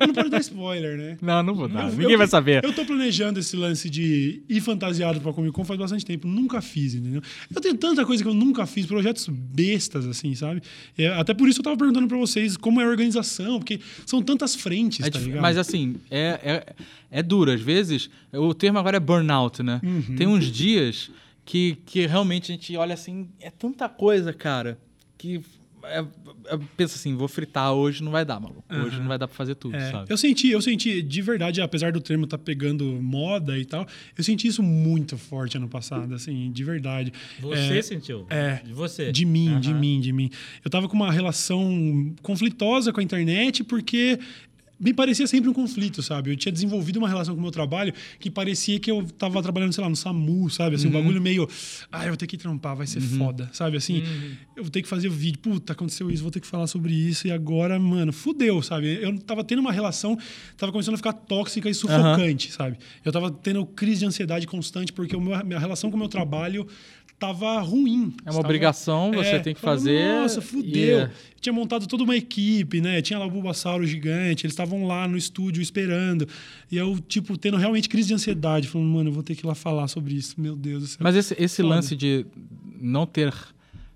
Não pode dar spoiler, né? Não, não vou dar. Eu, Ninguém eu, vai saber. Eu tô planejando esse lance de ir fantasiado pra Comic Con faz bastante tempo. Nunca fiz, entendeu? Eu tenho tanta coisa que eu nunca fiz, projetos bestas, assim, sabe? É, até por isso eu tava perguntando pra vocês como é a organização, porque são tantas frentes, é tá ligado? Mas assim, é, é, é duro. Às vezes, o termo agora é burnout, né? Uhum. Tem uns dias que, que realmente a gente olha assim, é tanta coisa, cara, que pensa assim, vou fritar hoje, não vai dar, maluco. Hoje uhum. não vai dar pra fazer tudo, é, sabe? Eu senti, eu senti, de verdade, apesar do termo tá pegando moda e tal, eu senti isso muito forte ano passado, assim, de verdade. Você é, sentiu? É. De você? De mim, uhum. de mim, de mim. Eu tava com uma relação conflitosa com a internet porque me parecia sempre um conflito, sabe? Eu tinha desenvolvido uma relação com o meu trabalho que parecia que eu tava trabalhando, sei lá, no SAMU, sabe? Assim, uhum. um bagulho meio. Ah, eu vou ter que trampar, vai ser uhum. foda, sabe? Assim, uhum. eu vou ter que fazer o vídeo. Puta, aconteceu isso, vou ter que falar sobre isso. E agora, mano, fudeu, sabe? Eu tava tendo uma relação, tava começando a ficar tóxica e sufocante, sabe? Eu tava tendo crise de ansiedade constante porque a minha relação com o meu trabalho tava ruim. É uma obrigação, você é, tem que fazer. Nossa, fudeu. Yeah. Tinha montado toda uma equipe, né? Tinha lá o Bulbasauro gigante, eles estavam lá no estúdio esperando. E eu, tipo, tendo realmente crise de ansiedade, falando, mano, eu vou ter que ir lá falar sobre isso. Meu Deus do céu. Mas esse, esse lance de não ter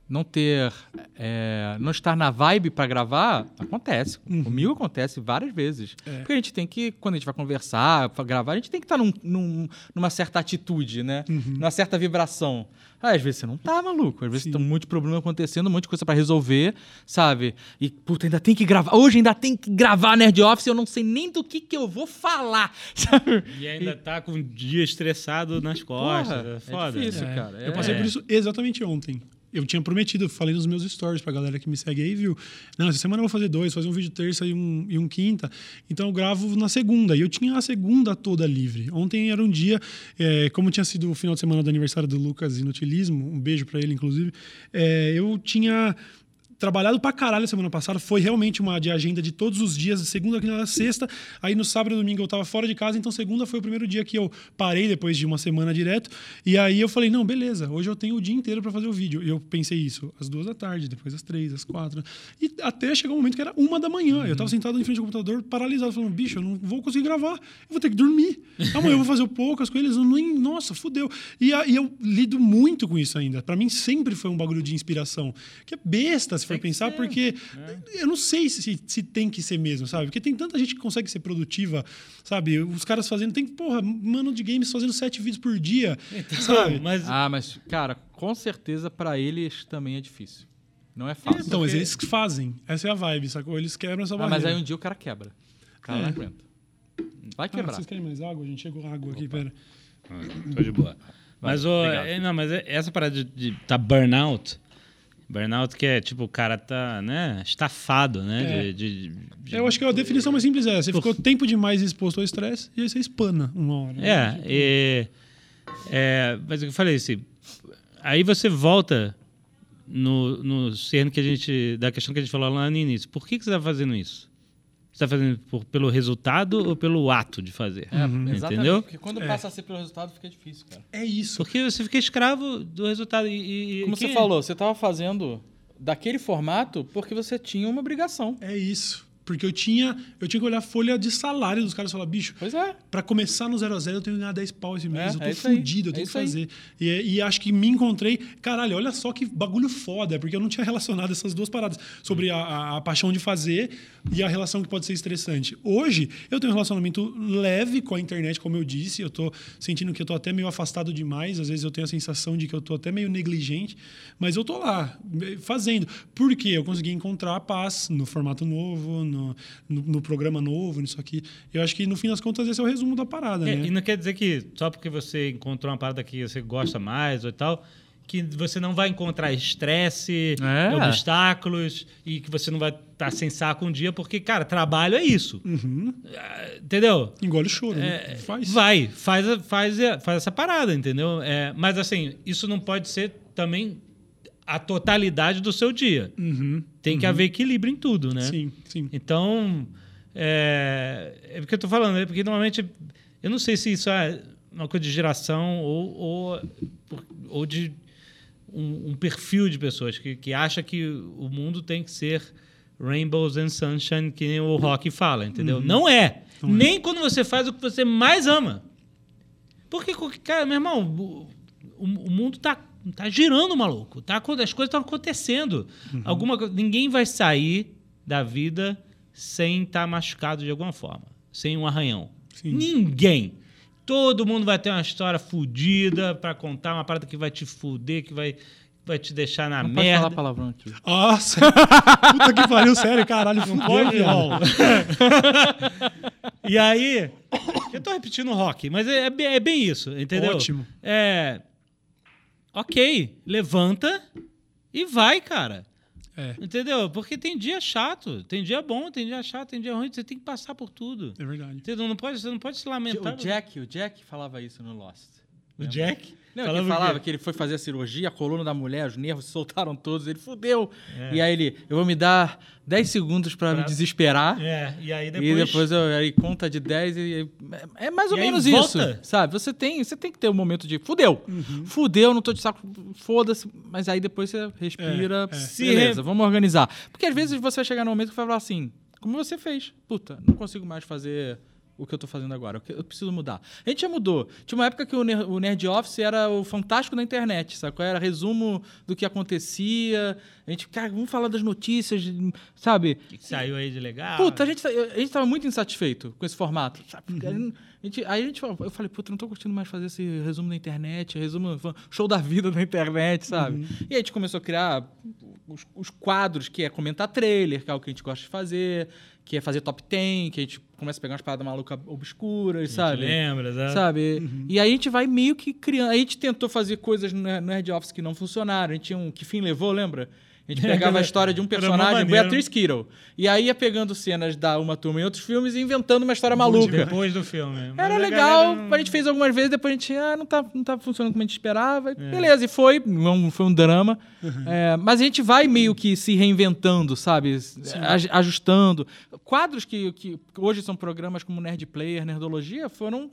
não ter. É, não estar na vibe para gravar, acontece. Uhum. Comigo acontece várias vezes. É. Porque a gente tem que, quando a gente vai conversar, pra gravar, a gente tem que estar num, num, numa certa atitude, né? Uhum. Numa certa vibração. Ah, às vezes você não tá, maluco. Às vezes Sim. tem um monte de problema acontecendo, um monte de coisa para resolver, sabe? E, puta, ainda tem que gravar. Hoje ainda tem que gravar Nerd Office, eu não sei nem do que, que eu vou falar, sabe? E ainda e... tá com um dia estressado nas costas. Porra, é foda. É difícil, é. cara. Eu passei por isso exatamente ontem eu tinha prometido, falei nos meus stories pra galera que me segue aí, viu? Não, essa semana eu vou fazer dois, fazer um vídeo terça e um, e um quinta. Então eu gravo na segunda. E eu tinha a segunda toda livre. Ontem era um dia, é, como tinha sido o final de semana do aniversário do Lucas Inutilismo, um beijo para ele, inclusive, é, eu tinha trabalhado pra caralho semana passada. Foi realmente uma de agenda de todos os dias, de segunda, quinta, sexta. Aí no sábado e domingo eu tava fora de casa, então segunda foi o primeiro dia que eu parei depois de uma semana direto. E aí eu falei, não, beleza, hoje eu tenho o dia inteiro para fazer o vídeo. E eu pensei isso, às duas da tarde, depois às três, às quatro. E até chegar um momento que era uma da manhã. Uhum. Eu tava sentado em frente ao computador, paralisado, falando, bicho, eu não vou conseguir gravar, eu vou ter que dormir. Amanhã eu vou fazer poucas eles, eu nem, nossa, fudeu. E, e eu lido muito com isso ainda. Para mim sempre foi um bagulho de inspiração. Que é besta, se for pensar, ser, porque é. eu não sei se, se tem que ser mesmo, sabe? Porque tem tanta gente que consegue ser produtiva, sabe? Os caras fazendo, tem, porra, mano de games fazendo sete vídeos por dia, então, sabe? Mas... Ah, mas, cara, com certeza para eles também é difícil. Não é fácil. Então, porque... mas eles fazem. Essa é a vibe, sacou? Eles quebram essa ah, barreira. Mas aí um dia o cara quebra. O cara é. não aguenta. Vai ah, quebrar. Ah, vocês querem mais água? A gente chegou água Opa. aqui, pera. Ah, tô de boa. Mas, oh, é, não, mas é, essa parada de, de tá burnout, Burnout que é tipo, o cara tá, né, estafado, né? É. De, de, de, eu acho que a definição mais simples é: você ficou tempo demais exposto ao estresse e aí você espana uma hora. Né? É, tipo... e, é, mas o que eu falei, assim, aí você volta no, no cerne que a gente, da questão que a gente falou lá no início. Por que, que você está fazendo isso? Você está fazendo por, pelo resultado ou pelo ato de fazer? É, uhum. Entendeu? Porque quando é. passa a ser pelo resultado, fica difícil, cara. É isso. Porque você fica escravo do resultado. E, e Como você falou, você estava fazendo daquele formato porque você tinha uma obrigação. É isso. Porque eu tinha, eu tinha que olhar a folha de salário dos caras e falar, bicho, pois é. pra começar no 0 a 0 eu tenho que ganhar 10 pau esse mês. É, eu tô é fudido, eu tenho é que fazer. E, e, acho que me encontrei. Caralho, olha só que bagulho foda, porque eu não tinha relacionado essas duas paradas sobre a, a, a, paixão de fazer e a relação que pode ser estressante. Hoje, eu tenho um relacionamento leve com a internet, como eu disse. Eu tô sentindo que eu tô até meio afastado demais. Às vezes eu tenho a sensação de que eu tô até meio negligente, mas eu tô lá, fazendo. Porque eu consegui encontrar paz no formato novo, no, no, no, programa novo, nisso aqui. Eu acho que, no fim das contas, esse é o resumo da parada, é, né? E não quer dizer que só porque você encontrou uma parada que você gosta mais ou tal, que você não vai encontrar estresse, é. obstáculos e que você não vai estar tá sem saco um dia, porque, cara, trabalho é isso. Uhum. Ah, entendeu? Engole o choro, é, né? Faz. Vai, faz, faz, faz essa parada, entendeu? É, mas, assim, isso não pode ser também a totalidade do seu dia. Uhum, Tem que uhum. haver equilíbrio em tudo, né? Sim, sim. Então, é, é porque eu tô falando, é porque normalmente eu não sei se isso é uma coisa de geração ou, ou, ou de um, um perfil de pessoas que, que acha que o mundo tem que ser rainbows and sunshine, que o rock fala, entendeu? Uhum. Não é. Não é. Nem quando você faz o que você mais ama. Porque, cara, meu irmão, o, o mundo tá tá girando, maluco. Tá, as coisas estão acontecendo. Uhum. Alguma, ninguém vai sair da vida sem estar tá machucado de alguma forma, sem um arranhão. Sim. Ninguém. Todo mundo vai ter uma história fodida para contar, uma parada que vai te fuder, que vai vai te deixar na Não pode merda. falar palavrão aqui. Nossa! Puta que pariu, sério, caralho. Não Pode, não. e aí, eu tô repetindo rock, mas é, é é bem isso, entendeu? Ótimo. É. Ok, levanta e vai, cara. É, Entendeu? Porque tem dia chato, tem dia bom, tem dia chato, tem dia ruim, você tem que passar por tudo. é verdade. Entendeu? Não pode, você não pode se lamentar. O Jack, o Jack falava isso no Lost. O Jack? Não, Falava ele falava que ele foi fazer a cirurgia, a coluna da mulher, os nervos se soltaram todos, ele fudeu. É. E aí ele, eu vou me dar 10 segundos pra, me desesperar. É, e aí depois. E depois eu, aí conta de 10 e. É mais ou E aí menos volta. isso. Sabe? Você tem, você tem que ter um momento de. Fudeu! Uhum. Fudeu, não tô de saco. Foda-se. Mas aí depois você respira. É, é. Beleza, re- vamos organizar. Porque às vezes você vai chegar num momento que vai falar assim, como você fez. Puta, não consigo mais fazer o que eu tô fazendo agora. Eu preciso mudar. A gente já mudou. Tinha uma época que o Ner- o Nerd Office era o fantástico da internet, sabe? Era resumo do que acontecia. A gente, cara, vamos falar das notícias, sabe? O que que saiu aí de legal? Puta, a gente, tá- a gente tava muito insatisfeito com esse formato. sabe? A gente- aí a gente falou, eu falei, puta, não tô curtindo mais fazer esse resumo da internet, resumo, show da vida da internet, sabe? E aí a gente começou a criar os, os quadros, que é comentar trailer, que é o que a gente gosta de fazer, que é fazer top 10, que a gente começa a pegar umas paradas malucas obscuras, sabe? Lembra, sabe? Sabe? E aí a gente vai meio que criando. Aí a gente tentou fazer coisas no no Nerd Office que não funcionaram. A gente tinha um. Que fim levou, lembra? A gente pegava a história de um personagem. Beatriz Kittle. E aí ia pegando cenas da Uma Turma em outros filmes e inventando uma história maluca. Depois do filme. Mas Era a legal, não- a gente fez algumas vezes, depois a gente, ah, não tá, não tá funcionando como a gente esperava. É. Beleza, e foi, não foi um drama. Uhum. É, mas a gente vai meio que se reinventando, sabe? Aj- Ajustando. Quadros que, que hoje são programas como Nerd Player, Nerdologia, foram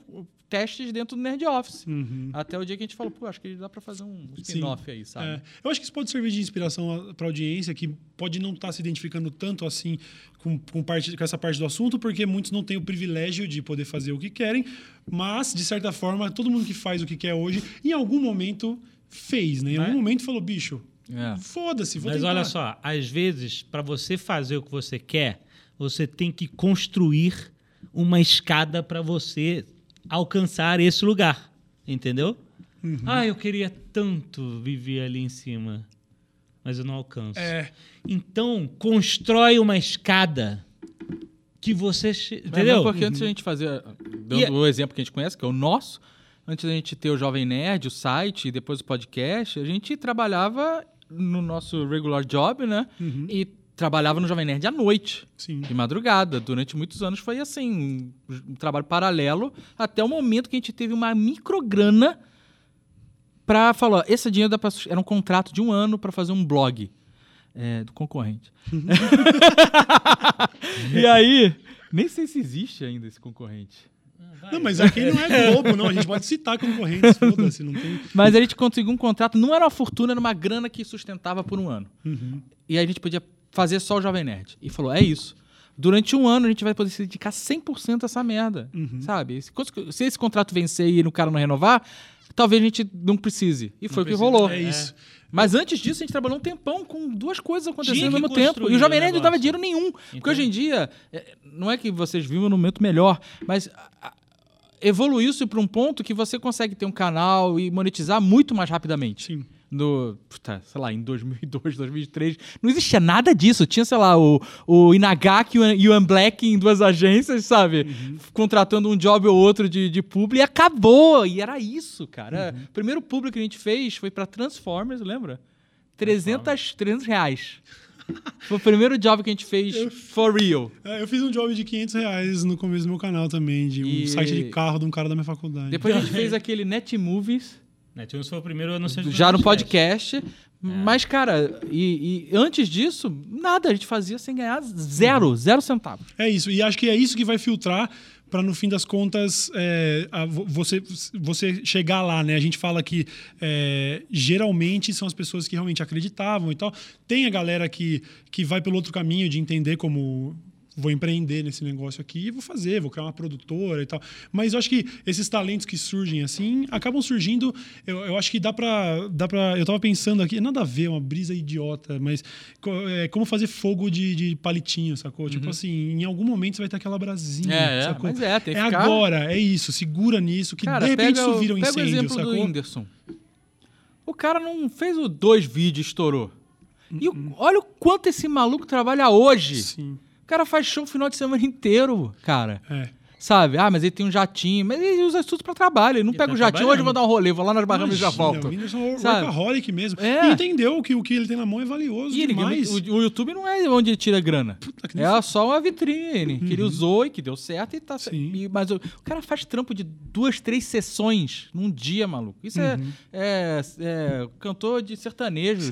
testes dentro do Nerd Office. Uhum. Até o dia que a gente falou, pô, acho que dá pra fazer um spin-off aí, sabe? É, eu acho que isso pode servir de inspiração para audiência que pode não estar se identificando tanto assim com, com, parte, com essa parte do assunto, porque muitos não têm o privilégio de poder fazer o que querem, mas, de certa forma, todo mundo que faz o que quer hoje, em algum momento fez, né? Em algum Mas- momento falou, bicho, É. foda-se, vou Mas tentar. olha só, às vezes, para você fazer o que você quer, você tem que construir uma escada para você alcançar esse lugar. Entendeu? Uhum. Ah, eu queria tanto viver ali em cima, mas eu não alcanço. É, Então, constrói uma escada que você. Mas- Entendeu? Mas porque antes da gente fazer, dando E- é o exemplo que a gente conhece, que é o nosso, antes da gente ter o Jovem Nerd, o site e depois o podcast, a gente trabalhava no nosso regular job, né? E trabalhava no Jovem Nerd à noite, sim. de madrugada. Durante muitos anos foi assim, um, trabalho paralelo, até o momento que a gente teve uma micrograna pra falar, esse dinheiro dá pra, era um contrato de um ano para fazer um blog é, do concorrente. e aí, nem sei se existe ainda esse concorrente. Não, mas aqui não é Globo, não. A gente pode citar concorrentes, foda-se, não tem... Mas a gente conseguiu um contrato, não era uma fortuna, era uma grana que sustentava por um ano. Uhum. E aí a gente podia fazer só o Jovem Nerd. E falou: é isso. Durante um ano a gente vai poder se dedicar 100% a essa merda. Sabe? Se, se esse contrato vencer e o cara não renovar, talvez a gente não precise. E foi o que precisa, rolou. É isso. Mas antes disso, a gente trabalhou um tempão com duas coisas acontecendo ao mesmo tempo. E o Jovem Nerd não dava dinheiro nenhum. Porque Então- hoje em dia, é, não é que vocês vivem num momento melhor, mas evoluiu-se para um ponto que você consegue ter um canal e monetizar muito mais rapidamente. Sim. No, puta, sei lá, em 2002, 2003, não existia nada disso. Tinha, sei lá, o, o Inagaki e o Black em duas agências, sabe? Contratando um job ou outro de, de publi e acabou. E era isso, cara. O primeiro publi que a gente fez foi pra Transformers, lembra? 300, 300 reais. Foi o primeiro job que a gente fez for real. É, Eu fiz um job de 500 reais no começo do meu canal também, de um E- site de carro de um cara da minha faculdade. Depois a gente fez aquele Net Movies. Netflix foi o primeiro anúncio de já no podcast. Mas, cara, e, e antes disso, nada, a gente fazia sem ganhar zero, zero centavos. É isso, e acho que é isso que vai filtrar para no fim das contas é, a- vo- você, você chegar lá, né? A gente fala que é, geralmente são as pessoas que realmente acreditavam e tal. Tem a galera que, que vai pelo outro caminho de entender como vou empreender nesse negócio aqui e vou fazer, vou criar uma produtora e tal. Mas eu acho que esses talentos que surgem assim acabam surgindo. Eu, eu acho que dá pra, dá pra. Eu tava pensando aqui, nada a ver, uma brisa idiota, mas é, como fazer fogo de, de palitinho, sacou? Tipo assim, em algum momento você vai ter aquela brasinha. Uhum. É, é, sacou? mas é, tem que é ficar- agora, é isso, segura nisso, que Cara, de repente isso vira um pega o incêndio, exemplo sacou? do Whindersson. O cara não fez o dois vídeos e estourou. E o- olha o quanto esse maluco trabalha hoje. Sim. O cara faz show o final de semana inteiro, cara. É. Sabe? Ah, mas ele tem um jatinho. Mas ele usa isso tudo pra trabalho. Ele não Ele pega tá o jatinho. Hoje eu vou dar um rolê, vou lá nas Bahamas e já volto. O Whindersson é um workaholic mesmo. É. E entendeu que o que ele tem na mão é valioso E ele, demais. o, o YouTube não é onde ele tira grana. que nem É só uma vitrine que ele usou e que deu certo e tá. E- Mas o, o cara faz trampo de duas, três sessões num dia, maluco. Isso é, é, é cantor de sertanejo.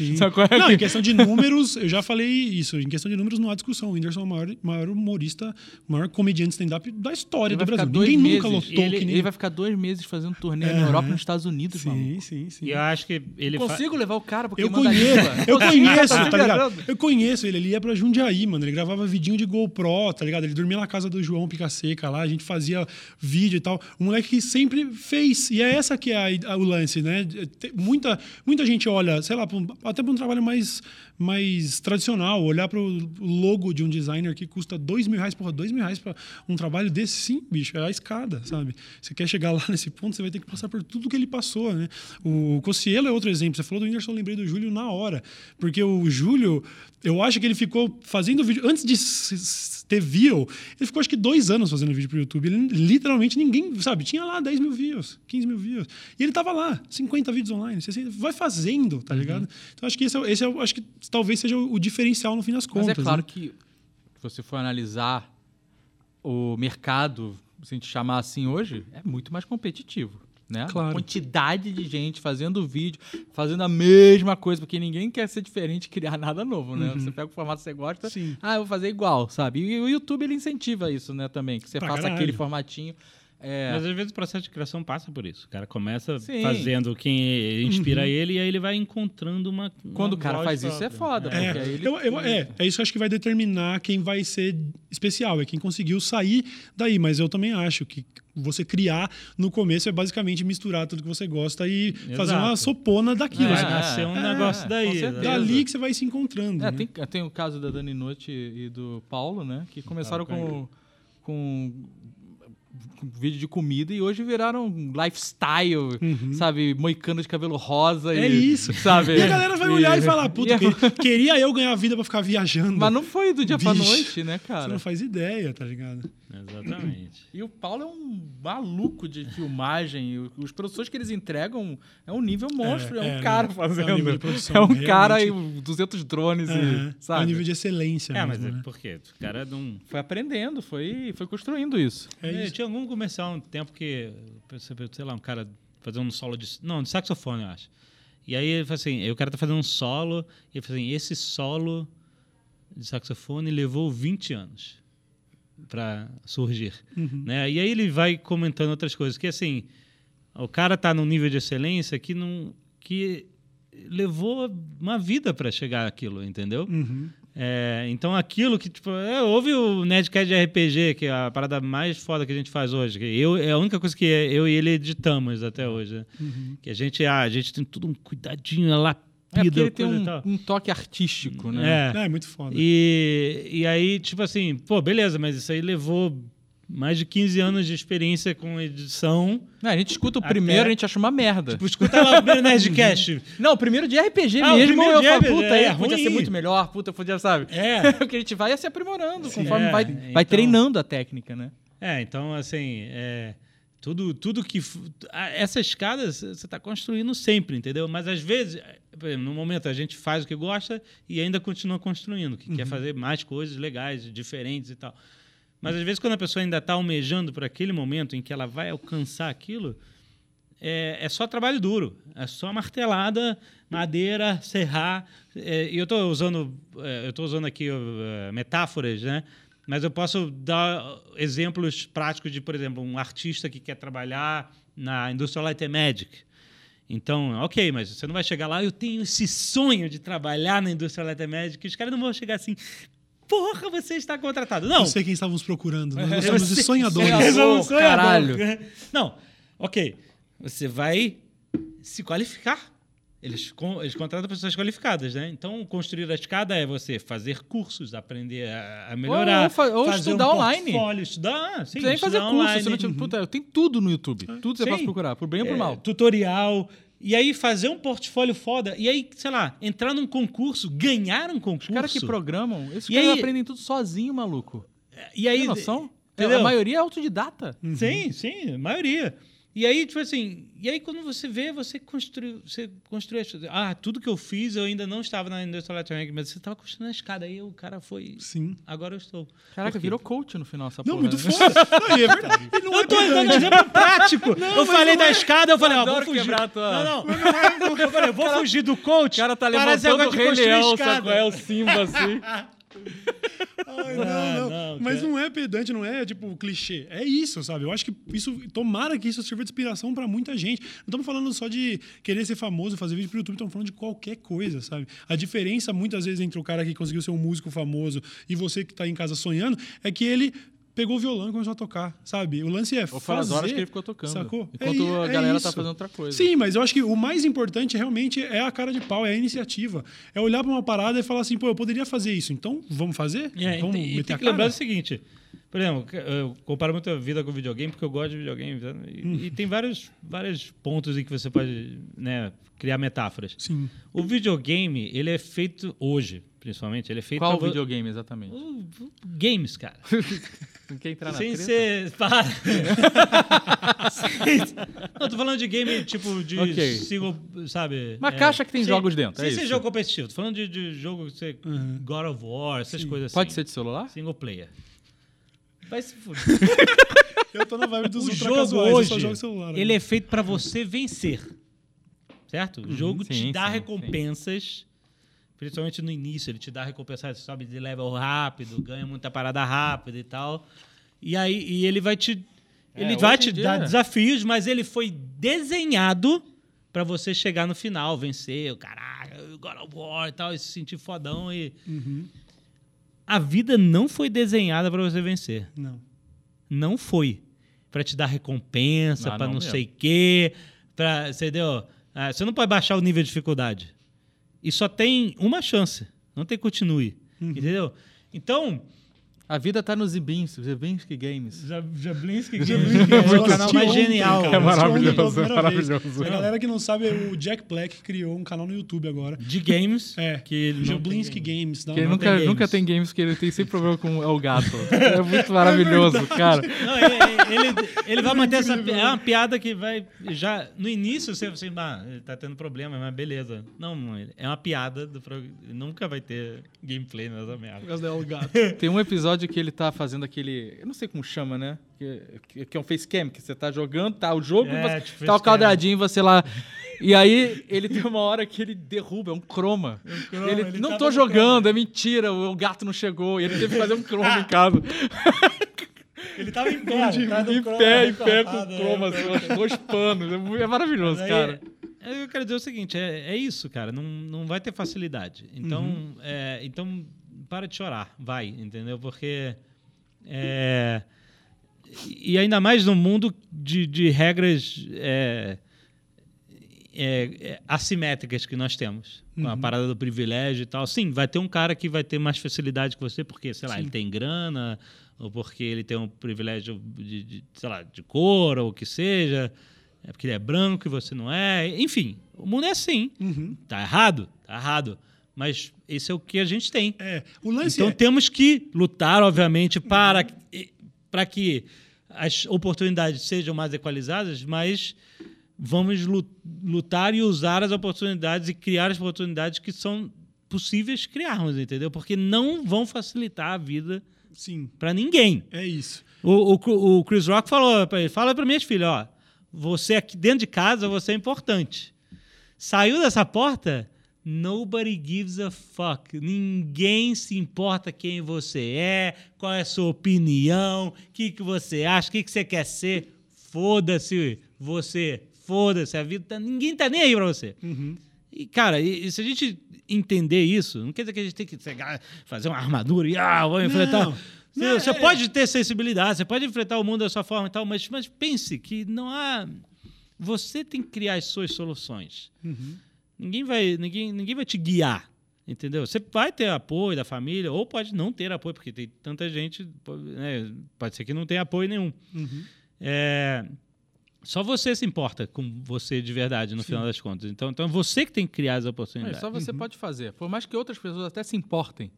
É? Não, em questão de números, eu já falei isso. Em questão de números, não há discussão. O Whindersson é o maior, maior humorista, o maior comediante stand-up da história Ele do vai ficar Brasil. dois Ninguém meses. nunca lotou ele, que nem... ele vai ficar dois meses fazendo turnê na Aham. Europa e nos Estados Unidos, maluco. Sim, sim, sim. E eu acho que ele fa- Consigo levar o cara porque Eu conheço, eu conheço, Tá tá ligado? ligado? Eu conheço ele, ele ia pra Jundiaí, mano. Ele gravava vidinho de GoPro, tá ligado? Ele dormia na casa do João Pica Seca lá, a gente fazia vídeo e tal. Um moleque que sempre fez. E é essa que é a- a- o lance, né? Tem Muita, muita gente olha, sei lá, pra um- até pra um trabalho mais, mais tradicional, olhar pro logo de um designer que custa dois mil reais, porra, dois mil reais pra um trabalho desse, sim, bicho, é a escada, sabe? Você quer chegar lá nesse ponto, você vai ter que passar por tudo que ele passou, né? O Cossielo é outro exemplo. Você falou do Whindersson, eu lembrei do Júlio na hora. Porque o Júlio, eu acho que ele ficou fazendo vídeo. Antes de ter view, ele ficou acho que dois anos fazendo vídeo pro YouTube. Ele literalmente ninguém, sabe? Tinha lá 10 mil views, 15 mil views. E ele tava lá, 50 vídeos online. Você vai fazendo, tá ligado? Então acho que esse é, esse é o- acho que talvez seja o, o diferencial no fim das contas. Mas é claro né? que se você for analisar o mercado, se a gente chamar assim hoje, é muito mais competitivo. Né? Claro. A quantidade de gente fazendo vídeo, fazendo a mesma coisa, porque ninguém quer ser diferente e criar nada novo, né? Você pega o formato que você gosta, Uhum. Sim. ah, eu vou fazer igual, sabe? E o YouTube ele incentiva isso, né, também, que você Pra faça caralho. aquele formatinho. É, Mas às vezes o processo de criação passa por isso. O cara começa Sim. fazendo quem inspira ele e aí ele vai encontrando uma. uma quando o cara voz faz isso é própria. foda, É, aí ele eu- eu- é, é isso que eu acho que vai determinar quem vai ser especial, é quem conseguiu sair daí. Mas eu também acho que você criar no começo é basicamente misturar tudo que você gosta e fazer uma Exato. sopona daquilo. Vai assim. nascer um É, negócio daí. Dali que você vai se encontrando. É, né? tem, tem o caso da Dani Noite e do Paulo, né? Que começaram com, com, com vídeo de comida e hoje viraram lifestyle, sabe? Moicano de cabelo rosa. É e, isso. Sabe? E a galera vai olhar e falar, puta, e- que- queria eu ganhar vida pra ficar viajando. Mas não foi do dia pra Bicho, noite, né, Você cara? não faz ideia, tá ligado? Exatamente. E o Paulo é um maluco de filmagem. e Os produções que eles entregam é um nível monstro. É, É, um é, cara não, fazendo. é um nível de produção, É um cara e realmente. 200 drones, É, e, é sabe? um nível de excelência. É, mas mesmo, é né? porque o cara não. Foi aprendendo, foi, foi construindo isso. É É, isso. tinha algum comercial um tempo que, sei lá, um cara fazendo um solo de. Não, de saxofone, eu acho. E aí ele fala assim: o cara tá fazendo um solo, e ele fala assim: esse solo de saxofone levou 20 anos para surgir. Né? E aí ele vai comentando outras coisas, que assim, o cara tá num nível de excelência que não. que levou uma vida para chegar àquilo, entendeu? Uhum. É, então aquilo que, tipo, é, houve o Nerdcast de RPG, que é a parada mais foda que a gente faz hoje. que Eu, é a única coisa que eu e ele editamos até hoje. né? Que a gente, ah, a gente tem tudo um cuidadinho, a É porque lapida, ele tem e um, tal. um toque artístico, né? É. É, muito foda. E, e aí, tipo assim, pô, beleza, mas isso aí levou mais de 15 anos de experiência com edição. Não, a gente escuta o Até- primeiro, a gente acha uma merda. Tipo, escuta lá o primeiro Nerdcast. Não, o primeiro de RPG Ah, mesmo, eu falo, puta, é aí podia ruim. ser muito melhor, puta, podia, sabe? É. Porque a gente vai se aprimorando Sim. conforme É, vai, vai então- treinando a técnica, né? É, então, assim, é, tudo, tudo que. Essa escada você está construindo sempre, entendeu? Mas às vezes, é, no momento a gente faz o que gosta e ainda continua construindo, que quer fazer mais coisas legais, diferentes e tal. Mas às vezes, quando a pessoa ainda está almejando por aquele momento em que ela vai alcançar aquilo, é, é só trabalho duro, é só martelada, madeira, serrar. É, e eu estou usando, é, eu usando aqui é, metáforas, né? Mas eu posso dar exemplos práticos de, por exemplo, um artista que quer trabalhar na Industrial Light and Magic. Então, ok, mas você não vai chegar lá, eu tenho esse sonho de trabalhar na Industrial Light and Magic, os caras não vão chegar assim, porra, você está contratado. Não, Não sei quem estávamos procurando. Nós eu gostamos de sonhadores. sonhador. Eles são sonhador. caralho. Não, ok. Você vai se qualificar. Eles, eles contratam pessoas qualificadas, né? Então, construir a escada é você fazer cursos, aprender a, a melhorar. Ou fa- ou fazer estudar um online. estudar, sim, Você nem fazer estudar curso, online. você não, tipo, puta, tem tudo no YouTube. Tudo você Sim. pode procurar, pro bem ou pro É, mal. tutorial, E aí fazer um portfólio foda. E aí, sei lá, entrar num concurso, ganhar um concurso. Os caras que programam, esses E caras aí- aprendem tudo sozinho, maluco. E aí, Tem noção? Entendeu? A maioria é autodidata. Sim, sim, a maioria. E aí, tipo assim, e aí quando você vê, você construiu, você construiu as coisas. Ah, tudo que eu fiz, eu ainda não estava na Industrial Electronics, mas você estava construindo a escada. Aí o cara foi. Sim. Agora eu estou. Caraca, Por quê? virou coach no final essa Não, porra. muito né? foda. Não, é verdade. Não Eu é tô dando pedante. exemplo prático. eu falei da escada, eu falei, ó, vou fugir. tua- Não, não. Eu falei, vou fugir do coach. O cara tá levantando o Rei Leão, escada. saco? É o Simba, assim. Ai, Não, não, Mas cara. não é pedante, não é tipo clichê. É isso, sabe? Eu acho que isso, tomara que isso sirva de inspiração pra muita gente. Não estamos falando só de querer ser famoso, fazer vídeo pro YouTube, estamos falando de qualquer coisa, sabe? A diferença muitas vezes entre o cara que conseguiu ser um músico famoso e você que tá em casa sonhando é que ele pegou o violão e começou a tocar, sabe? O lance é Ou foram as fazer, horas que ele ficou tocando. Sacou? Enquanto É- a é galera tá isso. fazendo outra coisa. Sim, mas eu acho que o mais importante realmente é a cara de pau, é a iniciativa. É olhar pra uma parada e falar assim, pô, eu poderia fazer isso, então vamos fazer? É, vamos e, tem- e meter tem a que lembrar o seguinte. Por exemplo, eu comparo muito a vida com o videogame porque eu gosto de videogame. E, Hum. e tem vários, vários pontos em que você pode né, criar metáforas. Sim. O videogame, ele é feito hoje, principalmente, ele é feito Qual pra videogame, exatamente? Games, cara. Não quer entrar na Sem treta? ser. Para! Não, tô falando de game tipo de Ok. single, sabe? Uma caixa que tem sem- jogos dentro, Sem é ser jogo competitivo. Tô falando de, de jogo que você. God of War, essas coisas assim. Pode ser de celular? Single player. Vai se fuder. Eu tô na vibe dos o jogo casuais, eu só hoje, jogo celular. né? ele é feito pra você vencer. Certo? O jogo te sim, dá sim, recompensas. Principalmente no início, ele te dá recompensas, você sobe de level rápido, ganha muita parada rápida e tal. E aí e ele vai te. Ele É, vai te dia- dar desafios, mas ele foi desenhado pra você chegar no final, vencer, o caralho, God of War e tal, e se sentir fodão. E... Uhum. A vida não foi desenhada pra você vencer. Não. Não foi. Pra te dar recompensa, Ah, pra não não, mesmo. sei o quê. Pra, entendeu? Ah, você não pode baixar o nível de dificuldade. E só tem uma chance. Não tem continue. Uhum. Entendeu? Então, A vida tá nos Zibinski, Zibinski Games. Jablinski Jablinski é o canal mais genial. ontem pela primeira maravilhoso. A galera que não sabe, o Jack Black criou um canal no YouTube agora. De games. É, que ele Jablinski Games. Que ele não tem nunca, games. nunca tem games que ele tem sempre problema com o gato. É muito maravilhoso, cara. Não, ele, ele, ele vai manter essa. É uma piada que vai. Já. No início você assim, ah, ele tá tendo problema, mas beleza. Não, é uma piada do programa. Nunca vai ter gameplay nessa merda. causa dela, o gato. Tem um episódio que ele tá fazendo aquele. Eu não sei como chama, né? Que, que- é um facecam, que você tá jogando, tá o jogo, É, você, tipo tá o quadradinho, você lá. E aí, ele tem uma hora que ele derruba, é um croma. croma, ele, ele não tava tô jogando, é mentira, o, gato não chegou. E ele teve que fazer um croma em casa. Ele tava em pé, atrás em do croma, pé, em pé com recortado, croma, é. dois panos. É É maravilhoso, Aí, cara. é, Eu quero dizer o seguinte: é, é isso, cara. Não, não vai ter facilidade. Então, Uhum. é, então, para de chorar. Vai, entendeu? Porque. é, e ainda mais no mundo de, de regras é, é, é, assimétricas que nós temos. Com a parada do privilégio e tal. Sim, vai ter um cara que vai ter mais facilidade que você, porque, sei lá, Sim. ele tem grana, ou porque ele tem um privilégio de, de, sei lá, de cor, ou o que seja. É porque ele é branco e você não é. Enfim, o mundo é assim. Uhum. Tá errado? Tá errado. Mas esse é o que a gente tem. É, Então é... temos que lutar, obviamente, para, para que as oportunidades sejam mais equalizadas, mas vamos lu- lutar e usar as oportunidades e criar as oportunidades que são possíveis criarmos, entendeu? Porque não vão facilitar a vida Sim, para ninguém. é isso. O, o, o Chris Rock falou para ele, fala para minhas filhas, ó, você aqui dentro de casa, você é importante. Saiu dessa porta, nobody gives a fuck. Ninguém se importa quem você é, qual é a sua opinião, o que, que você acha, o que, que você quer ser. Foda-se você, foda-se, a vida tá, ninguém tá nem aí pra você. Uhum. E, cara, e, se a gente entender isso, não quer dizer que a gente tem que chegar, fazer uma armadura e ah, vou enfrentar. Não. Você, Não, você é- pode ter sensibilidade, você pode enfrentar o mundo da sua forma e tal, mas, mas pense que não há. Você tem que criar as suas soluções. Uhum. Ninguém vai, ninguém, ninguém vai te guiar. Entendeu? Você vai ter apoio da família, ou pode não ter apoio, porque tem tanta gente, né, pode ser que não tenha apoio nenhum. Uhum. É, só você se importa com você de verdade, no Sim. final das contas. Então, então é você que tem que criar as oportunidades. É, só você uhum. pode fazer. Por mais que outras pessoas até se importem.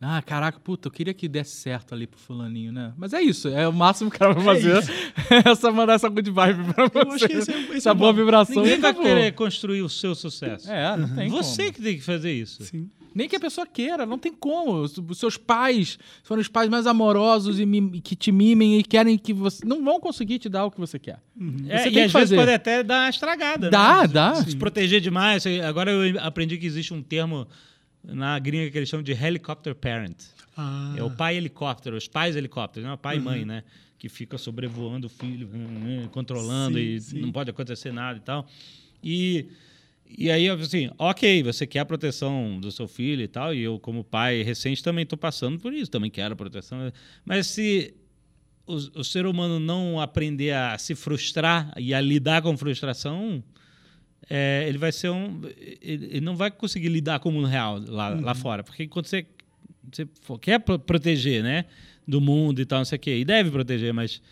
Ah, caraca, puta, eu queria que desse certo ali pro fulaninho, né? Mas é isso, é o máximo que o cara vai é fazer. É, só mandar essa good vibe pra você. Eu acho que esse é, esse essa é boa vibração. Ninguém vai querer construir o seu sucesso. É, não tem Você como. que tem que fazer isso. Sim. Nem que a pessoa queira, não tem como. Os seus pais foram os pais mais amorosos e que te mimem e querem que você. Não vão conseguir te dar o que você quer. Uhum. É, você e às fazer. vezes pode até dar uma estragada. Dá, né? dá. Se, se proteger demais. Agora eu aprendi que existe um termo na gringa que eles chamam de helicopter parent. Ah. É o pai helicóptero, os pais helicópteros, não é pai uhum. e mãe, né? Que fica sobrevoando o filho, hum, hum, controlando sim, e sim. não pode acontecer nada e tal. E e aí, assim, ok, você quer a proteção do seu filho e tal, e eu, como pai recente, também estou passando por isso, também quero a proteção. Mas se o, o, ser humano não aprender a se frustrar e a lidar com frustração, é, ele vai ser um. Ele, não vai conseguir lidar com o mundo real lá, uhum. lá fora. Porque quando você, você quer proteger, né? Do mundo e tal, não sei o quê, e deve proteger, mas,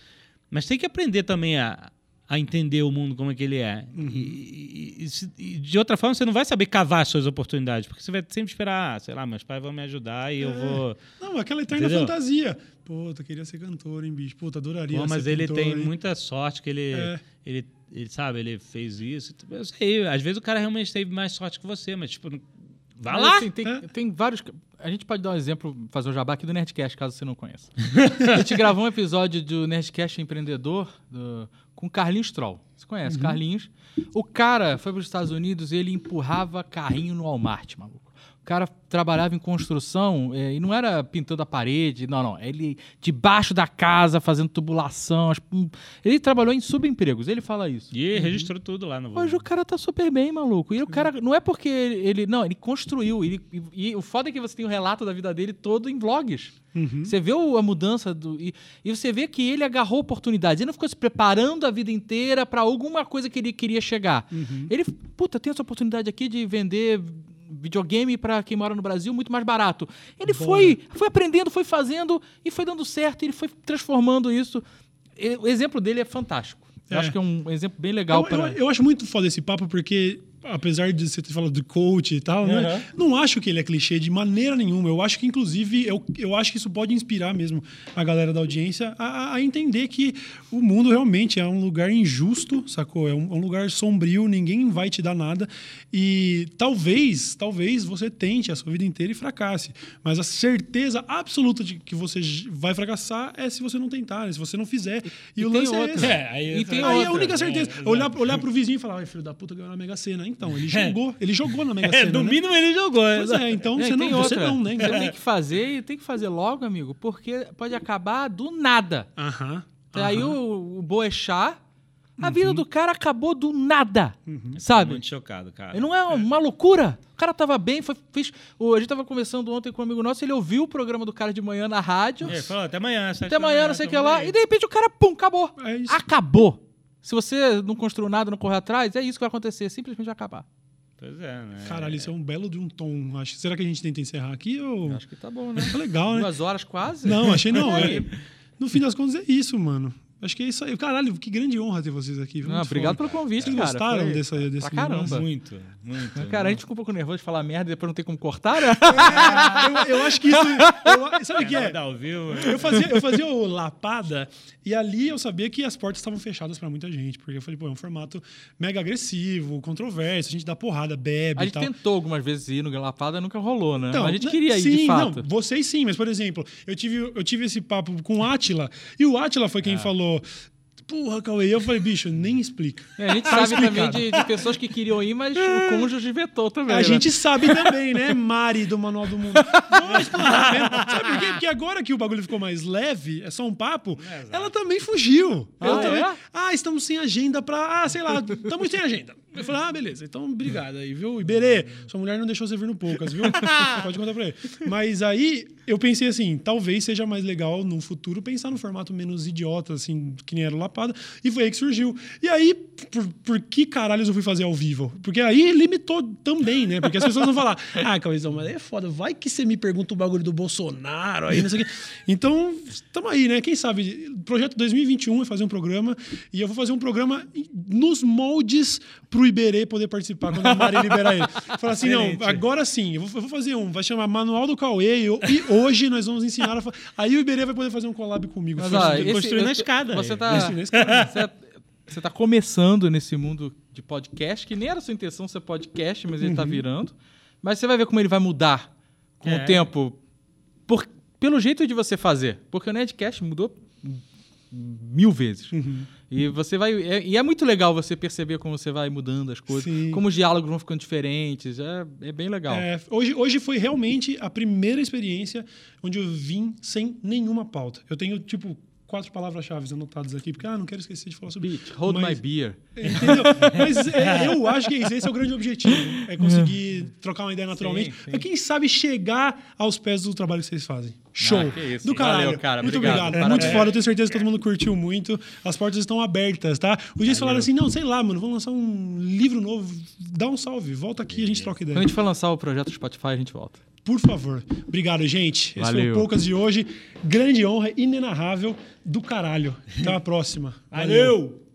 mas tem que aprender também a, a entender o mundo como é que ele é. Uhum. E, e, e, de outra forma, você não vai saber cavar suas oportunidades, porque você vai sempre esperar, ah, sei lá, meus pais vão me ajudar e é. eu vou. Não, aquela eterna Entendeu? fantasia. Puta, queria ser cantor, hein, bicho? Puta, adoraria Pô, mas ele tem hein? muita sorte que ele, é. ele, ele, sabe, ele fez isso. Eu sei, às vezes o cara realmente teve mais sorte que você, mas, tipo, vai mas, lá! Assim, tem, tem vários. A gente pode dar um exemplo, fazer o jabá aqui do Nerdcast, caso você não conheça. a gente gravou um episódio do Nerdcast Empreendedor, do, com Carlinhos Troll. Você conhece, uhum. Carlinhos. O cara foi para os Estados Unidos e ele empurrava carrinho no Walmart, maluco cara trabalhava em construção é, e não era pintando a parede, não, não. Ele debaixo da casa fazendo tubulação. Hum, ele trabalhou em subempregos, ele fala isso. E uhum. registrou tudo lá no Hoje o cara tá super bem, maluco. E o cara, não é porque ele. Não, ele construiu. Ele, e, e, o foda é que você tem o relato da vida dele todo em vlogs. Uhum. Você vê a mudança do. E, e, você vê que ele agarrou oportunidades. Ele não ficou se preparando a vida inteira para alguma coisa que ele queria chegar. Uhum. Ele, puta, tem essa oportunidade aqui de vender videogame para quem mora no Brasil muito mais barato. Ele foi, foi aprendendo, foi fazendo e foi dando certo, ele foi transformando isso. O exemplo dele é fantástico. Eu é. acho que é um exemplo bem legal para. Eu, eu, acho muito foda esse papo porque apesar de você ter falado de coach e tal, uhum. né? Não acho que ele é clichê de maneira nenhuma. Eu acho que, inclusive, eu, eu acho que isso pode inspirar mesmo a galera da audiência a, a entender que o mundo realmente é um lugar injusto, sacou? É um, um, lugar sombrio, ninguém vai te dar nada. E talvez, talvez você tente a sua vida inteira e fracasse. Mas a certeza absoluta de que você vai fracassar é se você não tentar, né? se você não fizer. E, e o lance é outra. é esse. É, aí, e tem aí outra. a única certeza. É, olhar, olhar pro vizinho e falar, ai, filho da puta, ganhou na Mega Sena. Então, ele é. jogou. Ele jogou na Mega é, Sena. É, no né? mínimo ele jogou. Pois é, então você, não, você não, né? Você tem que fazer e tem que fazer logo, amigo, porque pode acabar do nada. Aham. Uh -huh. Aí o, o Boechat, a uhum. vida do cara acabou do nada, uhum. sabe? muito chocado, cara. Não é uma é. loucura? O cara tava bem, foi, fez. A gente tava conversando ontem com um amigo nosso, ele ouviu o programa do cara de manhã na rádio. É, falou, até amanhã, Até amanhã, não sei o que lá. E de repente o cara, pum, acabou. É acabou. Se você não construiu nada, não correu atrás, é isso que vai acontecer, simplesmente vai acabar. Pois é, né? Caralho, isso é um belo de um tom. Acho, será que a gente tenta encerrar aqui? Ou... Acho que tá bom, né? Tá legal, né? Duas horas quase? Não, achei não. É, no fim das contas é isso, mano. Acho que é isso aí. Caralho, que grande honra ter vocês aqui. Não, obrigado pelo convite, Vocês cara. gostaram Foi... desse, desse caramba. Muito, muito. Cara, a gente ficou um pouco nervoso de falar merda e depois não tem como cortar, né? É, eu, eu, acho que isso... Eu, sabe o que é? Né? Eu fazia, eu fazia o Lapada e ali eu sabia que as portas estavam fechadas para muita gente. Porque eu falei, pô, é um formato mega agressivo, controverso, a gente dá porrada, bebe A gente tentou algumas vezes ir no Lapada, nunca rolou, né? Então, mas a gente queria ir, sim, de fato. Não, vocês sim, mas, por exemplo, eu tive, eu tive esse papo com o Atila e o Atila foi quem é. falou porra, Cauê. Eu falei, bicho, nem explica. É, a gente tá sabe também de, de, pessoas que queriam ir, mas é. o cônjuge vetou também. A né? gente sabe também, né? Mari do Manual do Mundo. Explorar mesmo. Sabe por quê? Porque agora que o bagulho ficou mais leve, é só um papo, é, ela também fugiu. Ah, ela também, é? ah, estamos sem agenda pra. Ah, sei lá, estamos sem agenda. Eu falei, ah, beleza, então obrigado aí, viu? Iberê, sua mulher não deixou você vir no Poucas, viu? Pode contar pra ele. Mas aí eu pensei assim, talvez seja mais legal no futuro pensar no formato menos idiota, assim, que nem era o lapada, e foi aí que surgiu. E aí, por, por que caralhos eu fui fazer ao vivo? Porque aí limitou também, né? Porque as pessoas vão falar, ah, Cauizão, mas é foda, vai que você me pergunta o bagulho do Bolsonaro aí, não sei o quê. Então, estamos aí, né? Quem sabe, projeto 2021 é fazer um programa, e eu vou fazer um programa nos moldes pro Iberê poder participar quando a Mari liberar ele. Falar assim, não, agora sim, eu vou, eu vou fazer um, vai chamar Manual do Cauê, e, e hoje nós vamos ensinar a fa- Aí o Iberê vai poder fazer um collab comigo. Mas, Foi ó, esse- construindo eu a tô- escada, Você tá, escada. você, você tá começando nesse mundo de podcast, que nem era sua intenção ser podcast, mas ele tá virando. Mas você vai ver como ele vai mudar com É. o tempo. Por, pelo jeito de você fazer. Porque o Nerdcast mudou mil vezes. E você vai. é- e é muito legal você perceber como você vai mudando as coisas, Sim. como os diálogos vão ficando diferentes. É, é bem legal. É, hoje, hoje foi realmente a primeira experiência onde eu vim sem nenhuma pauta. Eu tenho, tipo, quatro palavras-chave anotadas aqui, porque, ah, não quero esquecer de falar sobre Beat, hold Mas- my beer. Entendeu? Mas é, eu acho que esse é o grande objetivo. É conseguir trocar uma ideia naturalmente. Sim, sim. Quem sabe chegar aos pés do trabalho que vocês fazem. Show. Ah, que isso. Do caralho. Valeu, cara. Muito Obrigado. obrigado. Parabéns. Muito foda. Eu tenho certeza que todo mundo curtiu muito. As portas estão abertas, tá? O dia falaram assim: não, sei lá, mano, vamos lançar um livro novo. Dá um salve. Volta aqui e a gente troca ideia. Quando a gente for lançar o projeto Spotify, a gente volta. Por favor. Obrigado, gente. Esse foi Valeu. o Poucas de hoje. Grande honra, inenarrável do caralho. Até a próxima. Valeu!